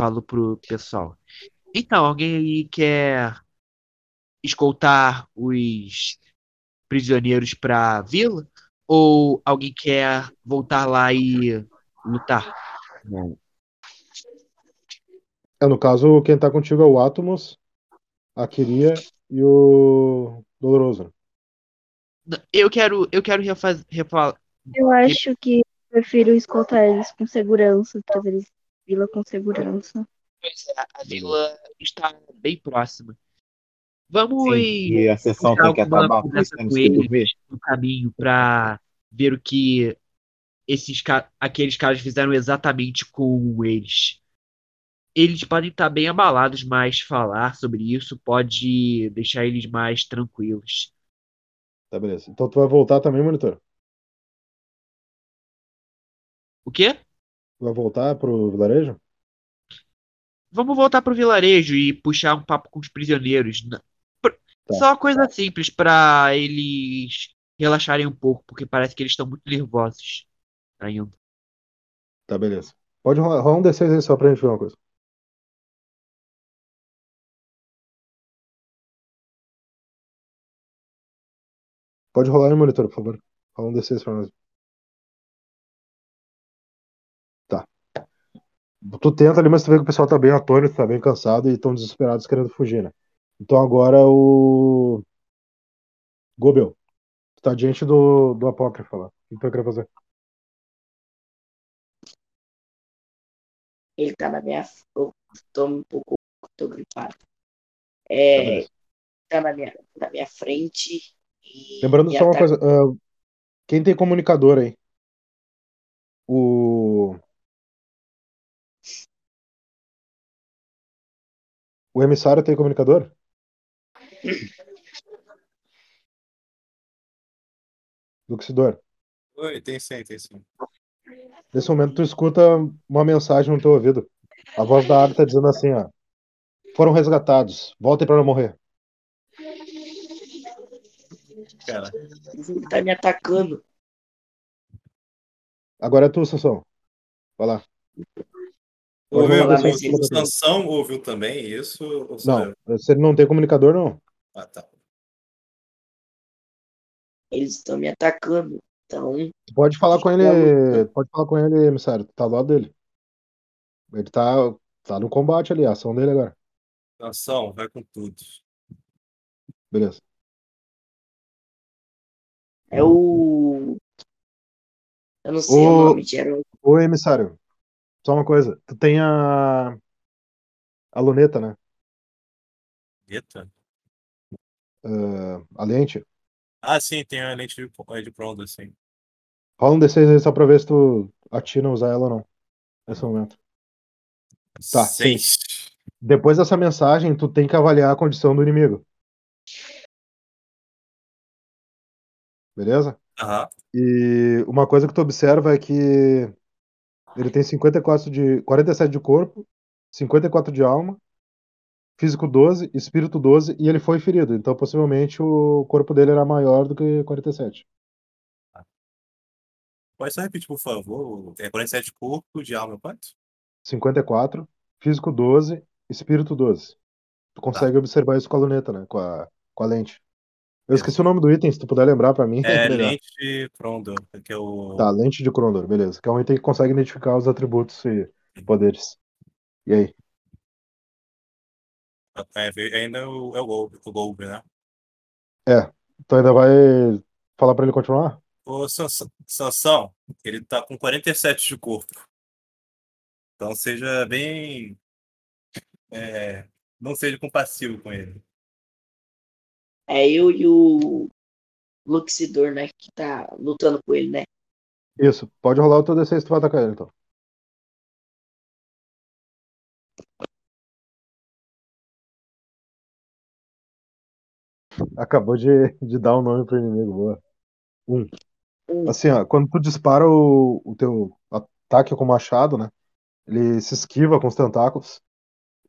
D: falo pro pessoal. Então, alguém aí quer escoltar os prisioneiros pra vila? Ou alguém quer voltar lá e lutar?
A: É, no caso, quem tá contigo é o Atomos, a Kiria e o Doloroso.
D: Eu quero, eu quero refazer.
F: Eu acho que prefiro escoltar eles com segurança, pra eles vila com segurança.
D: Pois é, a vila está bem próxima. Vamos
H: Sim, e a sessão tem que acabar
D: com
H: que
D: eles no caminho para ver o que esses aqueles caras fizeram exatamente com eles. Eles podem estar bem abalados, mas falar sobre isso pode deixar eles mais tranquilos.
A: Tá, beleza. Então tu vai voltar também, monitor?
D: O quê?
A: Tu vai voltar pro vilarejo?
D: Vamos voltar pro vilarejo e puxar um papo com os prisioneiros. N- pr-
A: Tá.
D: Só uma coisa simples para eles relaxarem um pouco, porque parece que eles estão muito nervosos ainda.
A: Tá, beleza. Pode rolar, rolar um D6 aí só pra gente ver uma coisa. Pode rolar aí, monitor, por favor. Rola um D6 pra nós. Tá. Tu tenta ali, mas tu vê que o pessoal tá bem atônito, tá bem cansado e estão desesperados querendo fugir, né? Então agora o. Gobel. Tu tá diante do, do apócrifo lá. O que tu querer fazer?
I: Ele tá na minha. Eu tô um pouco. tô gripado.
A: Tá,
I: É,
A: beleza.
I: tá na minha, na minha frente. E,
A: Lembrando
I: e
A: só uma coisa. ah, quem tem comunicador aí? O. O emissário tem comunicador? Luxidor.
B: Oi, tem sim, tem sim.
A: Nesse momento tu escuta uma mensagem no teu ouvido. A voz da Agatha dizendo assim, ó. Foram resgatados. Voltem para não morrer.
B: Cara,
I: Ele tá me atacando.
A: Agora é tu, Sansão. Vai lá.
B: Ouviu,
I: lá, mas
A: D6
B: o. Sansão ouviu também isso?
A: Não, se ele não tem comunicador, não.
B: Ah, tá.
I: Eles estão me atacando. Então,
A: Pode falar com ele. Pode falar com ele, emissário. Tá do lado dele. Ele tá, tá no combate ali, a ação dele agora.
B: Sansão, vai com tudo.
A: Beleza.
I: É o. Eu não sei o,
A: O-
I: nome, Gerald.
A: Ô, emissário. Só uma coisa. Tu tem a. A luneta, né?
B: Eita.
A: Ah, a lente.
B: Ah, sim, tem a lente de, é de pronto, assim.
A: Rola um D6 aí só pra ver se tu atina usar ela ou não. Nesse momento. Tá,
B: Seis.
A: Depois dessa mensagem, tu tem que avaliar a condição do inimigo. Beleza?
B: Aham.
A: E uma coisa que tu observa é que ele tem 54 de, 47 de corpo, 54 de alma, físico 12, espírito 12 e ele foi ferido. Então possivelmente o corpo dele era maior do que 47.
B: Pode só repetir, por favor? É 47 corpo de alma, quanto?
A: 54, físico 12, espírito 12. Tu consegue observar isso com a luneta, né? Com a, com a lente. Eu esqueci o nome do item, se tu puder lembrar pra mim.
B: É lente Crondor, que é o.
A: Tá, lente de Crondor, beleza. Que é um item que consegue identificar os atributos e poderes. E aí?
B: É, ainda é o, é o Golbe, o Golbe, né?
A: É. Tu ainda vai falar pra ele continuar?
B: O Sansão, Sansão, ele tá com 47 de corpo. Então seja bem. é, não seja compassivo com ele.
I: É eu e o Luxidor, né? Que tá lutando com ele, né?
A: Isso. Pode rolar o teu D6 tu vai atacar ele, então. Acabou de, de dar o nome pro inimigo, boa. Um.
I: Um.
A: Assim, ó, quando tu dispara o, o teu ataque com o machado, né? Ele se esquiva com os tentáculos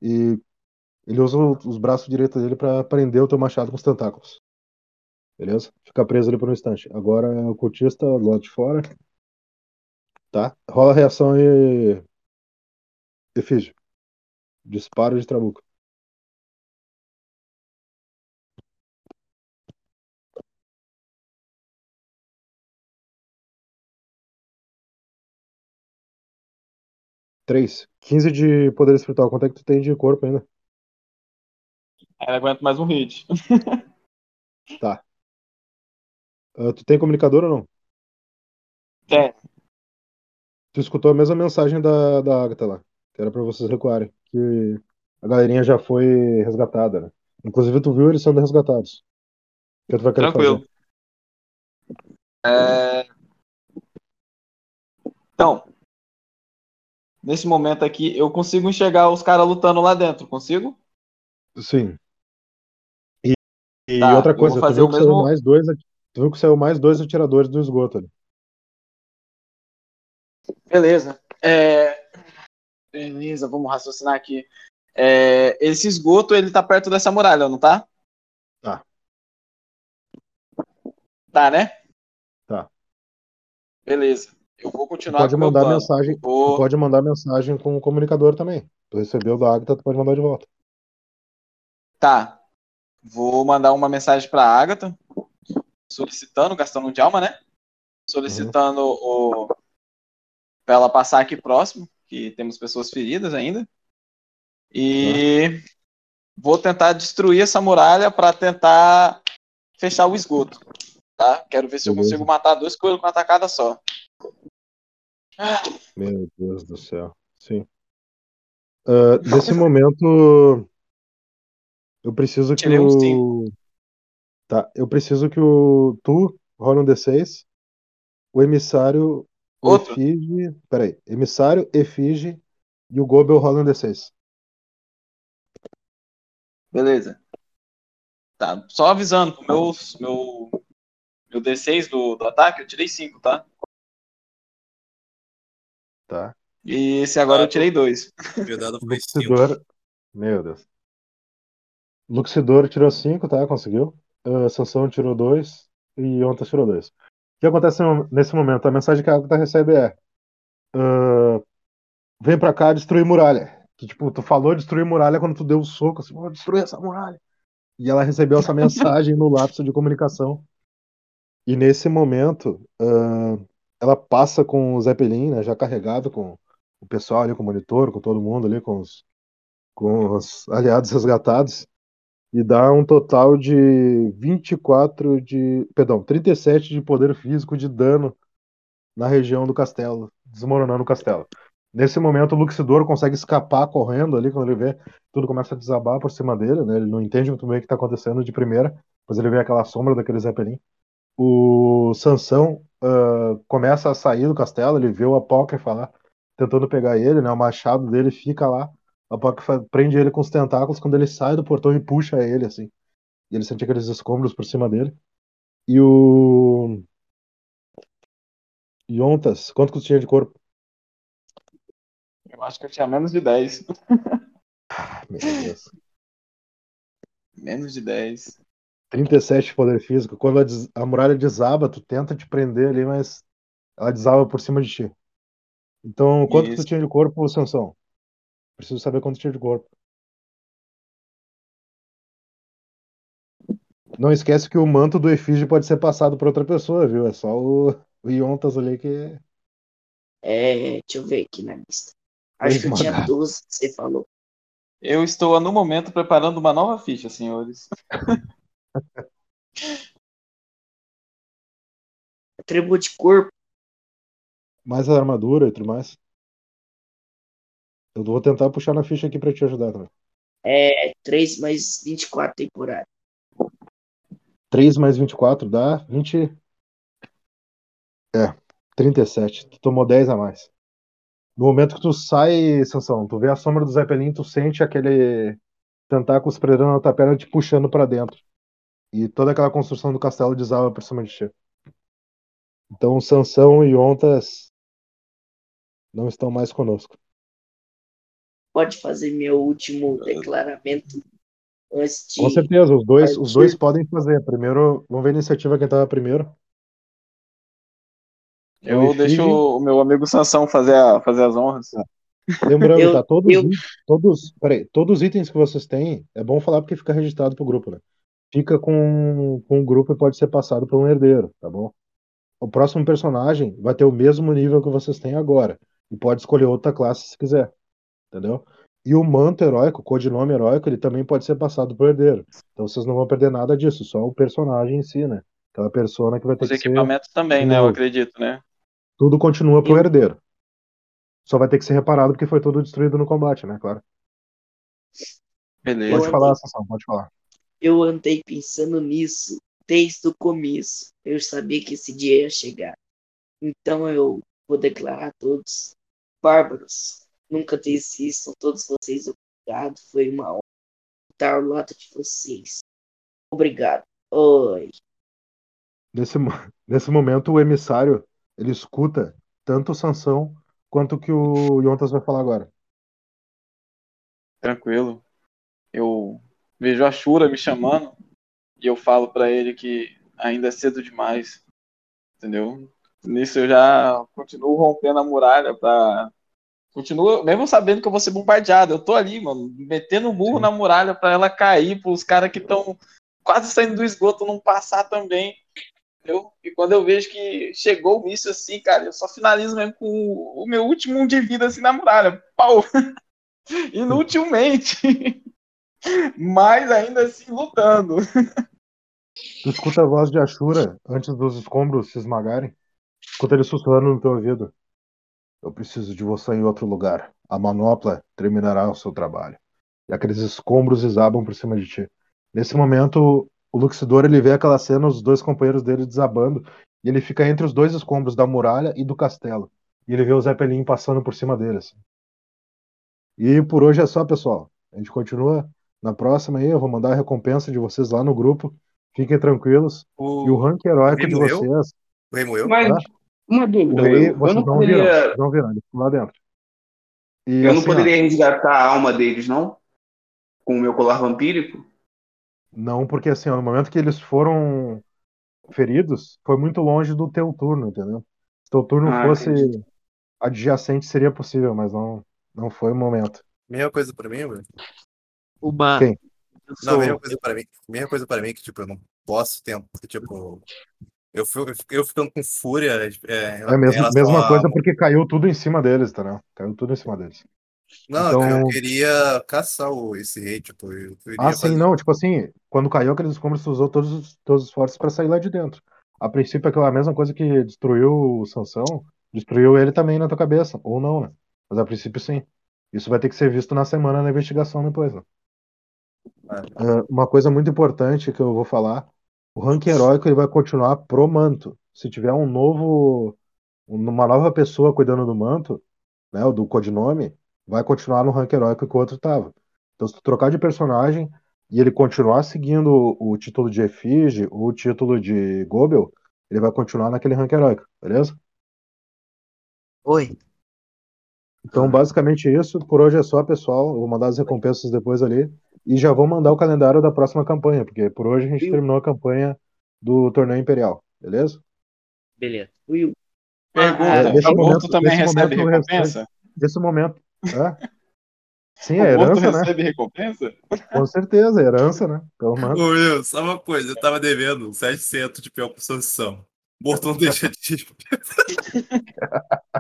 A: e ele usa os braços direitos dele pra prender o teu machado com os tentáculos. Beleza? Fica preso ali por um instante. Agora é o cultista do lado de fora. Tá? Rola a reação e. Efígio. Disparo de trabuco. Três. 15 de poder espiritual. Quanto é que tu tem de corpo ainda?
C: Aí aguenta mais um hit.
A: Tá. Ah, tu tem comunicador ou não?
C: Tem.
A: Tu escutou a mesma mensagem da, da Agatha lá. que era pra vocês recuarem. Que a galerinha já foi resgatada, né? Inclusive, tu viu eles sendo resgatados. O que tu vai querer
C: Tranquilo.
A: fazer?
C: É, Então, nesse momento aqui, eu consigo enxergar os caras lutando lá dentro, consigo?
A: Sim. E,
C: Tá,
A: outra coisa, tu viu, que saiu
C: mesmo-
A: mais dois, tu viu que saiu mais dois atiradores do esgoto ali.
C: Beleza. É, Beleza, vamos raciocinar aqui. É, Esse esgoto, ele tá perto dessa muralha, não tá?
A: Tá.
C: Tá, né?
A: Tá.
C: Beleza. Eu vou
A: Tu
C: continuar
A: pode mandar mensagem,
C: vou-
A: pode mandar mensagem com o comunicador também. Tu recebeu da Agatha, tu pode mandar de volta.
C: Tá. Vou mandar uma mensagem pra Agatha, solicitando, gastando um de alma, né? Solicitando o. pra ela passar aqui próximo, que temos pessoas feridas ainda. E vou tentar destruir essa muralha pra tentar fechar o esgoto. Tá? Quero ver se eu consigo matar dois coelhos com uma tacada só.
A: Meu Deus do céu. Sim. Ah, nesse momento, eu preciso que
C: Tirei
A: o. Tá, eu preciso que o. Tu rola um D6. O emissário, o
C: Outro?
A: Efige. Peraí. Emissário, Efige e o Gobel rola um D6.
C: Beleza. Tá, só avisando, meu, meu, meu D6 do, do ataque, eu tirei 5, tá?
A: Tá.
C: E esse agora eu tirei 2.
B: Meu dado foi 5.
A: Luxidor. Meu Deus. Luxidor tirou 5, tá? Conseguiu. Uh, Sansão tirou 2 e Ontas tirou 2. O que acontece nesse momento? A mensagem que a Agatha recebe é: ah, Vem pra cá destruir muralha. Que tipo, tu falou destruir muralha quando tu deu o soco, assim, vou destruir essa muralha. E ela recebeu essa mensagem no lapso de comunicação. E nesse momento, ah, ela passa com o Zeppelin, né, já carregado com o pessoal ali, com o monitor, com todo mundo ali, com os, com os aliados resgatados, e dá um total de 24 de. Perdão, 37 de poder físico de dano na região do castelo, desmoronando o castelo. Nesse momento, o Luxidor consegue escapar correndo ali, quando ele vê tudo começa a desabar por cima dele, né? Ele não entende muito bem o que está acontecendo de primeira, mas ele vê aquela sombra daquele Zeppelin. O Sansão ah, começa a sair do castelo, ele vê o Apócrifa lá, tentando pegar ele, né? O machado dele fica lá. O Apócrifa prende ele com os tentáculos quando ele sai do portão e puxa ele, assim. E ele sente aqueles escombros por cima dele. E o. Yontas, quanto que tu tinha de corpo?
C: Eu acho que eu tinha menos de 10.
A: Meu Deus.
C: Menos de 10.
A: 37 de poder físico. Quando a, a muralha desaba, tu tenta te prender ali, mas ela desaba por cima de ti. Então, quanto que tu
C: Isso.
A: tinha de corpo, Sansão? Preciso saber quanto tinha de corpo. Não esquece que o manto do efígie pode ser passado para outra pessoa, viu? É só o, o Yontas ali que.
I: É, deixa eu ver aqui na lista. Acho que eu tinha
A: Esmagado.
I: 12, você falou.
C: Eu estou, no momento, preparando uma nova ficha, senhores.
I: Atributo de corpo.
A: Mais a armadura e tudo mais. Eu vou tentar puxar na ficha aqui para te ajudar também.
I: É 3 mais 24 temporário.
A: 3 mais 24 dá 20. É, 37. Tu tomou 10 a mais. No momento que tu sai, Sansão, tu vê a sombra do Zeppelin, tu sente aquele tentáculo espremendo na tua perna te puxando pra dentro. E toda aquela construção do castelo desaba por cima de ti. Então Sansão e Ontas não estão mais conosco.
I: Pode fazer meu último declaramento antes de.
A: Com certeza, os dois, os dois podem fazer. Primeiro, vamos ver a iniciativa quem tava primeiro.
C: Eu
A: Efígie.
C: deixo o meu amigo Sansão fazer, a- fazer as honras.
A: Lembrando,
I: Eu-
A: tá? Todos,
I: eu-
A: os- todos, peraí, todos os itens que vocês têm, é bom falar porque fica registrado pro grupo, né? Fica com, com o grupo e pode ser passado por um herdeiro, tá bom? O próximo personagem vai ter o mesmo nível que vocês têm agora. E pode escolher outra classe se quiser. Entendeu? E o manto heróico, o codinome heróico, ele também pode ser passado pro herdeiro. Então vocês não vão perder nada disso, só o personagem em si, né? Aquela persona que vai ter
C: Os
A: que ser.
C: equipamentos também, né? Eu acredito, né?
A: Tudo continua pro
I: Eu-
A: herdeiro. Só vai ter que ser reparado porque foi todo destruído no combate, né? Claro.
C: Beleza.
A: Pode
I: Eu
A: falar, Sansão, pode falar.
I: Eu andei pensando nisso desde o começo. Eu sabia que esse dia ia chegar. Então eu vou declarar a todos bárbaros. Nunca desistam, todos vocês. Obrigado. Foi uma honra estar ao lado de vocês. Obrigado. Oi.
A: Nesse, nesse momento, o emissário ele escuta tanto o Sansão quanto o que o Yontas vai falar agora.
C: Tranquilo. Eu vejo a Shura me chamando e eu falo pra ele que ainda é cedo demais. Entendeu? Nisso eu já continuo rompendo a muralha pra. Continuo, mesmo sabendo que eu vou ser bombardeado. Eu tô ali, mano, metendo murro
A: Sim.
C: na muralha pra ela cair, pros caras que estão quase saindo do esgoto não passar também. Entendeu? E quando eu vejo que chegou o míssil assim, cara, eu só finalizo mesmo com o, o meu último um de vida assim na muralha. Pau! Inutilmente. Mas ainda assim lutando.
A: Tu escuta a voz de Ashura antes dos escombros se esmagarem. Escuta ele sussurrando no teu ouvido. Eu preciso de você em outro lugar. A manopla terminará o seu trabalho. E aqueles escombros desabam por cima de ti. Nesse momento, o Luxidor ele vê aquela cena, os dois companheiros dele desabando, e ele fica entre os dois escombros da muralha e do castelo. E ele vê o Zeppelin passando por cima deles. E por hoje é só, pessoal. A gente continua na próxima aí. Eu vou mandar a recompensa de vocês lá no grupo. Fiquem tranquilos.
B: O,
A: E o rank heróico de vocês.
K: Mas? Uma dúvida,
A: rei,
K: Will. Eu
A: vocês
K: não
A: não
K: poderia.
A: Não viram, ele ficou lá dentro. E
G: Eu não
A: assim, ó,
G: poderia resgatar a alma deles, não? Com o meu colar vampírico?
A: não, porque assim, ó, no momento que eles foram feridos, foi muito longe do teu turno, entendeu? Se teu turno
G: Ah,
A: fosse
G: entendi.
A: adjacente, seria possível, mas não, não foi o momento.
B: Mesma coisa pra mim, velho.
D: Uma.
A: Quem?
D: Eu
B: Não,
D: sou.
B: mesma coisa pra mim. Mesma coisa pra mim que, tipo, eu não posso ter, tipo... Eu eu ficando com fúria é,
A: É a mesma,
B: a-
A: coisa porque caiu tudo em cima deles, entendeu? Caiu tudo em cima deles.
B: Não,
A: Então-
B: eu queria caçar o, esse rei, tipo, eu
A: Ah, sim,
B: fazer-
A: não, tipo assim, quando caiu aqueles escombros, tu usou todos os, todos os esforços pra sair lá de dentro. A princípio, aquela mesma coisa que destruiu o Sansão, destruiu ele também na tua cabeça, ou não, né? Mas a princípio, sim. Isso vai ter que ser visto na semana na investigação depois, né?
B: Ah.
A: Ah, uma coisa muito importante que eu vou falar, o rank heróico ele vai continuar pro manto. Se tiver um novo, uma nova pessoa cuidando do manto, né, o do codinome, vai continuar no rank heróico que o outro tava. Então, se tu trocar de personagem e ele continuar seguindo o, título de efígie ou o título de Gobel, ele vai continuar naquele rank heróico, beleza?
D: Oi.
A: Então, basicamente isso. Por hoje é só, pessoal. Eu vou mandar as recompensas depois ali. E já vou mandar o calendário da próxima campanha, porque por hoje a gente
I: Viu?
A: terminou a campanha do Torneio Imperial, beleza?
D: Beleza.
I: Will.
C: Pergunta,
A: É, nesse
C: o
A: momento-
C: Boto também
A: nesse
C: recebe
A: momento,
C: recompensa?
A: Nesse momento. Hã? Sim,
C: O
A: é
C: Boto
A: herança, né?
C: recebe recompensa?
A: Com certeza, é herança, né? Pelo menos.
B: Ô, Will, só uma coisa, eu tava devendo 700 de pior por sanção. Morto não deixa de.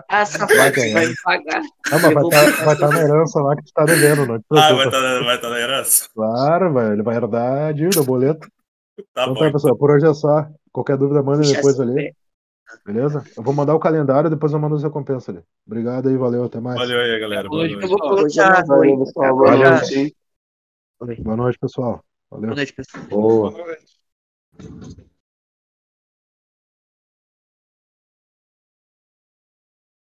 I: Ah,
A: Vai
I: safado,
A: ganhar.
I: vai pagar.
A: Ah, mas vai estar vai tá na herança lá que tu tá devendo, não
B: Ah, vai estar tá, vai tá na herança?
A: Claro, vai, ele vai herdar a dívida, o boleto.
B: Tá
A: então
B: bom.
A: tá, pessoal, por hoje é só. Qualquer dúvida, manda depois
I: essa
A: ali, beleza? Eu vou mandar o calendário, depois eu mando as recompensas ali. Obrigado aí, valeu, até mais.
B: Valeu aí, galera. Boa
E: Hoje,
B: noite.
D: Eu vou colocar.
I: não.
G: Valeu, pessoal. Boa noite?
A: Boa noite, pessoal. Valeu.
D: Boa noite, pessoal.
A: Boa.
C: Boa noite.